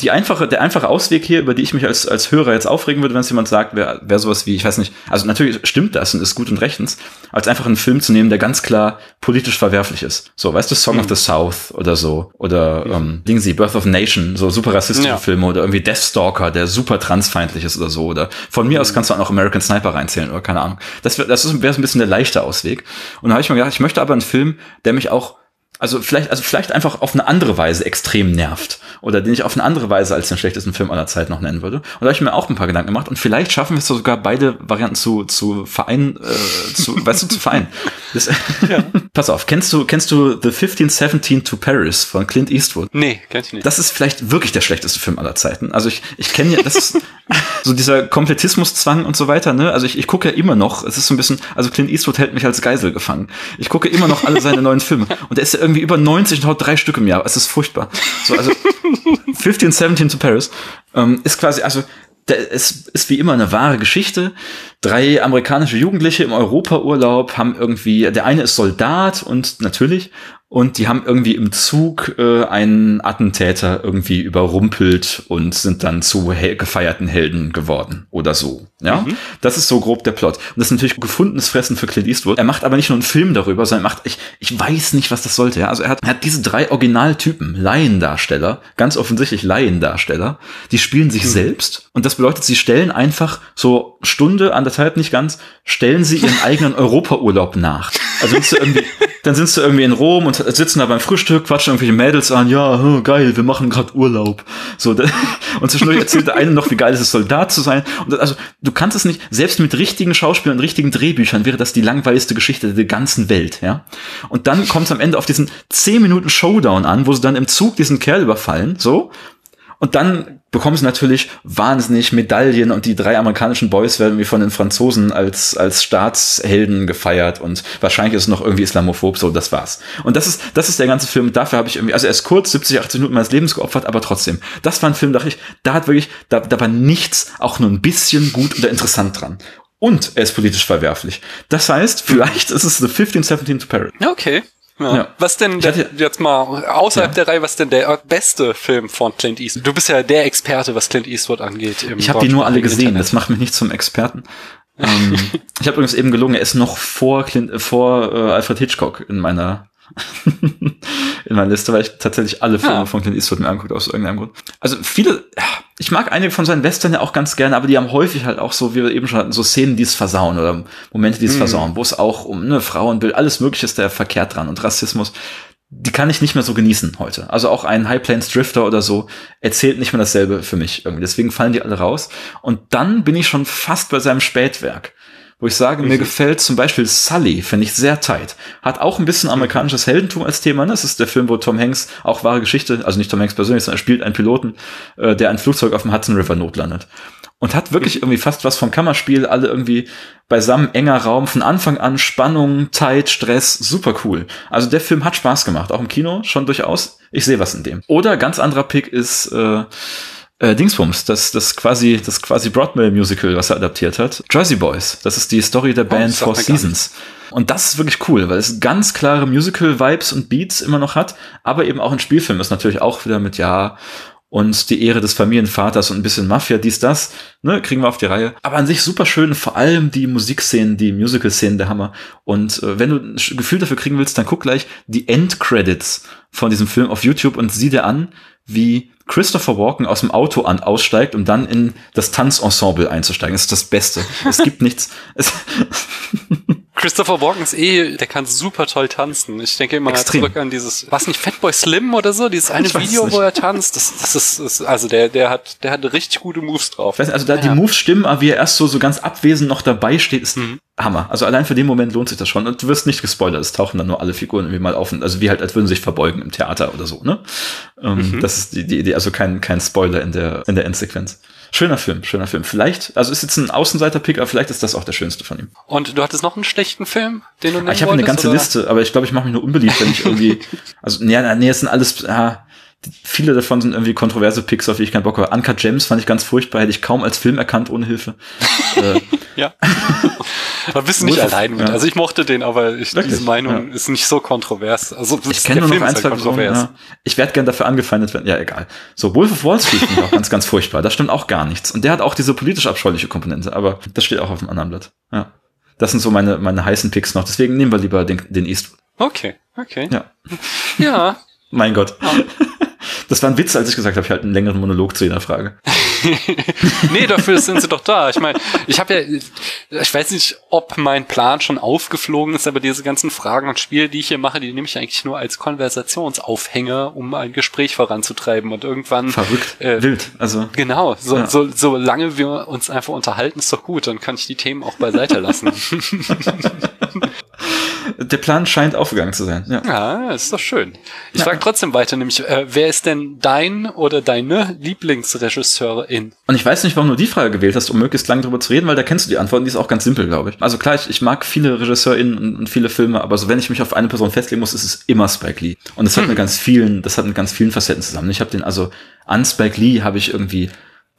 die einfache, der einfache Ausweg hier, über die ich mich als, als Hörer jetzt aufregen würde, wenn es jemand sagt, wäre wär sowas wie, ich weiß nicht, also natürlich stimmt das und ist gut und rechtens, als einfach einen Film zu nehmen, der ganz klar politisch verwerflich ist. So, weißt du, Song mhm. of the South oder so, oder mhm. ähm, Dingsy, Birth of Nation, so super rassistische ja. Filme oder irgendwie Deathstalker, der super transfeindlich ist oder so, oder von mir mhm. aus kannst du auch noch American Sniper reinzählen oder keine Ahnung. Das wäre das wäre so ein bisschen der leichte Ausweg. Und da habe ich mir gedacht, ich möchte aber einen Film, der mich auch also vielleicht, also vielleicht einfach auf eine andere Weise extrem nervt. Oder den ich auf eine andere Weise als den schlechtesten Film aller Zeit noch nennen würde. Und da habe ich mir auch ein paar Gedanken gemacht. Und vielleicht schaffen wir es sogar beide Varianten zu, zu vereinen, äh, zu, weißt du, zu vereinen. Das, ja. Pass auf, kennst du, kennst du The 1517 to Paris von Clint Eastwood?
Nee, kenn ich nicht.
Das ist vielleicht wirklich der schlechteste Film aller Zeiten. Also ich, ich kenne ja, das ist so dieser Komplettismuszwang und so weiter, ne? Also ich, ich gucke ja immer noch, es ist so ein bisschen, also Clint Eastwood hält mich als Geisel gefangen. Ich gucke immer noch alle seine neuen Filme. Und er ist ja irgendwie über 90 und haut drei Stück im Jahr. Es ist furchtbar. So, also 15, 17 to Paris ähm, ist quasi, also es ist wie immer eine wahre Geschichte. Drei amerikanische Jugendliche im Europaurlaub haben irgendwie, der eine ist Soldat und natürlich und die haben irgendwie im Zug äh, einen Attentäter irgendwie überrumpelt und sind dann zu hel gefeierten Helden geworden oder so. Ja, mhm. das ist so grob der Plot. Und das ist natürlich gefundenes Fressen für Clint Eastwood. Er macht aber nicht nur einen Film darüber, sondern er macht, ich, ich weiß nicht, was das sollte. Ja? Also er hat, er hat diese drei Originaltypen, Laiendarsteller, ganz offensichtlich Laiendarsteller, die spielen sich mhm. selbst. Und das bedeutet, sie stellen einfach so Stunde, anderthalb nicht ganz, stellen sie ihren eigenen Europaurlaub nach. Also irgendwie, dann sind sie irgendwie in Rom und sitzen da beim Frühstück, quatschen irgendwelche Mädels an, ja, hm, geil, wir machen gerade Urlaub. So, und zwischendurch erzählt der eine noch, wie geil es ist, Soldat zu sein. Und also, du kannst es nicht, selbst mit richtigen Schauspielern und richtigen Drehbüchern wäre das die langweiligste Geschichte der ganzen Welt, ja. Und dann kommt es am Ende auf diesen 10 Minuten Showdown an, wo sie dann im Zug diesen Kerl überfallen, so. Und dann bekommen sie natürlich wahnsinnig Medaillen und die drei amerikanischen Boys werden wie von den Franzosen als, als Staatshelden gefeiert und wahrscheinlich ist es noch irgendwie islamophob, so, das war's. Und das ist, das ist der ganze Film, dafür habe ich irgendwie, also er ist kurz, 70, 80 Minuten meines Lebens geopfert, aber trotzdem, das war ein Film, dachte ich, da hat wirklich, da, da war nichts auch nur ein bisschen gut oder interessant dran. Und er ist politisch verwerflich. Das heißt, vielleicht ist es The 1517 to Paris.
Okay. Ja. ja. Was denn der, hatte, jetzt mal außerhalb ja. der Reihe, was denn der beste Film von Clint Eastwood? Du bist ja der Experte, was Clint Eastwood angeht.
ich habe die nur alle gesehen, Internet. das macht mich nicht zum Experten. ähm, ich habe übrigens eben gelungen, er ist noch vor, Clint, vor äh, Alfred Hitchcock in meiner in meiner Liste, weil ich tatsächlich alle Filme ja. von Clint Eastwood mir anguckt aus irgendeinem Grund. Also viele, ich mag einige von seinen Western ja auch ganz gerne, aber die haben häufig halt auch so, wie wir eben schon hatten, so Szenen, die es versauen oder Momente, die es mhm. versauen, wo es auch um ne, Frauenbild, alles mögliche ist da verkehrt dran und Rassismus. Die kann ich nicht mehr so genießen heute. Also auch ein High Plains Drifter oder so erzählt nicht mehr dasselbe für mich irgendwie. Deswegen fallen die alle raus. Und dann bin ich schon fast bei seinem Spätwerk wo ich sage, mir gefällt zum Beispiel Sully, finde ich sehr tight. Hat auch ein bisschen amerikanisches Heldentum als Thema. Ne? Das ist der Film, wo Tom Hanks, auch wahre Geschichte, also nicht Tom Hanks persönlich, sondern er spielt einen Piloten, äh, der ein Flugzeug auf dem Hudson River notlandet. Und hat wirklich irgendwie fast was vom Kammerspiel, alle irgendwie beisammen, enger Raum, von Anfang an Spannung, Zeit, Stress, super cool. Also der Film hat Spaß gemacht, auch im Kino schon durchaus. Ich sehe was in dem. Oder ganz anderer Pick ist äh, äh, Dingsbums, das, das quasi, das quasi Broadway-Musical, was er adaptiert hat. Jersey Boys. Das ist die Story der oh, Band oh, Four Seasons. Und das ist wirklich cool, weil es ganz klare Musical-Vibes und Beats immer noch hat, aber eben auch ein Spielfilm ist natürlich auch wieder mit, ja, und die Ehre des Familienvaters und ein bisschen Mafia, dies, das, ne, kriegen wir auf die Reihe. Aber an sich super schön, vor allem die Musikszenen, die Musical-Szenen der Hammer. Und äh, wenn du ein Gefühl dafür kriegen willst, dann guck gleich die Endcredits von diesem Film auf YouTube und sieh dir an, wie Christopher Walken aus dem Auto an aussteigt, um dann in das Tanzensemble einzusteigen. Das ist das Beste. Es gibt nichts.
Christopher Walken ist eh, der kann super toll tanzen. Ich denke immer Extrem. zurück an dieses, was nicht Fatboy Slim oder so, dieses eine Video, wo er tanzt. Das, das ist, ist, also der, der hat, der hat richtig gute Moves drauf.
also da ja. die Moves stimmen, aber wie er erst so, so ganz abwesend noch dabei steht, ist mhm. Hammer. Also allein für den Moment lohnt sich das schon. Und du wirst nicht gespoilert. Es tauchen dann nur alle Figuren irgendwie mal auf. Also wie halt, als würden sie sich verbeugen im Theater oder so, ne? Ähm, mhm. Das ist die, die Idee. Also kein, kein Spoiler in der, in der Endsequenz. Schöner Film, schöner Film. Vielleicht, also ist jetzt ein Außenseiter-Pick, aber vielleicht ist das auch der schönste von ihm.
Und du hattest noch einen schlechten Film, den du
nennen Ich habe eine ganze oder? Liste, aber ich glaube, ich mache mich nur unbeliebt, wenn ich irgendwie, also nee, nee, es sind alles, ah, viele davon sind irgendwie kontroverse Picks, auf die ich keinen Bock habe. Uncut Gems fand ich ganz furchtbar, hätte ich kaum als Film erkannt ohne Hilfe.
äh, ja. Aber bist du nicht allein mit. Ja. Also ich mochte den, aber ich, diese Meinung ja. ist nicht so kontrovers. Also
ich kenne nur noch ein, zwei halt Personen, ja. Ich werde gern dafür angefeindet werden. Ja, egal. So, Wolf of Wall Street finde ich auch ganz, ganz furchtbar. Das stimmt auch gar nichts. Und der hat auch diese politisch abscheuliche Komponente, aber das steht auch auf dem anderen Blatt. Ja. Das sind so meine, meine heißen Picks noch. Deswegen nehmen wir lieber den, den Eastwood.
Okay, okay.
Ja.
Ja.
mein Gott. Das war ein Witz, als ich gesagt habe, ich halt einen längeren Monolog zu jeder Frage.
nee, dafür sind sie doch da. Ich meine, ich habe ja, ich weiß nicht, ob mein Plan schon aufgeflogen ist, aber diese ganzen Fragen und Spiele, die ich hier mache, die nehme ich eigentlich nur als Konversationsaufhänger, um ein Gespräch voranzutreiben und irgendwann.
Verrückt. Äh, Wild. Also.
Genau. So, ja. so, solange wir uns einfach unterhalten, ist doch gut. Dann kann ich die Themen auch beiseite lassen.
Der Plan scheint aufgegangen zu sein. Ja,
ja ist doch schön. Ich ja. frage trotzdem weiter, nämlich, äh, wer ist denn dein oder deine Lieblingsregisseurin?
Und ich weiß nicht, warum du die Frage gewählt hast, um möglichst lang darüber zu reden, weil da kennst du die Antwort und die ist auch ganz simpel, glaube ich. Also klar, ich, ich mag viele RegisseurInnen und, und, viele Filme, aber so wenn ich mich auf eine Person festlegen muss, ist es immer Spike Lee. Und das hat hm. mit ganz vielen, das hat mit ganz vielen Facetten zusammen. Ich habe den, also an Spike Lee habe ich irgendwie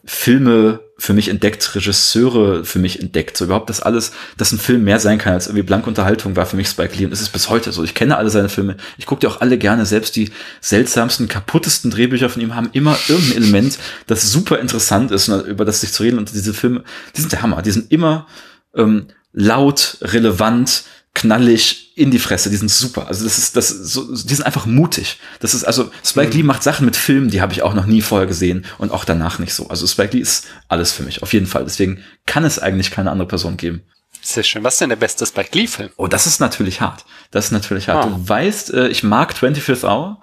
Filme für mich entdeckt, Regisseure für mich entdeckt. So überhaupt das alles, dass ein Film mehr sein kann als irgendwie blanke Unterhaltung, war für mich Spike Lee und es ist bis heute so. Ich kenne alle seine Filme. Ich gucke die auch alle gerne. Selbst die seltsamsten, kaputtesten Drehbücher von ihm haben immer irgendein Element, das super interessant ist, über das sich zu reden. Und diese Filme, die sind der Hammer. Die sind immer ähm, laut, relevant, knallig in die Fresse, die sind super. Also das ist das so, die sind einfach mutig. Das ist also Spike mhm. Lee macht Sachen mit Filmen, die habe ich auch noch nie vorher gesehen und auch danach nicht so. Also Spike Lee ist alles für mich auf jeden Fall. Deswegen kann es eigentlich keine andere Person geben.
Sehr schön. Was ist denn der beste Spike Lee Film?
Oh, das ist natürlich hart. Das ist natürlich hart. Ah. Du weißt, äh, ich mag 25th Hour.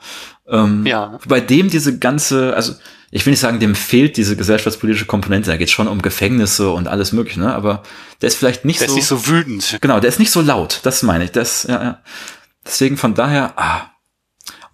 Ähm, ja. Bei dem diese ganze, also ich will nicht sagen, dem fehlt diese gesellschaftspolitische Komponente. Da geht schon um Gefängnisse und alles mögliche, ne? Aber der ist vielleicht nicht
der
so.
Der ist nicht so wütend.
Genau, der ist nicht so laut. Das meine ich. Das, ja, ja. Deswegen von daher, ah,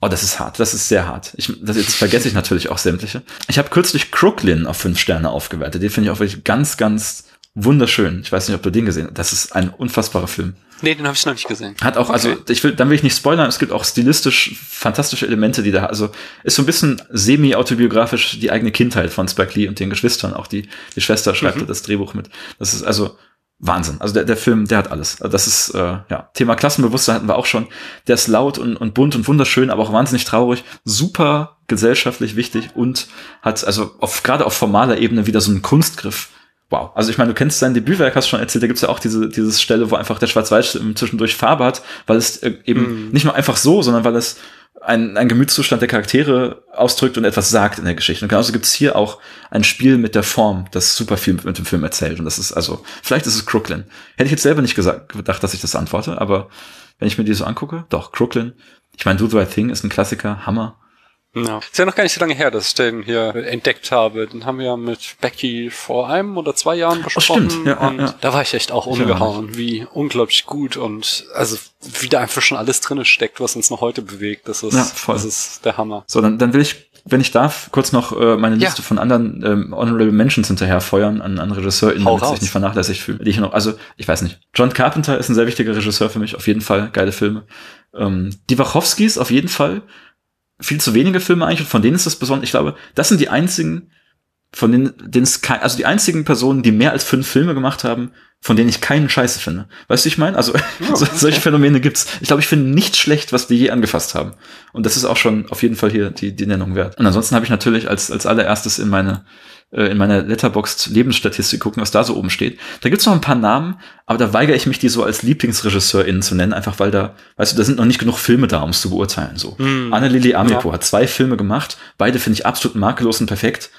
Oh, das ist hart. Das ist sehr hart. Ich, das, jetzt vergesse ich natürlich auch sämtliche. Ich habe kürzlich Crooklyn auf fünf Sterne aufgewertet. Den finde ich auch wirklich ganz, ganz wunderschön. Ich weiß nicht, ob du den gesehen hast. Das ist ein unfassbarer Film.
Nee, den habe ich noch nicht gesehen.
Hat auch, also, okay. also ich will, dann will ich nicht spoilern, es gibt auch stilistisch fantastische Elemente, die da, also ist so ein bisschen semi-autobiografisch die eigene Kindheit von Spike Lee und den Geschwistern. Auch die, die Schwester schreibt mhm. das Drehbuch mit. Das ist also Wahnsinn. Also der, der Film, der hat alles. Das ist, äh, ja, Thema Klassenbewusstsein hatten wir auch schon. Der ist laut und, und bunt und wunderschön, aber auch wahnsinnig traurig. Super gesellschaftlich wichtig und hat also auf, gerade auf formaler Ebene wieder so einen Kunstgriff wow. Also ich meine, du kennst sein Debütwerk, hast schon erzählt, da gibt's ja auch diese, diese Stelle, wo einfach der Schwarz-Weiß zwischendurch Farbe hat, weil es äh, eben mm. nicht nur einfach so, sondern weil es ein, ein Gemütszustand der Charaktere ausdrückt und etwas sagt in der Geschichte. Und genauso gibt's hier auch ein Spiel mit der Form, das super viel mit dem Film erzählt. Und das ist also, vielleicht ist es Crooklyn. Hätte ich jetzt selber nicht gesagt, gedacht, dass ich das antworte, aber wenn ich mir die so angucke, doch, Crooklyn. Ich meine, Do the Right Thing ist ein Klassiker, Hammer.
Ja. Ist ja noch gar nicht so lange her, dass ich den hier entdeckt habe. Den haben wir ja mit Becky vor einem oder zwei Jahren besprochen. Oh, stimmt. Ja, und ja. da war ich echt auch umgehauen, wie unglaublich gut und also wie da einfach schon alles drinne steckt, was uns noch heute bewegt. Das ist, ja, voll. das ist der Hammer.
So, dann, dann will ich, wenn ich darf, kurz noch äh, meine Liste von anderen ähm, Honorable Mentions hinterher feuern an, an RegisseurInnen, damit sich nicht vernachlässigt fühlen. Die ich noch, also ich weiß nicht. John Carpenter ist ein sehr wichtiger Regisseur für mich, auf jeden Fall. Geile Filme. Ähm, die Wachowskis auf jeden Fall viel zu wenige Filme eigentlich und von denen ist das besonders, ich glaube, das sind die einzigen, von denen, denen es kein, also die einzigen Personen, die mehr als fünf Filme gemacht haben, von denen ich keinen Scheiße finde. Weißt du, ich meine? Also oh, okay. solche Phänomene gibt's. Ich glaube, ich finde nichts schlecht, was die je angefasst haben. Und das ist auch schon auf jeden Fall hier die, die Nennung wert. Und ansonsten habe ich natürlich als, als allererstes in meine äh, in meiner Letterboxd Lebensstatistik gucken, was da so oben steht. Da gibt's noch ein paar Namen, aber da weigere ich mich, die so als LieblingsregisseurInnen zu nennen, einfach weil da, weißt du, da sind noch nicht genug Filme da, um es zu beurteilen. So. Hm. Anne-Lili Amipo ja. hat zwei Filme gemacht, beide finde ich absolut makellos und perfekt,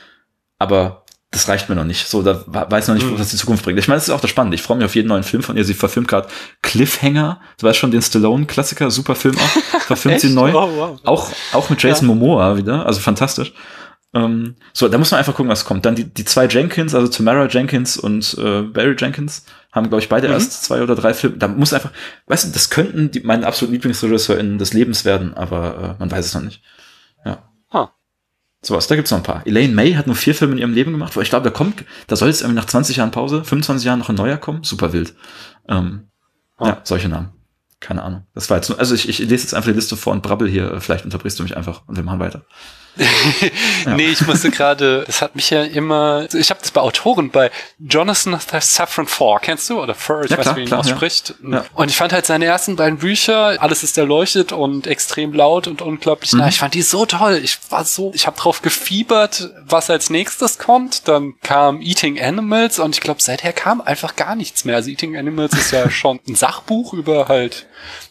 aber das reicht mir noch nicht. So, da weiß noch nicht, hm. was die Zukunft bringt. Ich meine, das ist auch das Spannende. Ich freue mich auf jeden neuen Film von ihr. Sie verfilmt gerade Cliffhanger. Du weißt schon, den Stallone-Klassiker, super Film auch. Verfilmt sie neu. Oh, wow. Auch, auch mit Jason ja. Momoa wieder. Also fantastisch. Ähm, so, da muss man einfach gucken, was kommt. Dann die, die zwei Jenkins, also Tamara Jenkins und äh, Barry Jenkins, haben, glaube ich, beide mhm. erst zwei oder drei Filme. Da muss einfach, weißt du, das könnten die, meine absoluten LieblingsregisseurInnen des Lebens werden, aber äh, man weiß es noch nicht. Ja. Huh. Sowas, da gibt's noch ein paar. Elaine May hat nur vier Filme in ihrem Leben gemacht, wo ich glaube, da kommt, da soll jetzt irgendwie nach 20 Jahren Pause, 25 Jahren noch ein neuer kommen. Super wild. Ähm, huh. Ja, solche Namen. Keine Ahnung. Das war jetzt nur, also ich, ich lese jetzt einfach die Liste vor und brabbel hier, vielleicht unterbrichst du mich einfach und wir machen weiter
ja. Nee, ich musste gerade, das hat mich ja immer, ich habe das bei Autoren, bei Jonathan Safran Foer, kennst du? Oder Fur, ich ja, weiß nicht, wie ihn ausspricht. Ja. Und ich fand halt seine ersten beiden Bücher, alles ist erleuchtet und extrem laut und unglaublich mhm. nah. Ich fand die so toll. Ich war so, ich habe drauf gefiebert, was als nächstes kommt. Dann kam Eating Animals und ich glaube, seither kam einfach gar nichts mehr. Also Eating Animals ist ja schon ein Sachbuch über halt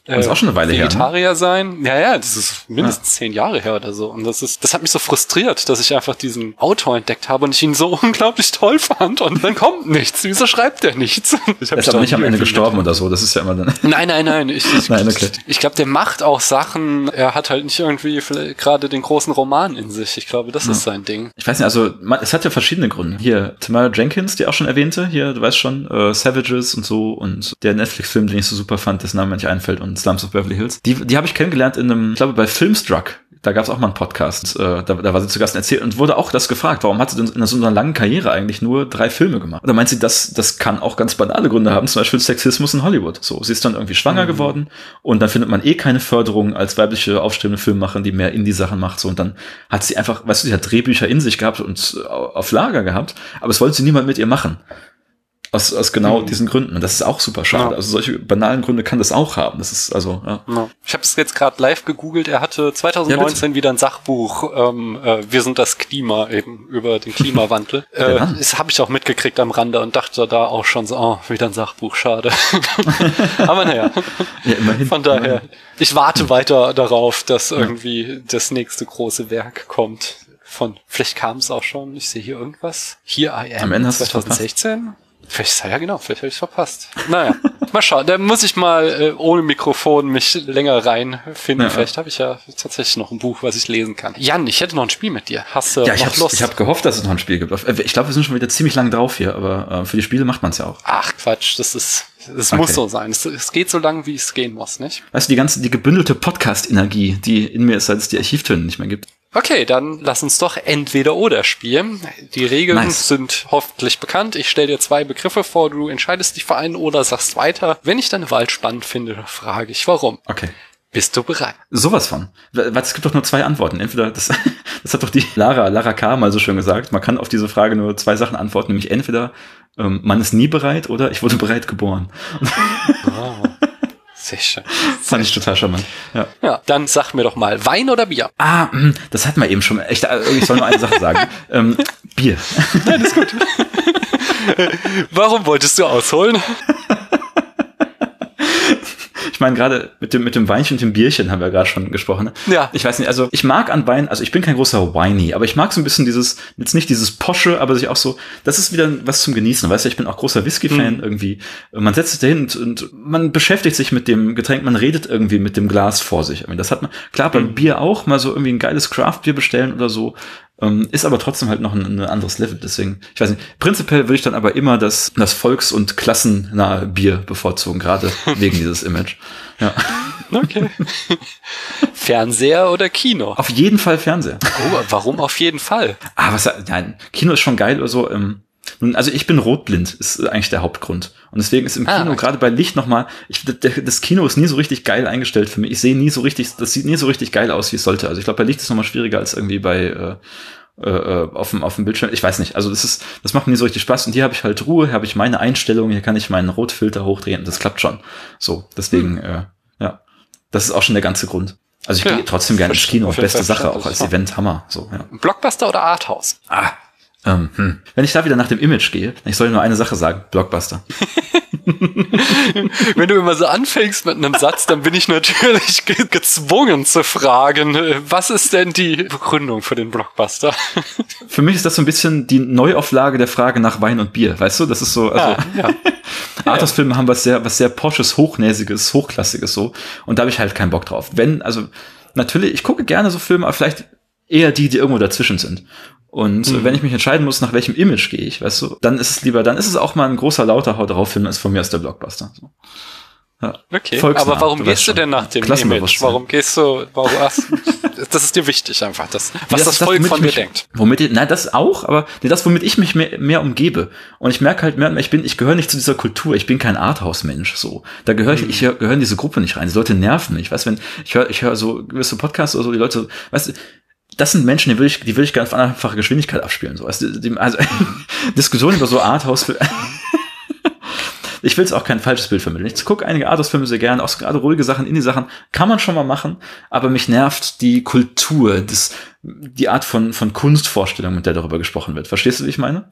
das ist auch schon eine Weile
Vegetarier
her.
Ne? sein. Ja, ja, das ist mindestens ja. zehn Jahre her oder so. Und das ist, das hat mich so frustriert, dass ich einfach diesen Autor entdeckt habe und ich ihn so unglaublich toll fand und dann kommt nichts. Wieso schreibt der nichts?
Ich er ist aber nicht am Ende gestorben oder so, das ist ja immer dann.
Nein, nein, nein. Ich, ich, nein, okay. ich, ich glaube, der macht auch Sachen, er hat halt nicht irgendwie gerade den großen Roman in sich. Ich glaube, das ja. ist sein Ding.
Ich weiß nicht, also man, es hat ja verschiedene Gründe. Hier, Tamara Jenkins, die auch schon erwähnte, hier, du weißt schon, äh, Savages und so und der Netflix-Film, den ich so super fand, dessen Name mir nicht einfällt und Slums of Beverly Hills. Die, die habe ich kennengelernt in einem, ich glaube, bei Filmstruck da gab es auch mal einen Podcast, äh, da, da war sie zu Gast erzählt und wurde auch das gefragt, warum hat sie denn in so einer langen Karriere eigentlich nur drei Filme gemacht? Und da meint sie, das, das kann auch ganz banale Gründe haben, zum Beispiel Sexismus in Hollywood. So, sie ist dann irgendwie schwanger mhm. geworden und dann findet man eh keine Förderung als weibliche aufstrebende Filmmacherin, die mehr Indie-Sachen macht. So, und dann hat sie einfach, weißt du, sie hat Drehbücher in sich gehabt und auf Lager gehabt, aber es wollte sie niemand mit ihr machen. Aus, aus genau mhm. diesen Gründen. Und das ist auch super schade. Ja. Also solche banalen Gründe kann das auch haben. Das ist also. Ja.
ja. Ich habe es jetzt gerade live gegoogelt. Er hatte 2019 ja, wieder ein Sachbuch. Ähm, äh, Wir sind das Klima eben über den Klimawandel. äh, das habe ich auch mitgekriegt am Rande und dachte da auch schon so, oh, wieder ein Sachbuch, schade. Aber naja. Ja, immerhin. Von daher, immerhin. ich warte weiter darauf, dass irgendwie das nächste große Werk kommt. Von, vielleicht kam es auch schon, ich sehe hier irgendwas. Hier I am
Am Ende
2016. Vielleicht, ja genau, vielleicht habe ich verpasst. Naja, mal schauen. Da muss ich mal äh, ohne Mikrofon mich länger reinfinden. Ja, vielleicht habe ich ja tatsächlich noch ein Buch, was ich lesen kann. Jan, ich hätte noch ein Spiel mit dir. Hast du
ja, ich noch Lust? Ich habe gehofft, dass es noch ein Spiel gibt. Äh, ich glaube, wir sind schon wieder ziemlich lang drauf hier, aber äh, für die Spiele macht man es ja auch.
Ach Quatsch, das ist es okay. muss so sein. Es, es, geht so lang, wie es gehen muss, nicht?
Weißt du, die ganze, die gebündelte Podcast-Energie, die in mir ist, seit es die Archivtöne nicht mehr gibt.
Okay, dann lass uns doch entweder oder spielen. Die Regeln nice. sind hoffentlich bekannt. Ich stelle dir zwei Begriffe vor, du entscheidest dich für einen oder sagst weiter. Wenn ich deine Wahl spannend finde, frage ich warum.
Okay.
Bist du bereit?
Sowas von. Weil es gibt doch nur zwei Antworten. Entweder, das, das hat doch die Lara, Lara K. mal so schön gesagt, man kann auf diese Frage nur zwei Sachen antworten, nämlich entweder ähm, man ist nie bereit oder ich wurde bereit geboren. Oh.
Sehr schön.
Fand ich total charmant.
Ja. ja, dann sag mir doch mal, Wein oder Bier?
Ah, hm, das hatten wir eben schon. Äh, ich soll nur eine Sache sagen. ähm, Bier.
Nein, ist gut. Warum wolltest du ausholen?
Ich meine, gerade mit dem, mit dem Weinchen und dem Bierchen haben wir gerade schon gesprochen. Ne?
Ja.
Ich weiß nicht, also ich mag an Wein, also ich bin kein großer Winey, aber ich mag so ein bisschen dieses, jetzt nicht dieses Posche, aber sich auch so, das ist wieder was zum Genießen, weißt du, ich bin auch großer Whisky-Fan mhm. irgendwie. Man setzt sich dahin und, und man beschäftigt sich mit dem Getränk, man redet irgendwie mit dem Glas vor sich. Das hat man, klar, beim mhm. Bier auch, mal so irgendwie ein geiles Craft-Bier bestellen oder so, ähm, ist aber trotzdem halt noch ein, ein, anderes Level. Deswegen, ich weiß nicht, prinzipiell würde ich dann aber immer das, das volks- und klassennahe Bier bevorzugen, gerade wegen dieses Image. Ja.
Okay. Fernseher oder Kino?
Auf jeden Fall Fernseher.
Oh, warum auf jeden Fall?
Ah, was, nein, Kino ist schon geil oder so. Ähm, nun, also ich bin rotblind, ist eigentlich der Hauptgrund. Und deswegen ist im ah, Kino, okay. gerade bei Licht nochmal, ich, das Kino ist nie so richtig geil eingestellt für mich. Ich sehe nie so richtig, das sieht nie so richtig geil aus, wie es sollte. Also ich glaube, bei Licht ist nochmal schwieriger als irgendwie bei äh, äh, auf, dem, auf dem Bildschirm. Ich weiß nicht. Also das ist, das macht mir nie so richtig Spaß. Und hier habe ich halt Ruhe, hier habe ich meine Einstellungen, hier kann ich meinen Rotfilter hochdrehen. Das klappt schon. So, deswegen, hm. äh, ja. Das ist auch schon der ganze Grund. Also ich ja, gehe trotzdem gerne ins Kino, beste Sache, auch als Event, Hammer. So, ja.
Blockbuster oder Arthouse?
Ah, ähm, hm. Wenn ich da wieder nach dem Image gehe, ich soll nur eine Sache sagen, Blockbuster.
Wenn du immer so anfängst mit einem Satz, dann bin ich natürlich ge gezwungen zu fragen, was ist denn die Begründung für den Blockbuster?
Für mich ist das so ein bisschen die Neuauflage der Frage nach Wein und Bier, weißt du? Das ist so, also, ah, ja. Arthouse-Filme haben was sehr, was sehr Porsches, Hochnäsiges, Hochklassiges so. Und da habe ich halt keinen Bock drauf. Wenn, also, natürlich, ich gucke gerne so Filme, aber vielleicht eher die, die irgendwo dazwischen sind. Und mhm. wenn ich mich entscheiden muss, nach welchem Image gehe ich, weißt du, dann ist es lieber, dann ist es auch mal ein großer lauter Haut drauf Film als von mir aus der Blockbuster. So.
Ja. Okay, aber warum gehst du denn nach dem Image? Warum gehst du, warum, ach, das ist dir wichtig einfach, das, was das, das Volk das, von dir denkt.
Womit, ich, na, das auch, aber das, womit ich mich mehr, mehr umgebe. Und ich merke halt mehr und mehr, ich bin, ich gehöre nicht zu dieser Kultur, ich bin kein Arthouse-Mensch, so. Da gehöre ich, mhm. ich gehöre in diese Gruppe nicht rein. Die Leute nerven mich, weißt wenn, ich höre, ich höre so gewisse Podcasts oder so, die Leute, weißt du, das sind Menschen, die will ich, die will ich gerne auf einfache Geschwindigkeit abspielen. So. Also, die, also Diskussionen über so Arthouse. ich will es auch kein falsches Bild vermitteln. Ich gucke einige Arthouse-Filme sehr gerne, auch gerade ruhige Sachen, Indie-Sachen, kann man schon mal machen, aber mich nervt die Kultur, das, die Art von, von Kunstvorstellung, mit der darüber gesprochen wird. Verstehst du, wie ich meine?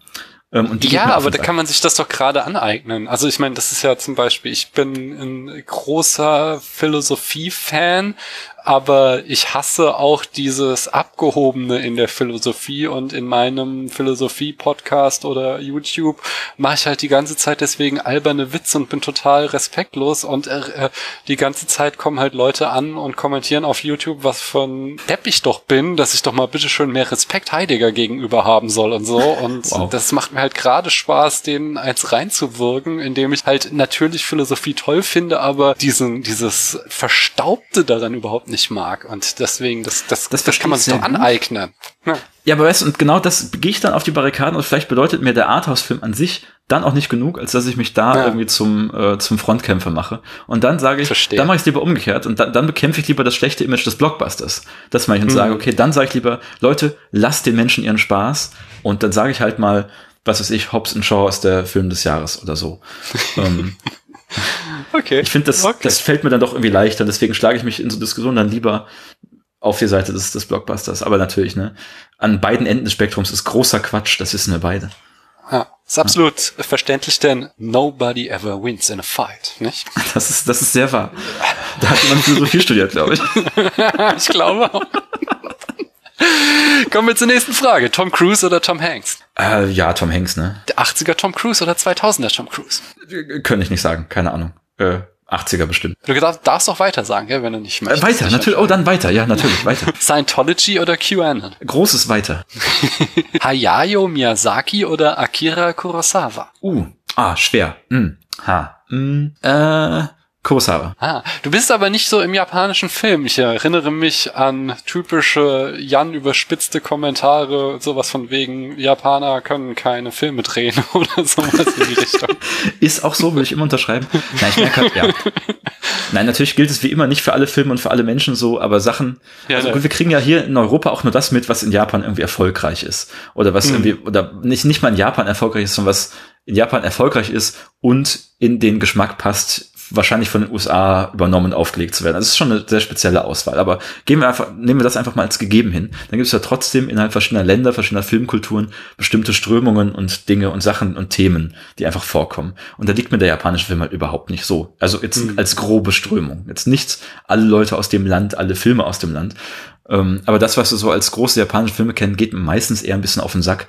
Ähm, und die
Ja, aber da kann man sich das doch gerade aneignen. Also ich meine, das ist ja zum Beispiel, ich bin ein großer Philosophie-Fan, aber ich hasse auch dieses Abgehobene in der Philosophie und in meinem Philosophie-Podcast oder YouTube mache ich halt die ganze Zeit deswegen alberne Witze und bin total respektlos und äh, äh, die ganze Zeit kommen halt Leute an und kommentieren auf YouTube, was von Depp ich doch bin, dass ich doch mal bitteschön mehr Respekt Heidegger gegenüber haben soll und so und
Wow.
das macht mir halt gerade Spaß, denen eins reinzuwirken, indem ich halt natürlich Philosophie toll finde, aber diesen, dieses Verstaubte daran überhaupt nicht mag. Und deswegen, das, das,
Das
das, kann man sich
ich
doch aneignen. Ja.
Ja, aber weißt du, und genau das gehe ich dann auf die Barrikaden und vielleicht bedeutet mir der Arthouse-Film an sich dann auch nicht genug, als dass ich mich da
Ja.
irgendwie zum, äh, zum Frontkämpfer mache. Und dann sage ich,
Verstehe.
dann mache ich es lieber umgekehrt und dann, dann bekämpfe ich lieber das schlechte Image des Blockbusters. Das mache ich und
Mhm.
sage, okay, dann sage ich lieber, Leute, lasst den Menschen ihren Spaß und dann sage ich halt mal, was weiß ich, Hobbs Shaw ist der Film des Jahres oder so. ähm,
Okay.
ich finde, das,
Okay.
das fällt mir dann doch irgendwie leichter. Deswegen schlage ich mich in so Diskussionen dann lieber auf die Seite des, des Blockbusters. Aber natürlich, ne? An beiden Enden des Spektrums ist großer Quatsch, das wissen wir beide.
Ja, ist absolut verständlich, denn nobody ever wins in a fight, nicht?
Das ist, das ist sehr wahr. Da hat jemand Philosophie studiert, glaube ich.
ich glaube auch. Kommen wir zur nächsten Frage. Tom Cruise oder Tom Hanks?
Äh, ja, Tom Hanks, ne?
Der 80er Tom Cruise oder 2000er Tom Cruise?
Könnte ich nicht sagen, keine Ahnung. Äh, 80er bestimmt.
Du darfst, auch weiter sagen, gell, wenn du nicht
Äh,
möchtest.
weiter,
Ich
natürlich. Oh, dann weiter. Ja, natürlich, weiter.
Scientology oder QAnon?
Großes weiter.
Hayao Miyazaki oder Akira Kurosawa?
Uh, ah, schwer. Hm. Ha. Hm. Äh, Kurosawa.
Ah, du bist aber nicht so im japanischen Film. Ich erinnere mich an typische Jan überspitzte Kommentare, sowas von wegen Japaner können keine Filme drehen oder sowas in die Richtung.
Ist auch so, würde ich immer unterschreiben. Nein, ich merke halt, ja. Nein, natürlich gilt es wie immer nicht für alle Filme und für alle Menschen so, aber Sachen.
Ja,
also
ne.
gut, wir kriegen ja hier in Europa auch nur das mit, was in Japan irgendwie erfolgreich ist. Oder was irgendwie, oder nicht, nicht mal in Japan erfolgreich ist, sondern was in Japan erfolgreich ist und in den Geschmack passt, wahrscheinlich von den USA übernommen und aufgelegt zu werden. Also es ist schon eine sehr spezielle Auswahl. Aber gehen wir einfach, nehmen wir das einfach mal als gegeben hin. Dann gibt es ja trotzdem innerhalb verschiedener Länder, verschiedener Filmkulturen bestimmte Strömungen und Dinge und Sachen und Themen, die einfach vorkommen. Und da liegt mir der japanische Film halt überhaupt nicht so. Also jetzt als grobe Strömung. Jetzt nicht alle Leute aus dem Land, alle Filme aus dem Land. Ähm, aber das, was wir so als große japanische Filme kennen, geht mir meistens eher ein bisschen auf den Sack.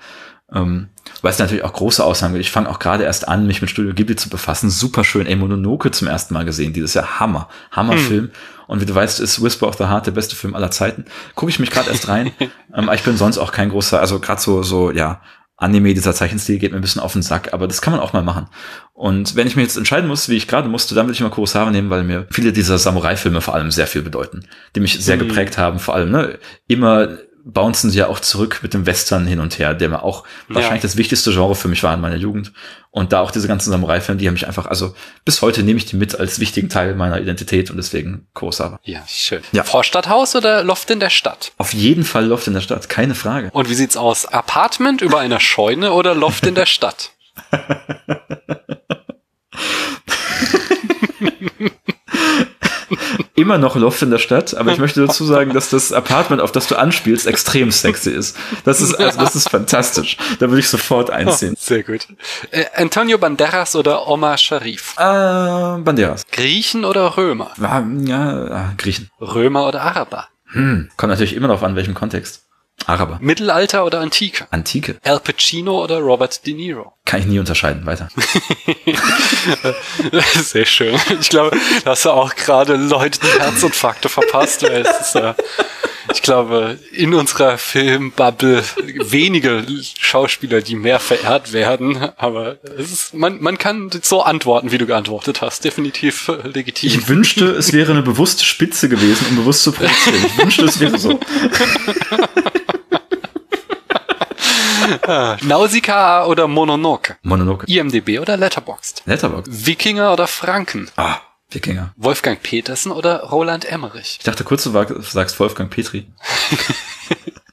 Ähm, weil es natürlich auch große Aussagen gibt. Ich fange auch gerade erst an, mich mit Studio Ghibli zu befassen. Super schön. Ey, Mononoke zum ersten Mal gesehen. Dieses Jahr Hammer. Hammerfilm. Und wie du weißt, ist Whisper of the Heart der beste Film aller Zeiten. Gucke ich mich gerade erst rein. ähm, ich bin sonst auch kein großer, also gerade so, so, ja, Anime, dieser Zeichenstil geht mir ein bisschen auf den Sack, aber das kann man auch mal machen. Und wenn ich mir jetzt entscheiden muss, wie ich gerade musste, dann würde ich mal Kurosawa nehmen, weil mir viele dieser Samurai-Filme vor allem sehr viel bedeuten, die mich sehr
Mhm.
geprägt haben, vor allem, ne, immer bouncen sie ja auch zurück mit dem Western hin und her, der mir auch wahrscheinlich das wichtigste Genre für mich war in meiner Jugend. Und da auch diese ganzen Samurai-Filme, die haben mich einfach, also bis heute nehme ich die mit als wichtigen Teil meiner Identität und deswegen Kurosawa.
Ja, schön.
Ja.
Vorstadthaus oder Loft in der Stadt?
Auf jeden Fall Loft in der Stadt, keine Frage.
Und wie sieht's aus? Apartment über einer Scheune oder Loft in der Stadt?
immer noch Loft in der Stadt, aber ich möchte dazu sagen, dass das Apartment, auf das du anspielst, extrem sexy ist. Das ist, also das ist fantastisch. Da würde ich sofort einziehen.
Sehr gut. Äh, Antonio Banderas oder Omar Sharif?
Äh, Banderas.
Griechen oder Römer?
Ah, Ja, ah, Griechen.
Römer oder Araber?
Hm. Kommt natürlich immer noch an, welchem Kontext. Araber.
Mittelalter oder Antike?
Antike.
Al Pacino oder Robert De Niro?
Kann ich nie unterscheiden. Weiter.
Sehr schön. Ich glaube, da hast du auch gerade Leute die Herzinfarkte verpasst. Weil es ist, äh, ich glaube, in unserer Filmbubble wenige Schauspieler, die mehr verehrt werden. Aber ist, man, man kann so antworten, wie du geantwortet hast. Definitiv äh, legitim.
Ich wünschte, es wäre eine bewusste Spitze gewesen, um bewusst zu produzieren. Ich wünschte, es wäre so.
Nausicaa oder Mononoke?
Mononoke.
IMDB oder Letterboxd?
Letterboxd.
Wikinger oder Franken?
Ah, Wikinger.
Wolfgang Petersen oder Roland Emmerich?
Ich dachte kurz, du sagst Wolfgang Petri.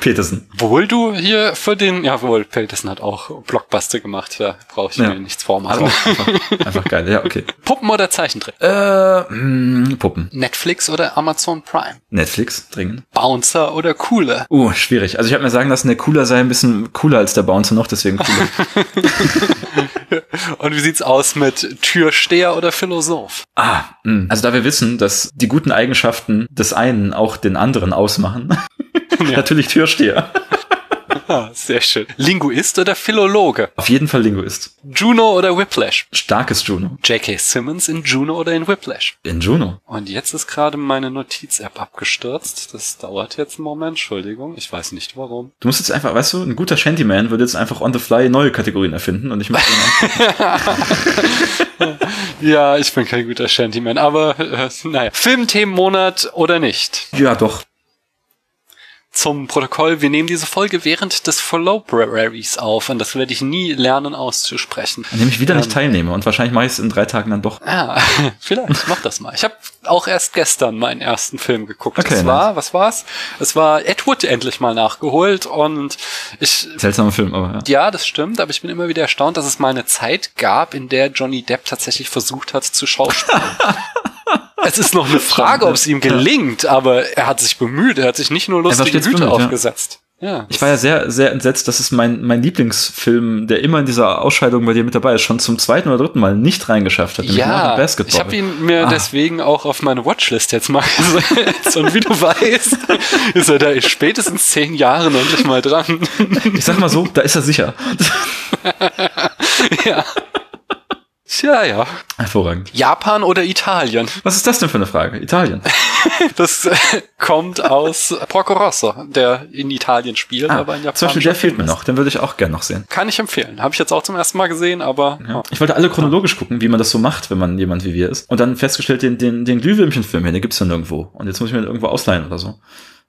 Peterson.
Wohl du hier für den, ja wohl, Peterson hat auch Blockbuster gemacht, da brauche ich
Ja.
mir nichts vormachen.
Einfach, einfach geil, ja, okay.
Puppen oder Zeichentrick?
Äh, mh, Puppen.
Netflix oder Amazon Prime?
Netflix, dringend.
Bouncer oder Cooler?
Uh, schwierig. Also ich habe mir sagen lassen, der Cooler sei ein bisschen cooler als der Bouncer noch, deswegen cooler.
Und wie sieht's aus mit Türsteher oder Philosoph?
ah, mh. also da wir wissen, dass die guten Eigenschaften des einen auch den anderen ausmachen. Natürlich Türsteher.
Ah, sehr schön. Linguist oder Philologe?
Auf jeden Fall Linguist.
Juno oder Whiplash?
Starkes Juno.
J.K. Simmons in Juno oder in Whiplash?
In Juno.
Und jetzt ist gerade meine Notiz-App abgestürzt. Das dauert jetzt einen Moment, Entschuldigung. Ich weiß nicht warum.
Du musst jetzt einfach, weißt du, ein guter Shantyman würde jetzt einfach on the fly neue Kategorien erfinden und ich mache
Ja, ich bin kein guter Shantyman, aber äh, naja. Filmthemenmonat oder nicht?
Ja, doch.
Zum Protokoll, wir nehmen diese Folge während des Follow-Libraries auf und das werde ich nie lernen auszusprechen.
An dem ich wieder nicht teilnehme und wahrscheinlich mache ich es in drei Tagen dann doch.
Ah, vielleicht, mach das mal. Ich habe auch erst gestern meinen ersten Film geguckt.
Okay,
es war, was war's? Es war Ed Wood endlich mal nachgeholt und ich
Seltsamer Film, aber ja.
Ja, das stimmt, aber ich bin immer wieder erstaunt, dass es mal eine Zeit gab, in der Johnny Depp tatsächlich versucht hat zu schauspielen. es ist noch eine Frage, ob es ihm gelingt, aber er hat sich bemüht, er hat sich nicht nur lustige Hüte
bemüht, ja.
aufgesetzt. Ja.
Ich war ja sehr, sehr entsetzt, dass es mein, mein Lieblingsfilm, der immer in dieser Ausscheidung bei dir mit dabei ist, schon zum zweiten oder dritten Mal nicht reingeschafft hat.
Ja, ich habe ihn mir
Ah.
deswegen auch auf meine Watchlist jetzt mal gesetzt. Und wie du weißt, ist er da spätestens zehn Jahren endlich mal dran.
Ich sag mal so, da ist er sicher.
ja. Tja, ja.
Hervorragend.
Japan oder Italien?
Was ist das denn für eine Frage? Italien.
Das äh, kommt aus Porco Rosso, der in Italien spielt, aber in Japan.
Ah, zum Beispiel, der fehlt mir noch. Den würde ich auch gern noch sehen.
Kann ich empfehlen. Habe ich jetzt auch zum ersten Mal gesehen, aber
Ja. Ich wollte alle chronologisch gucken, wie man das so macht, wenn man jemand wie wir ist. Und dann festgestellt, den, den, den Glühwürmchen-Film hier, den gibt's ja nirgendwo. Und jetzt muss ich mir den irgendwo ausleihen oder so.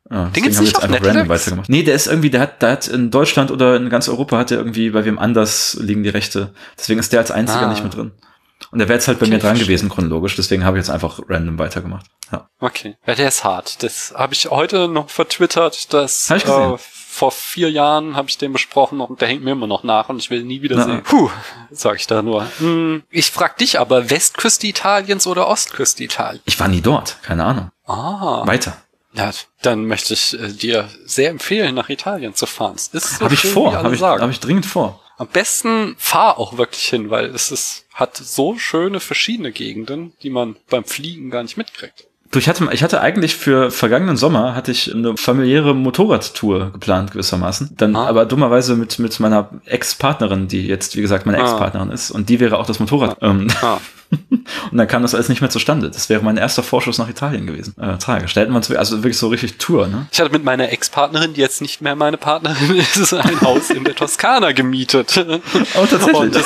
Ja, deswegen
gibt's nicht auf
einfach
Netflix?
random weitergemacht. Nee, der ist irgendwie, der hat, der hat in Deutschland oder in ganz Europa hat der irgendwie, bei wem anders liegen die Rechte. Deswegen ist der als einziger
Ah.
nicht mit drin. Und der wäre jetzt halt bei
Okay,
mir dran
verstehe.
gewesen, chronologisch. Deswegen habe ich jetzt einfach random weitergemacht. Ja.
okay. Ja, der ist hart. Das habe ich heute noch vertwittert, dass
Hab ich gesehen.
äh, vor vier Jahren habe ich den besprochen und der hängt mir immer noch nach und ich will ihn nie wieder
Na,
sehen. Puh, sag ich da nur. Hm, ich frag dich aber, Westküste Italiens oder Ostküste Italiens?
Ich war nie dort, keine Ahnung.
Ah.
Weiter.
Ja, dann möchte ich äh, dir sehr empfehlen, nach Italien zu fahren. Es ist so
habe ich
schön,
vor, habe ich, hab ich dringend vor.
Am besten fahr auch wirklich hin, weil es ist, hat so schöne verschiedene Gegenden, die man beim Fliegen gar nicht mitkriegt.
Du, ich hatte, ich hatte eigentlich für vergangenen Sommer hatte ich eine familiäre Motorradtour geplant gewissermaßen. Dann
Ah.
aber dummerweise mit, mit meiner Ex-Partnerin, die jetzt, wie gesagt, meine
Ah.
Ex-Partnerin ist. Und die wäre auch das Motorrad. Ähm,
Ah.
und dann kam das alles nicht mehr zustande. Das wäre mein erster Vorschuss nach Italien gewesen. Äh, tragisch. Da hätten wir uns, also wirklich so richtig Tour, ne?
Ich hatte mit meiner Ex-Partnerin, die jetzt nicht mehr meine Partnerin ist, ein Haus in der Toskana gemietet.
Oh, tatsächlich.
Und das,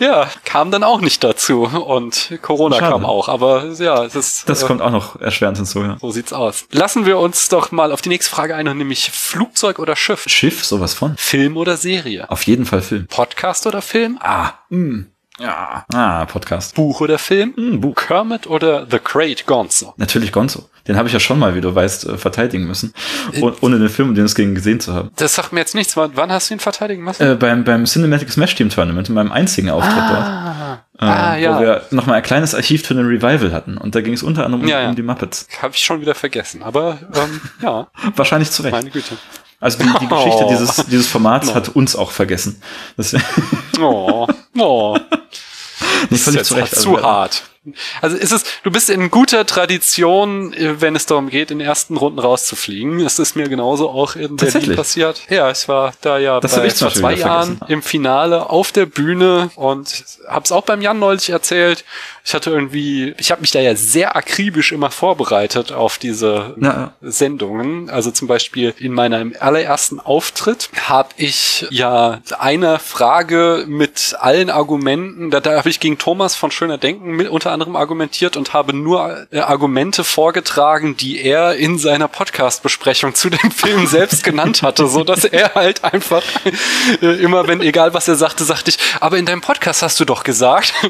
ja, kam dann auch nicht dazu. Und Corona
Schade.
kam auch. Aber ja, es ist.
Das
äh,
kommt auch noch erschwerend hinzu, ja.
so sieht's aus. Lassen wir uns doch mal auf die nächste Frage ein, nämlich Flugzeug oder Schiff?
Schiff, sowas von.
Film oder Serie?
Auf jeden Fall Film.
Podcast oder Film?
Ah, mh. Ja. Ah, Podcast.
Buch oder Film?
Hm, Buch.
Kermit oder The Great Gonzo?
Natürlich Gonzo. Den habe ich ja schon mal, wie du weißt, äh, verteidigen müssen. Oh, ohne den Film, um den es ging, gesehen zu haben.
Das sagt mir jetzt nichts. Wann hast du ihn verteidigen müssen?
Äh, beim, beim Cinematic Smash Team Tournament, in meinem einzigen Auftritt
ah,
dort.
ah,
äh,
ja.
Wo wir nochmal ein kleines Archiv für einen Revival hatten. Und da ging es unter anderem um,
Ja, ja.
um die Muppets.
Habe ich schon wieder vergessen. Aber ähm, ja,
Wahrscheinlich zu Recht.
meine Güte.
Also die, die Geschichte
Oh.
dieses, dieses Formats
No.
hat uns auch vergessen. Das
Oh, oh.
völlig
ist
zu
jetzt
Recht.
zu
Also,
hart. Also ist es, du bist in guter Tradition, äh, wenn es darum geht, in den ersten Runden rauszufliegen. Es ist mir genauso auch in Berlin passiert. Ja, ich war da ja
Das
bei, vor zwei Jahren
vergessen.
im Finale auf der Bühne und hab's auch beim Jan neulich erzählt. Ich hatte irgendwie, ich habe mich da ja sehr akribisch immer vorbereitet auf diese
Na,
Sendungen. Also zum Beispiel in meinem allerersten Auftritt habe ich ja eine Frage mit allen Argumenten, da, da habe ich gegen Thomas von Schöner Denken mit, unter anderem anderem argumentiert und habe nur äh, Argumente vorgetragen, die er in seiner Podcast-Besprechung zu dem Film selbst genannt hatte, so dass er halt einfach äh, immer, wenn egal was er sagte, sagte ich, aber in deinem Podcast hast du doch gesagt.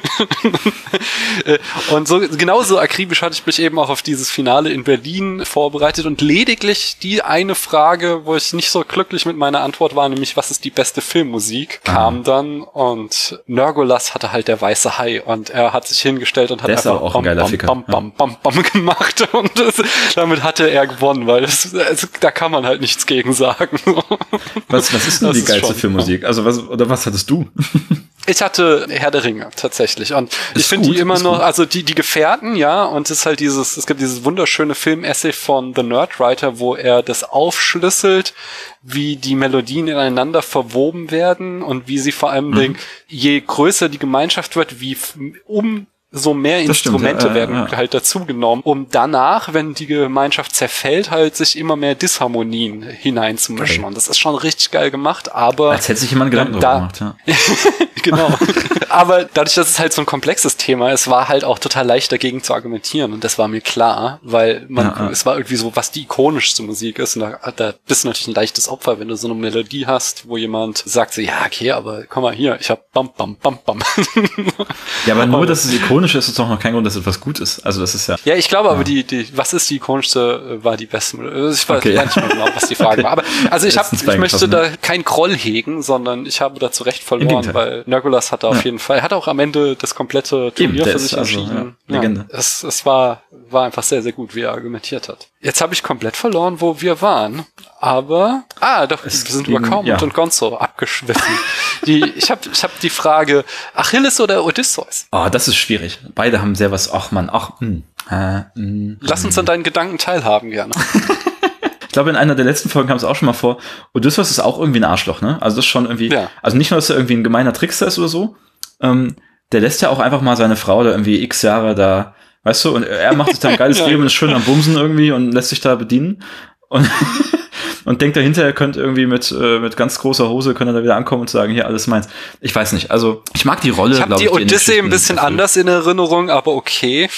Äh, und so genauso akribisch hatte ich mich eben auch auf dieses Finale in Berlin vorbereitet und lediglich die eine Frage, wo ich nicht so glücklich mit meiner Antwort war, nämlich was ist die beste Filmmusik, kam ah. dann und Nergolas hatte halt der weiße Hai und er hat sich hingestellt und hat
der einfach auch bam,
bam, bam, bam, bam, bam, gemacht und das, damit hatte er gewonnen, weil es, es, da kann man halt nichts gegen sagen.
Was, was ist denn das die geilste Filmmusik? Also was, oder was hattest du?
Ich hatte Herr der Ringe tatsächlich und ist ich finde die immer noch, gut. also die die Gefährten, ja, und es ist halt dieses, es gibt dieses wunderschöne Film-Essay von The Nerdwriter, wo er das aufschlüsselt, wie die Melodien ineinander verwoben werden und wie sie vor allem, mhm. je größer die Gemeinschaft wird, wie um so mehr das Instrumente stimmt, ja, werden ja, ja. halt dazugenommen, um danach, wenn die Gemeinschaft zerfällt, halt sich immer mehr Disharmonien hineinzumischen. Okay. Und das ist schon richtig geil gemacht, aber.
Als hätte sich jemand Gedanken da, gemacht, ja.
genau. aber dadurch, dass es halt so ein komplexes Thema ist, war halt auch total leicht dagegen zu argumentieren. Und das war mir klar, weil man, es war irgendwie so, was die ikonischste Musik ist. Und da, da bist du natürlich ein leichtes Opfer, wenn du so eine Melodie hast, wo jemand sagt so, ja, okay, aber komm mal hier, ich hab bam, bam, bam, bam.
ja, aber nur, dass es ikonisch ikonisch ist, ist doch noch kein Grund, dass etwas gut ist. Also das ist ja.
Ja, ich glaube ja. aber die, die, was ist die ikonischste, äh, war die beste. Also ich weiß okay. nicht mehr genau, was die Frage okay. war. Aber also ich habe, ich möchte da kein Groll hegen, sondern ich habe da zu Recht verloren, weil Nergulas hatte auf ja. jeden Fall, hat auch am Ende das komplette Turnier Eben, für sich also, entschieden. Ja, Legende. Ja, es, es war, war einfach sehr, sehr gut, wie er argumentiert hat. Jetzt habe ich komplett verloren, wo wir waren. Aber, ah, doch, es wir sind über Kaum ja. und Gonzo abgeschwiffen. die, ich habe ich hab die Frage, Achilles oder Odysseus?
Oh, das ist schwierig. Beide haben sehr was, ach man, ach, mh,
hm, äh, mh, Lass uns an deinen Gedanken teilhaben gerne.
ich glaube, in einer der letzten Folgen kam es auch schon mal vor, Odysseus ist auch irgendwie ein Arschloch, ne? Also das ist schon irgendwie, ja. also nicht nur, dass er irgendwie ein gemeiner Trickster ist oder so, ähm, der lässt ja auch einfach mal seine Frau da irgendwie x Jahre da Weißt du, und er macht sich da ein geiles. Leben, ist schön am Bumsen irgendwie und lässt sich da bedienen. Und, und denkt dahinter, er könnte irgendwie mit, äh, mit ganz großer Hose können er da wieder ankommen und sagen, hier, alles meins. Ich weiß nicht. Also, ich mag die Rolle,
Ich habe die Odyssee ein bisschen anders in Erinnerung, aber okay.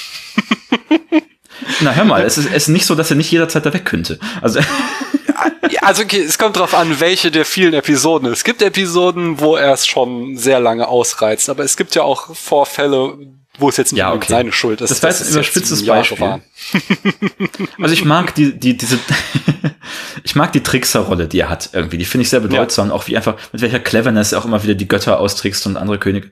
Na, hör mal, es ist, es ist nicht so, dass er nicht jederzeit da weg könnte. Also,
also okay, es kommt drauf an, welche der vielen Episoden. Es gibt Episoden, wo er es schon sehr lange ausreizt, aber es gibt ja auch Vorfälle, wo es jetzt nicht
ja, okay.
seine Schuld ist.
Das war jetzt ein überspitztes Beispiel. also ich mag die, die, diese, ich mag die Trickserrolle, die er hat irgendwie. Die finde ich sehr bedeutsam. Ja. Auch wie einfach, mit welcher Cleverness er auch immer wieder die Götter austrickst und andere Könige.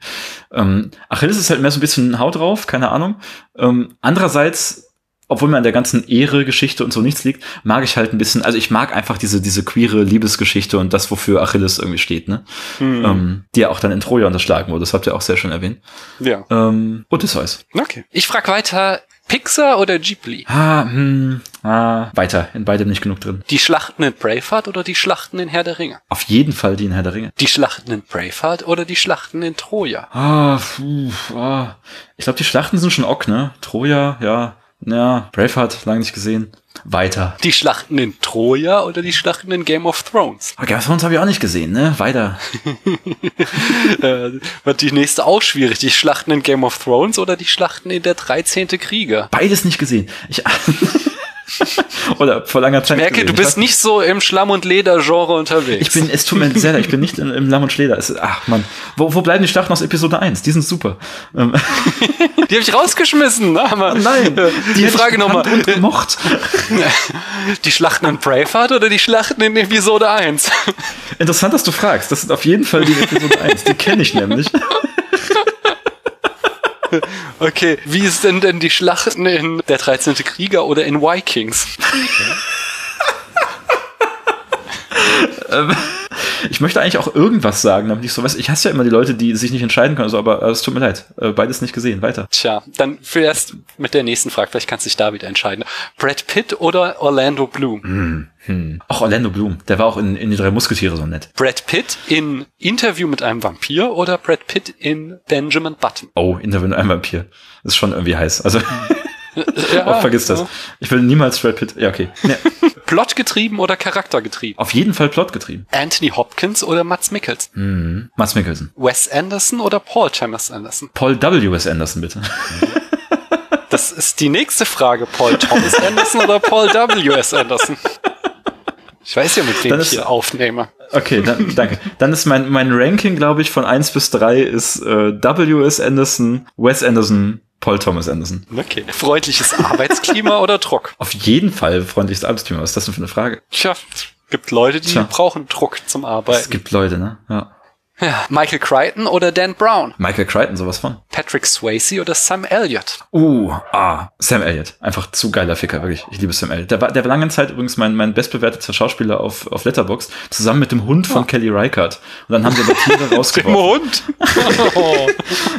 Ähm, Achilles ist halt mehr so ein bisschen Haut drauf, keine Ahnung. Ähm, andererseits obwohl mir an der ganzen Ehre-Geschichte und so nichts liegt, mag ich halt ein bisschen, also ich mag einfach diese, diese queere Liebesgeschichte und das, wofür Achilles irgendwie steht, ne? Mhm. Ähm, die ja auch dann in Troja unterschlagen wurde. Das habt ihr auch sehr schön erwähnt.
Ja.
Ähm, Odysseus.
Okay. Ich frag weiter, Pixar oder Ghibli?
Ah, hm, ah, weiter. In beidem nicht genug drin.
Die Schlachten in Braveheart oder die Schlachten in Herr der Ringe?
Auf jeden Fall die in Herr der Ringe.
Die Schlachten in Braveheart oder die Schlachten in Troja?
Ah, puh, ah. Ich glaube, die Schlachten sind schon ok, ne? Troja, ja. Ja, Braveheart, lange nicht gesehen. Weiter.
Die Schlachten in Troja oder die Schlachten in Game of Thrones?
Aber Game of Thrones habe ich auch nicht gesehen, ne? Weiter.
äh, wird die nächste auch schwierig. Die Schlachten in Game of Thrones oder die Schlachten in der 13. Krieger?
Beides nicht gesehen. Ich Oder vor langer Zeit.
Ich merke, gewesen. du bist nicht so im Schlamm- und Leder-Genre unterwegs.
Ich bin, es tut mir sehr leid, ich bin nicht in, im Lamm und Leder. Es, ach man, wo, wo bleiben die Schlachten aus Episode 1? Die sind super.
Ähm. die habe ich rausgeschmissen. Aber,
oh nein,
die, die Frage nochmal.
gemocht.
Die Schlachten in Braveheart oder die Schlachten in Episode 1?
Interessant, dass du fragst. Das sind auf jeden Fall die Episode 1. Die kenne ich nämlich.
Okay, wie ist denn denn die Schlachten in der 13. Krieger oder in Vikings?
Ähm, ich möchte eigentlich auch irgendwas sagen, damit ich so weiß. Ich hasse ja immer die Leute, die sich nicht entscheiden können, also, aber es tut mir leid. Äh, beides nicht gesehen. Weiter.
Tja, dann zuerst mit der nächsten Frage. Vielleicht kannst du dich da wieder entscheiden. Brad Pitt oder Orlando Bloom?
Hm. Hm. Auch Orlando Bloom, der war auch in, in die drei Musketiere so nett.
Brad Pitt in Interview mit einem Vampir oder Brad Pitt in Benjamin Button?
Oh, Interview mit einem Vampir. Das ist schon irgendwie heiß. Also ja, oh, vergiss das. Ich will niemals Brad Pitt. Ja, okay. Nee.
Plotgetrieben oder charaktergetrieben?
Auf jeden Fall plotgetrieben.
Anthony Hopkins oder Mats Mikkelsen?
Mhm. Mats Mikkelsen.
Wes Anderson oder Paul Thomas Anderson?
Paul W. Wes Anderson, bitte.
Das ist die nächste Frage. Paul Thomas Anderson oder Paul W.S. Anderson? Ich weiß ja, mit wem ich hier aufnehme.
Okay, dann, danke. Dann ist mein, mein Ranking, glaube ich, von 1 bis 3 ist äh, W.S. Anderson, Wes Anderson, Paul Thomas Anderson.
Okay. Freundliches Arbeitsklima oder Druck?
Auf jeden Fall freundliches Arbeitsklima. Was ist das denn für eine Frage?
Tja, es gibt Leute, die
Tja.
brauchen Druck zum
Es
Arbeiten.
gibt Leute, ne? Ja.
Ja, Michael Crichton oder Dan Brown?
Michael Crichton, sowas von.
Patrick Swayze oder Sam Elliott?
Uh, ah, Sam Elliott. Einfach zu geiler Ficker, wirklich. Ich liebe Sam Elliott. Der war, der war lange Zeit übrigens mein, mein bestbewerteter Schauspieler auf, auf Letterbox zusammen mit dem Hund von Kelly Reichardt. Und dann haben sie aber Tiere rausgeworfen.
Hund? Oh,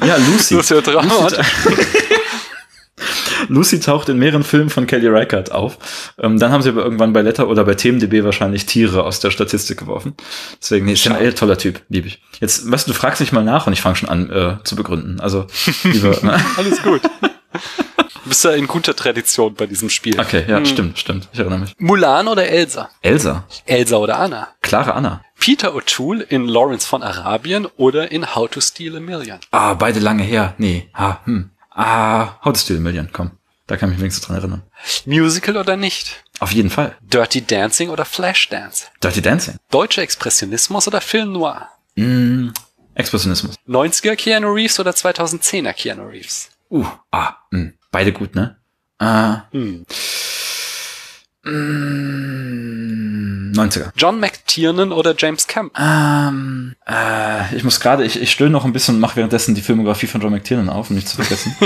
Ja, Lucy.
das ist ja.
Lucy taucht in mehreren Filmen von Kelly Reichardt auf. Ähm, dann haben sie aber irgendwann bei Letter oder bei TMDB wahrscheinlich Tiere aus der Statistik geworfen. Deswegen, nee, Sam
Schade.
Elliott, toller Typ, liebe ich. Jetzt, weißt du, du fragst nicht mal nach und ich fange schon an äh, zu begründen. Also, lieber,
Alles gut. Du bist ja in guter Tradition bei diesem Spiel.
okay, ja, stimmt, stimmt. Ich erinnere mich.
Mulan oder Elsa?
Elsa,
Elsa oder Anna?
Clara Anna.
Peter O'Toole in Lawrence von Arabien oder in How to Steal a Million?
Ah, beide lange her. Nee, ah, hm. Ah, How to Steal a Million, komm. Da kann ich mich wenigstens dran erinnern.
Musical oder nicht?
Auf jeden Fall.
Dirty Dancing oder Flashdance?
Dirty Dancing.
Deutscher Expressionismus oder Film Noir?
Mm, Expressionismus.
90er Keanu Reeves oder 2010er Keanu Reeves?
Uh, ah, mh. beide gut, ne? Ah,
Hm.
Mm, 90er.
John McTiernan oder James Cameron?
Ähm, äh, ich muss gerade, ich, ich stöhne noch ein bisschen und mache währenddessen die Filmografie von John McTiernan auf, um nicht zu vergessen.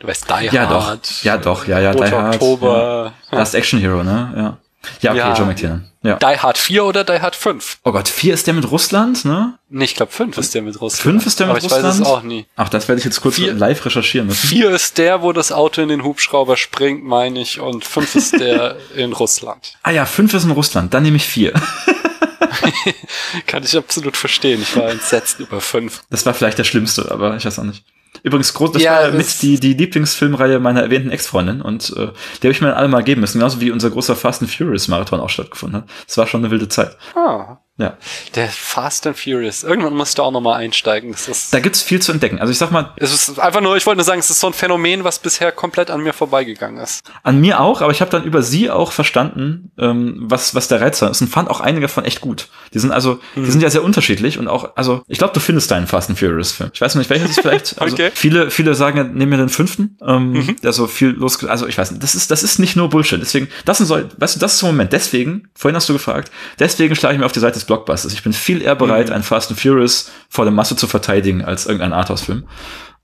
Du weißt Die
ja, doch.
Hard.
Ja, doch. Ja, ja, Die
Roter
Hard.
Oktober.
Ja. Last Action Hero, ne? Ja. Ja, okay,
Ja.
John McTiernan. Ja.
Die Hard 4 oder Die Hard 5?
Oh Gott, vier ist der mit Russland, ne?
Nee, ich glaube 5 ist der mit Russland.
Fünf ist der mit
Aber ich
Russland?
weiß es auch nie.
Ach, das werde ich jetzt kurz
Vier-
live recherchieren müssen.
4 ist der, wo das Auto in den Hubschrauber springt, meine ich, und 5 ist der in Russland.
Ah ja, fünf ist in Russland, dann nehme ich vier.
Kann ich absolut verstehen. Ich war entsetzt über 5.
Das war vielleicht der schlimmste, aber ich weiß auch nicht. Übrigens, groß, das
Ja,
war
das-
mit die, die Lieblingsfilmreihe meiner erwähnten Ex-Freundin und äh, die habe ich mir dann alle mal geben müssen, genauso wie unser großer Fast and Furious Marathon auch stattgefunden hat. Das war schon eine wilde Zeit.
Ah.
Ja,
Der Fast and Furious. Irgendwann musst du auch nochmal einsteigen. Das ist,
da gibt's viel zu entdecken. Also ich sag mal,
es ist einfach nur, ich wollte nur sagen, es ist so ein Phänomen, was bisher komplett an mir vorbeigegangen ist.
an mir auch, aber ich habe dann über sie auch verstanden, ähm, was, was der Reiz ist und fand auch einige von echt gut. Die sind also,
Mhm.
die sind ja sehr unterschiedlich und auch, also ich glaube, du findest deinen Fast and Furious Film. Ich weiß nicht, welches ist vielleicht. Also
Okay.
Viele, viele sagen, ja, nehmen wir den fünften, ähm,
Mhm.
der so viel los, also ich weiß nicht, das ist, das ist nicht nur Bullshit. Deswegen, das sind so, weißt du, das ist so ein Moment. Deswegen, vorhin hast du gefragt, deswegen schlage ich mir auf die Seite des Blockbusters. Ich bin viel eher
Mhm.
bereit, einen Fast and Furious vor der Masse zu verteidigen als irgendein Arthouse-Film.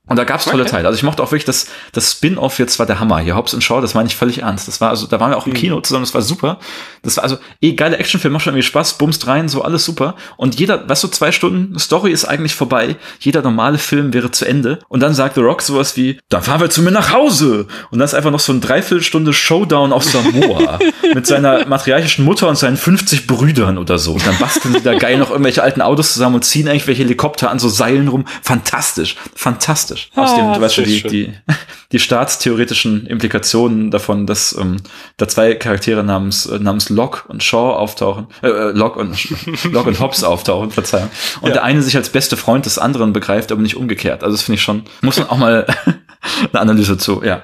Und da gab's tolle
Okay.
Teile. Also ich mochte auch wirklich das, das Spin-off jetzt war der Hammer. Hier Hobbs und Shaw, das meine ich völlig ernst. Das war also, da waren wir auch im
Mhm.
Kino zusammen, das war super. Das war also eh geile Actionfilm, macht schon irgendwie Spaß, bumst rein, so alles super. Und jeder, weißt du, zwei Stunden Story ist eigentlich vorbei. Jeder normale Film wäre zu Ende. Und dann sagt The Rock sowas wie, dann fahren wir zu mir nach Hause. Und dann ist einfach noch so ein Dreiviertelstunde Showdown auf Samoa mit seiner matriarchischen Mutter und seinen 50 Brüdern oder so. Und dann basteln sie da geil noch irgendwelche alten Autos zusammen und ziehen irgendwelche Helikopter an so Seilen rum. Fantastisch, fantastisch. Außerdem, du weißt schon, die, die, die staatstheoretischen Implikationen davon, dass ähm, da zwei Charaktere namens, äh, namens Locke und Shaw auftauchen, äh, äh, Locke und, Locke und Hobbs auftauchen, Verzeihung. Und
Ja.
der eine sich als beste Freund des anderen begreift, aber nicht umgekehrt. Also das finde ich schon, muss man auch mal eine Analyse zu, ja.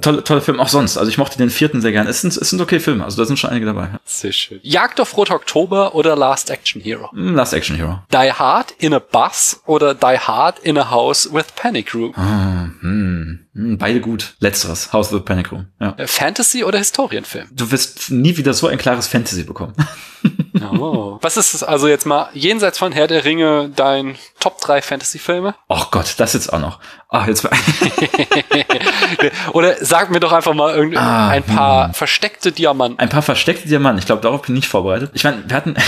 Tolle, tolle Film auch sonst. Also ich mochte den vierten sehr gern. Es sind, es sind okay Filme, also da sind schon einige dabei. Ja.
Sehr schön. Jagd auf Rot Oktober oder Last Action Hero?
Hm, Last Action Hero.
Die Hard in a Bus oder Die Hard in a House with Panic Room?
Ah, hm, hm, beide gut. Letzteres, House the Panic Room. Ja.
Äh, Fantasy oder Historienfilm?
Du wirst nie wieder so ein klares Fantasy bekommen.
Oh. Was ist es also jetzt mal jenseits von Herr der Ringe dein Top 3 Fantasy-Filme?
Oh Gott, das jetzt auch noch. Ah, jetzt
Oder sag mir doch einfach mal irgend
Ah,
ein paar versteckte Diamanten.
ein paar versteckte Diamanten. Ich glaube, darauf bin ich nicht vorbereitet. Ich meine, wir hatten.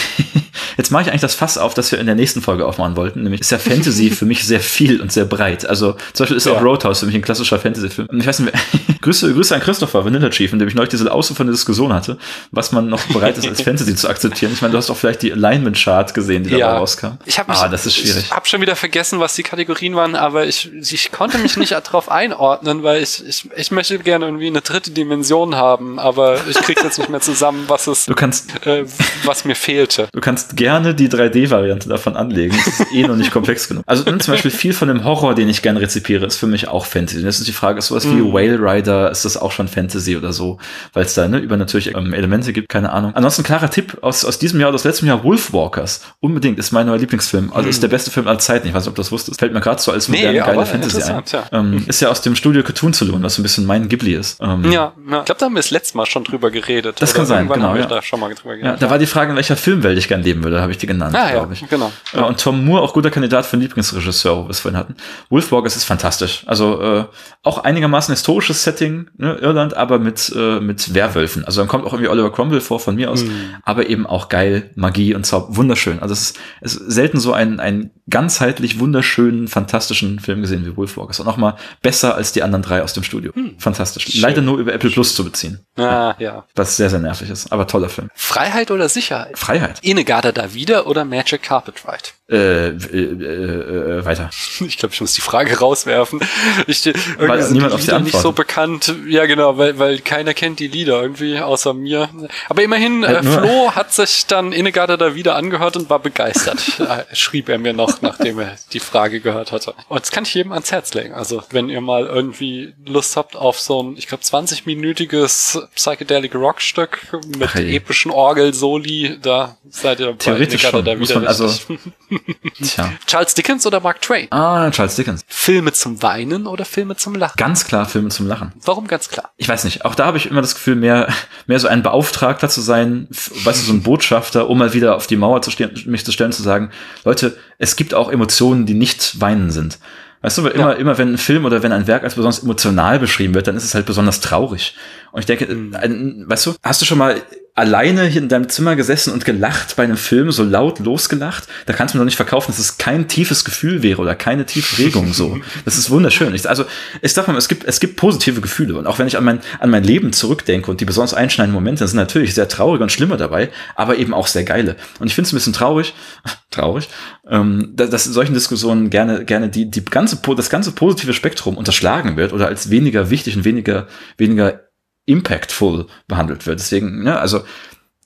Jetzt mache ich eigentlich das Fass auf, das wir in der nächsten Folge aufmachen wollten. Nämlich ist ja Fantasy für mich sehr viel und sehr breit. Also zum Beispiel ist
Ja.
auch Roadhouse für mich ein klassischer Fantasy-Film. Ich weiß nicht, Grüße, Grüße an Christopher, Vanilla Chief, in dem ich neulich diese ausufernde Diskussion hatte, was man noch bereit ist, als Fantasy zu akzeptieren. Ich meine, du hast doch vielleicht die Alignment-Chart gesehen, die ja. da rauskam.
Ich habe
ah, das ist schwierig.
Ich habe schon wieder vergessen, was die Kategorien waren, aber ich, ich konnte mich nicht darauf einordnen, weil ich, ich, ich möchte gerne irgendwie eine dritte Dimension haben, aber ich krieg's jetzt nicht mehr zusammen, was es,
du kannst,
äh, was mir fehlte.
Du kannst gerne die 3D-Variante davon anlegen. Das ist eh noch nicht komplex genug. Also zum Beispiel viel von dem Horror, den ich gerne rezipiere, ist für mich auch Fantasy. Und jetzt ist die Frage, ist sowas mm. wie mhm. Whale Rider, ist das auch schon Fantasy oder so? Weil es da ne, übernatürliche ähm, Elemente gibt, keine Ahnung. Ansonsten klarer Tipp aus, aus diesem Jahr oder aus letztem Jahr, Wolfwalkers. Unbedingt, ist mein neuer Lieblingsfilm. Also mm. ist der beste Film aller Zeiten. Ich weiß nicht, ob du das wusstest. Fällt mir gerade so als moderne, nee, geile Fantasy ein. Ja. Ähm, ist ja aus dem Studio Cartoon Saloon, was so ein bisschen mein Ghibli ist.
Ähm, ja, ja, ich glaube, da haben wir das letzte Mal schon drüber geredet.
Das kann sein, genau. Ja. Da, schon mal drüber geredet, ja, da war die Frage, in welcher Filmwelt ich gerne leben würde, habe ich die genannt, ah, glaube ich.
Genau.
Und Tom Moore, auch guter Kandidat für einen Lieblingsregisseur, wo wir es vorhin hatten. Wolfwalkers ist fantastisch. Also äh, auch einigermaßen historisches Setting, ne, Irland, aber mit, äh, mit Werwölfen. Also dann kommt auch irgendwie Oliver Cromwell vor von mir aus, mhm. aber eben auch geil, Magie und Zauber. Wunderschön. Also es ist, es ist selten so ein, ein ganzheitlich wunderschönen, fantastischen Film gesehen wie Wolfwalkers. Und auch mal besser als die anderen drei aus dem Studio. Mhm. Fantastisch. Schön. Leider nur über Apple Plus zu beziehen.
Ah, ja.
Was sehr, sehr nervig ist, aber toller Film.
Freiheit oder Sicherheit?
Freiheit.
Inegada da wieder oder Magic Carpet Ride?
Äh, äh, äh, weiter.
Ich glaube, ich muss die Frage rauswerfen. Ich,
weil niemand auf die
nicht so bekannt. Ja, genau, weil, weil keiner kennt die Lieder irgendwie außer mir. Aber immerhin, äh, Flo hat sich dann Innegarde da wieder angehört und war begeistert. Äh, schrieb er mir noch, nachdem er die Frage gehört hatte. Und das kann ich jedem ans Herz legen. Also, wenn ihr mal irgendwie Lust habt auf so ein, ich glaube, 20-minütiges Psychedelic Rockstück mit Ach, epischen Orgel-Soli, da seid ihr
Theoretisch schon, da wieder. also
Tja. Charles Dickens oder Mark Twain?
Ah, Charles Dickens.
Filme zum Weinen oder Filme zum Lachen?
Ganz klar Filme zum Lachen.
Warum ganz klar?
Ich weiß nicht. Auch da habe ich immer das Gefühl, mehr, mehr so ein Beauftragter zu sein, weißt du, so ein Botschafter, um mal wieder auf die Mauer zu stehen, mich zu stellen, zu sagen, Leute, es gibt auch Emotionen, die nicht weinen sind. Weißt du, weil immer, ja. immer wenn ein Film oder wenn ein Werk als besonders emotional beschrieben wird, dann ist es halt besonders traurig. Und ich denke, mhm. weißt du, hast du schon mal alleine hier in deinem Zimmer gesessen und gelacht bei einem Film, so laut losgelacht, da kannst du mir doch nicht verkaufen, dass es kein tiefes Gefühl wäre oder keine tiefe Regung so. Das ist wunderschön. Ich, also, ich sag mal, es gibt, es gibt positive Gefühle. Und auch wenn ich an mein, an mein Leben zurückdenke und die besonders einschneidenden Momente sind natürlich sehr traurige und schlimme dabei, aber eben auch sehr geile. Und ich finde es ein bisschen traurig, traurig, ähm, dass, dass in solchen Diskussionen gerne, gerne die, die ganze, das ganze positive Spektrum unterschlagen wird oder als weniger wichtig und weniger, weniger impactful behandelt wird. Deswegen, ne, also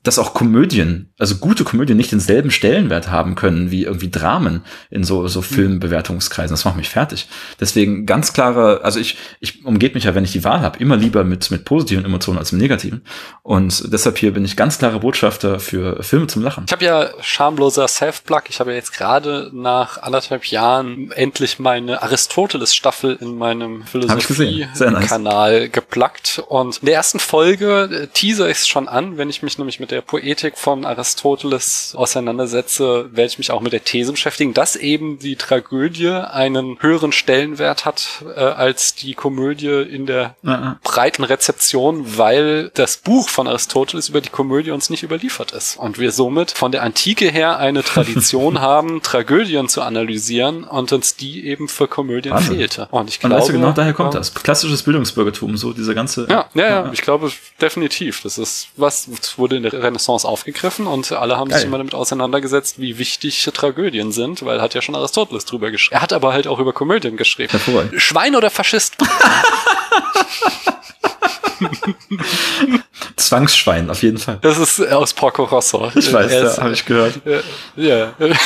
dass auch Komödien, also gute Komödien nicht denselben Stellenwert haben können wie irgendwie Dramen in so, so mhm. Filmbewertungskreisen. Das macht mich fertig. Deswegen ganz klare, also ich, ich umgeht mich ja, wenn ich die Wahl habe, immer lieber mit, mit positiven Emotionen als mit negativen. Und deshalb hier bin ich ganz klare Botschafter für Filme zum Lachen.
Ich habe ja schamloser Self-Plug. Ich habe ja jetzt gerade nach anderthalb Jahren endlich meine Aristoteles-Staffel in meinem Philosophie-Kanal nice. geplagt. Und in der ersten Folge äh, teaser ich es schon an, wenn ich mich nämlich mit der der Poetik von Aristoteles auseinandersetze, werde ich mich auch mit der These beschäftigen, dass eben die Tragödie einen höheren Stellenwert hat äh, als die Komödie in der ja. breiten Rezeption, weil das Buch von Aristoteles über die Komödie uns nicht überliefert ist und wir somit von der Antike her eine Tradition haben, Tragödien zu analysieren und uns die eben für Komödien Wahnsinn. fehlte.
Und ich glaube, und weißt du, genau daher kommt das. Klassisches Bildungsbürgertum, so dieser ganze.
Ja, ja, ja, ich glaube definitiv. Das ist was wurde in der Renaissance aufgegriffen und alle haben Geil. sich immer damit auseinandergesetzt, wie wichtig Tragödien sind, weil hat ja schon Aristoteles drüber geschrieben. Er hat aber halt auch über Komödien geschrieben. Schwein oder Faschist?
Zwangsschwein, auf jeden Fall.
Das ist aus Porco Rosso.
Ich weiß, ja, habe ich gehört.
Ja.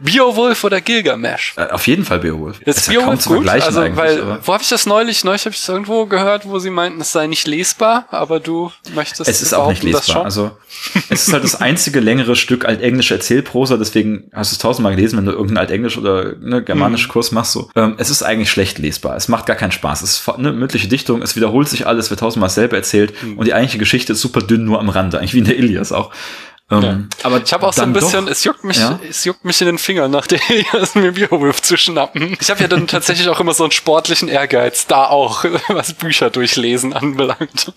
Beowulf oder Gilgamesh?
Äh, auf jeden Fall Beowulf.
Ist, ist Beowulf ja gut? Also, weil, wo habe ich das neulich? Neulich habe ich es irgendwo gehört, wo sie meinten, es sei nicht lesbar, aber du möchtest
Es ist auch nicht lesbar. Also, es ist halt das einzige längere Stück altenglische Erzählprosa, deswegen hast du es tausendmal gelesen, wenn du irgendeinen altenglisch oder ne, germanischen hm. Kurs machst. So. Ähm, es ist eigentlich schlecht lesbar. Es macht gar keinen Spaß. Es ist eine mündliche Dichtung, es wiederholt sich alles, wird tausendmal selber erzählt mhm. und die eigentliche Geschichte ist super dünn, nur am Rande, eigentlich wie in der Ilias auch.
Ähm, ja. Aber ich habe auch so ein bisschen, doch, es juckt mich, ja? es juckt mich in den Fingern, nach der mir Beowulf zu schnappen. Ich habe ja dann tatsächlich auch immer so einen sportlichen Ehrgeiz, da auch, was Bücher durchlesen anbelangt.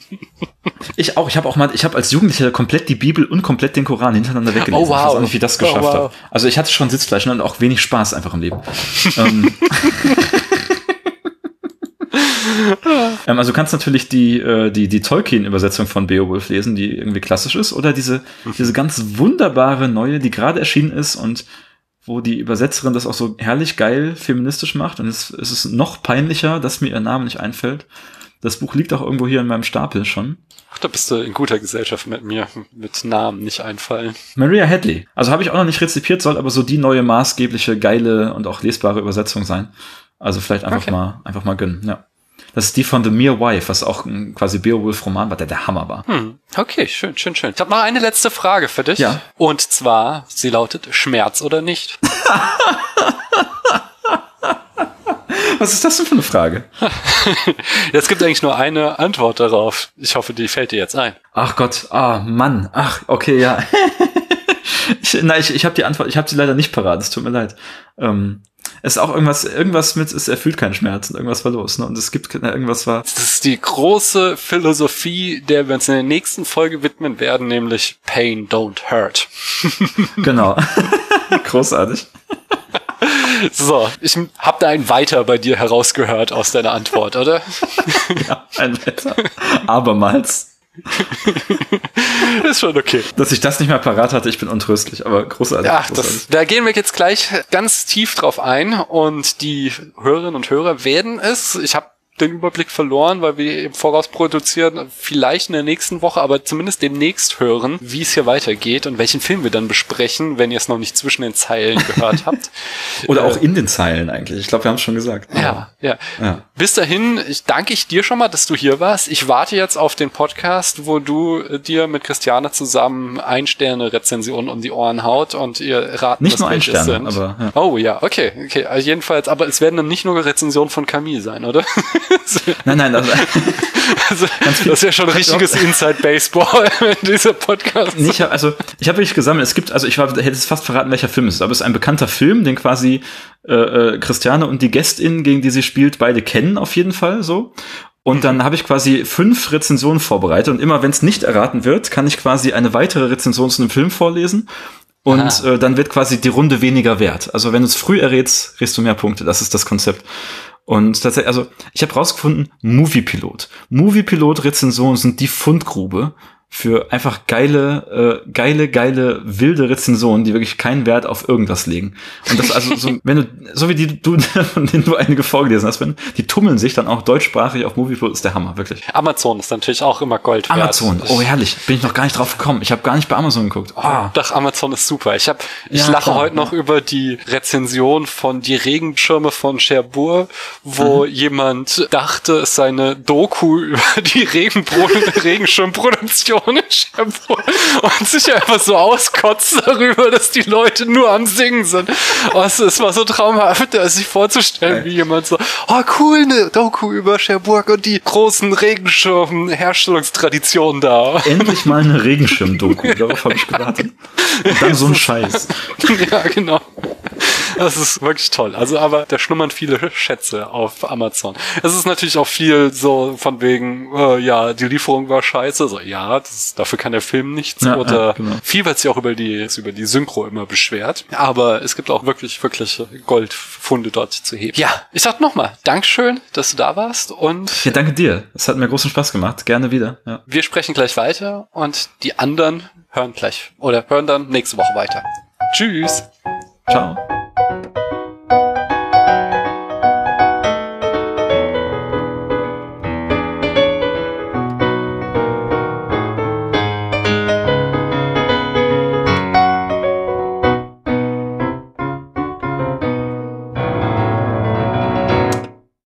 Ich auch, ich habe auch mal, ich habe als Jugendlicher komplett die Bibel und komplett den Koran hintereinander weggelesen.
Oh wow.
Ich weiß auch nicht, wie ich das geschafft oh, wow. habe. Also ich hatte schon Sitzfleisch und auch wenig Spaß einfach im Leben. ähm. ähm, also du kannst natürlich die, äh, die, die Tolkien-Übersetzung von Beowulf lesen, die irgendwie klassisch ist, oder diese, diese ganz wunderbare neue, die gerade erschienen ist und wo die Übersetzerin das auch so herrlich geil feministisch macht. Und es, es ist noch peinlicher, dass mir ihr Name nicht einfällt. Das Buch liegt auch irgendwo hier in meinem Stapel schon.
Ach, da bist du in guter Gesellschaft mit mir, mit Namen nicht einfallen.
Maria Hadley. Also habe ich auch noch nicht rezipiert, soll aber so die neue maßgebliche, geile und auch lesbare Übersetzung sein. Also vielleicht einfach okay. mal, einfach mal gönnen, ja. Das ist die von The Mere Wife, was auch ein quasi Beowulf-Roman war, der der Hammer war.
Hm. Okay, schön, schön, schön. Ich habe noch eine letzte Frage für dich.
Ja.
Und zwar, sie lautet Schmerz oder nicht?
Was ist das denn für eine Frage?
es gibt eigentlich nur eine Antwort darauf. Ich hoffe, die fällt dir jetzt ein.
Ach Gott, ah Mann, ach okay, ja. ich, nein, ich, ich habe die Antwort, ich habe sie leider nicht parat. Es tut mir leid. Ähm, ist auch irgendwas, irgendwas mit, es erfüllt keinen Schmerz und irgendwas war los, ne? Und es gibt irgendwas war.
Das ist die große Philosophie, der wir uns in der nächsten Folge widmen werden, nämlich Pain don't hurt.
genau. Großartig.
So, ich habe da ein Weiter bei dir herausgehört aus deiner Antwort, oder?
ja, ein Weiter. Abermals.
ist schon okay.
Dass ich das nicht mehr parat hatte, ich bin untröstlich, aber großartig.
Ja,
großartig.
Das, da gehen wir jetzt gleich ganz tief drauf ein und die Hörerinnen und Hörer werden es. Ich habe den Überblick verloren, weil wir im Voraus produzieren, vielleicht in der nächsten Woche, aber zumindest demnächst hören, wie es hier weitergeht und welchen Film wir dann besprechen, wenn ihr es noch nicht zwischen den Zeilen gehört habt.
Oder auch in den Zeilen eigentlich. Ich glaube, wir haben es schon gesagt.
Ja, ja, ja. Bis dahin, ich danke ich dir schon mal, dass du hier warst. Ich warte jetzt auf den Podcast, wo du dir mit Christiane zusammen ein Sterne Rezension um die Ohren haut und ihr raten,
nicht nur ein Sterne, sind.
aber ja. Oh ja, okay, okay. Also jedenfalls, aber es werden dann nicht nur Rezensionen von Camille sein, oder?
nein, nein, das,
also, das ist ja schon richtiges Inside Baseball, wenn dieser Podcast.
Nee, ich hab, also ich habe wirklich gesammelt. Es gibt, also ich war, hätte es fast verraten, welcher Film es ist, aber es ist ein bekannter Film, den quasi äh, äh, Christiane und die Gästin, gegen die sie spielt, beide kennen auf jeden Fall so. Und dann habe ich quasi fünf Rezensionen vorbereitet und immer wenn es nicht erraten wird, kann ich quasi eine weitere Rezension zu einem Film vorlesen. Und äh, dann wird quasi die Runde weniger wert. Also wenn du es früh errätst, kriegst du mehr Punkte. Das ist das Konzept. Und tatsächlich, also ich habe rausgefunden, Moviepilot. Moviepilot-Rezensionen sind die Fundgrube für einfach geile, äh, geile, geile, wilde Rezensionen, die wirklich keinen Wert auf irgendwas legen. Und das also so, wenn du, so wie die du, von denen du einige vorgelesen hast, wenn, die tummeln sich dann auch deutschsprachig auf Movieplot, ist der Hammer, wirklich.
Amazon ist natürlich auch immer Gold
wert. Amazon, oh herrlich, bin ich noch gar nicht drauf gekommen. Ich habe gar nicht bei Amazon geguckt. Oh.
Doch, Amazon ist super. Ich habe, ich ja, lache klar, heute noch über die Rezension von Die Regenschirme von Cherbourg, wo mhm. jemand dachte, es sei eine Doku über die Regenschirmproduktion ohne Shampoo und sich einfach so auskotzt darüber, dass die Leute nur am Singen sind. Oh, es, war so traumhaft, sich vorzustellen, wie jemand so, oh cool, eine Doku über Cherbourg und die großen Regenschirm-Herstellungstraditionen da.
Endlich mal eine Regenschirm-Doku, darauf habe ich gewartet. Und dann so ein Scheiß.
ja, genau. Das ist wirklich toll. Also, aber da schlummern viele Schätze auf Amazon. Es ist natürlich auch viel so von wegen, äh, ja, die Lieferung war scheiße. So, ja, das, dafür kann der Film nichts. Ja, Oder ja, genau. viel wird sich auch über die, über die Synchro immer beschwert. Aber es gibt auch wirklich, wirklich Goldfunde dort zu heben. Ja, ich sag nochmal, Dankeschön, dass du da warst und.
Ja, danke dir. Es hat mir großen Spaß gemacht. Gerne wieder. Ja.
Wir sprechen gleich weiter und die anderen hören gleich oder hören dann nächste Woche weiter. Tschüss.
Ciao.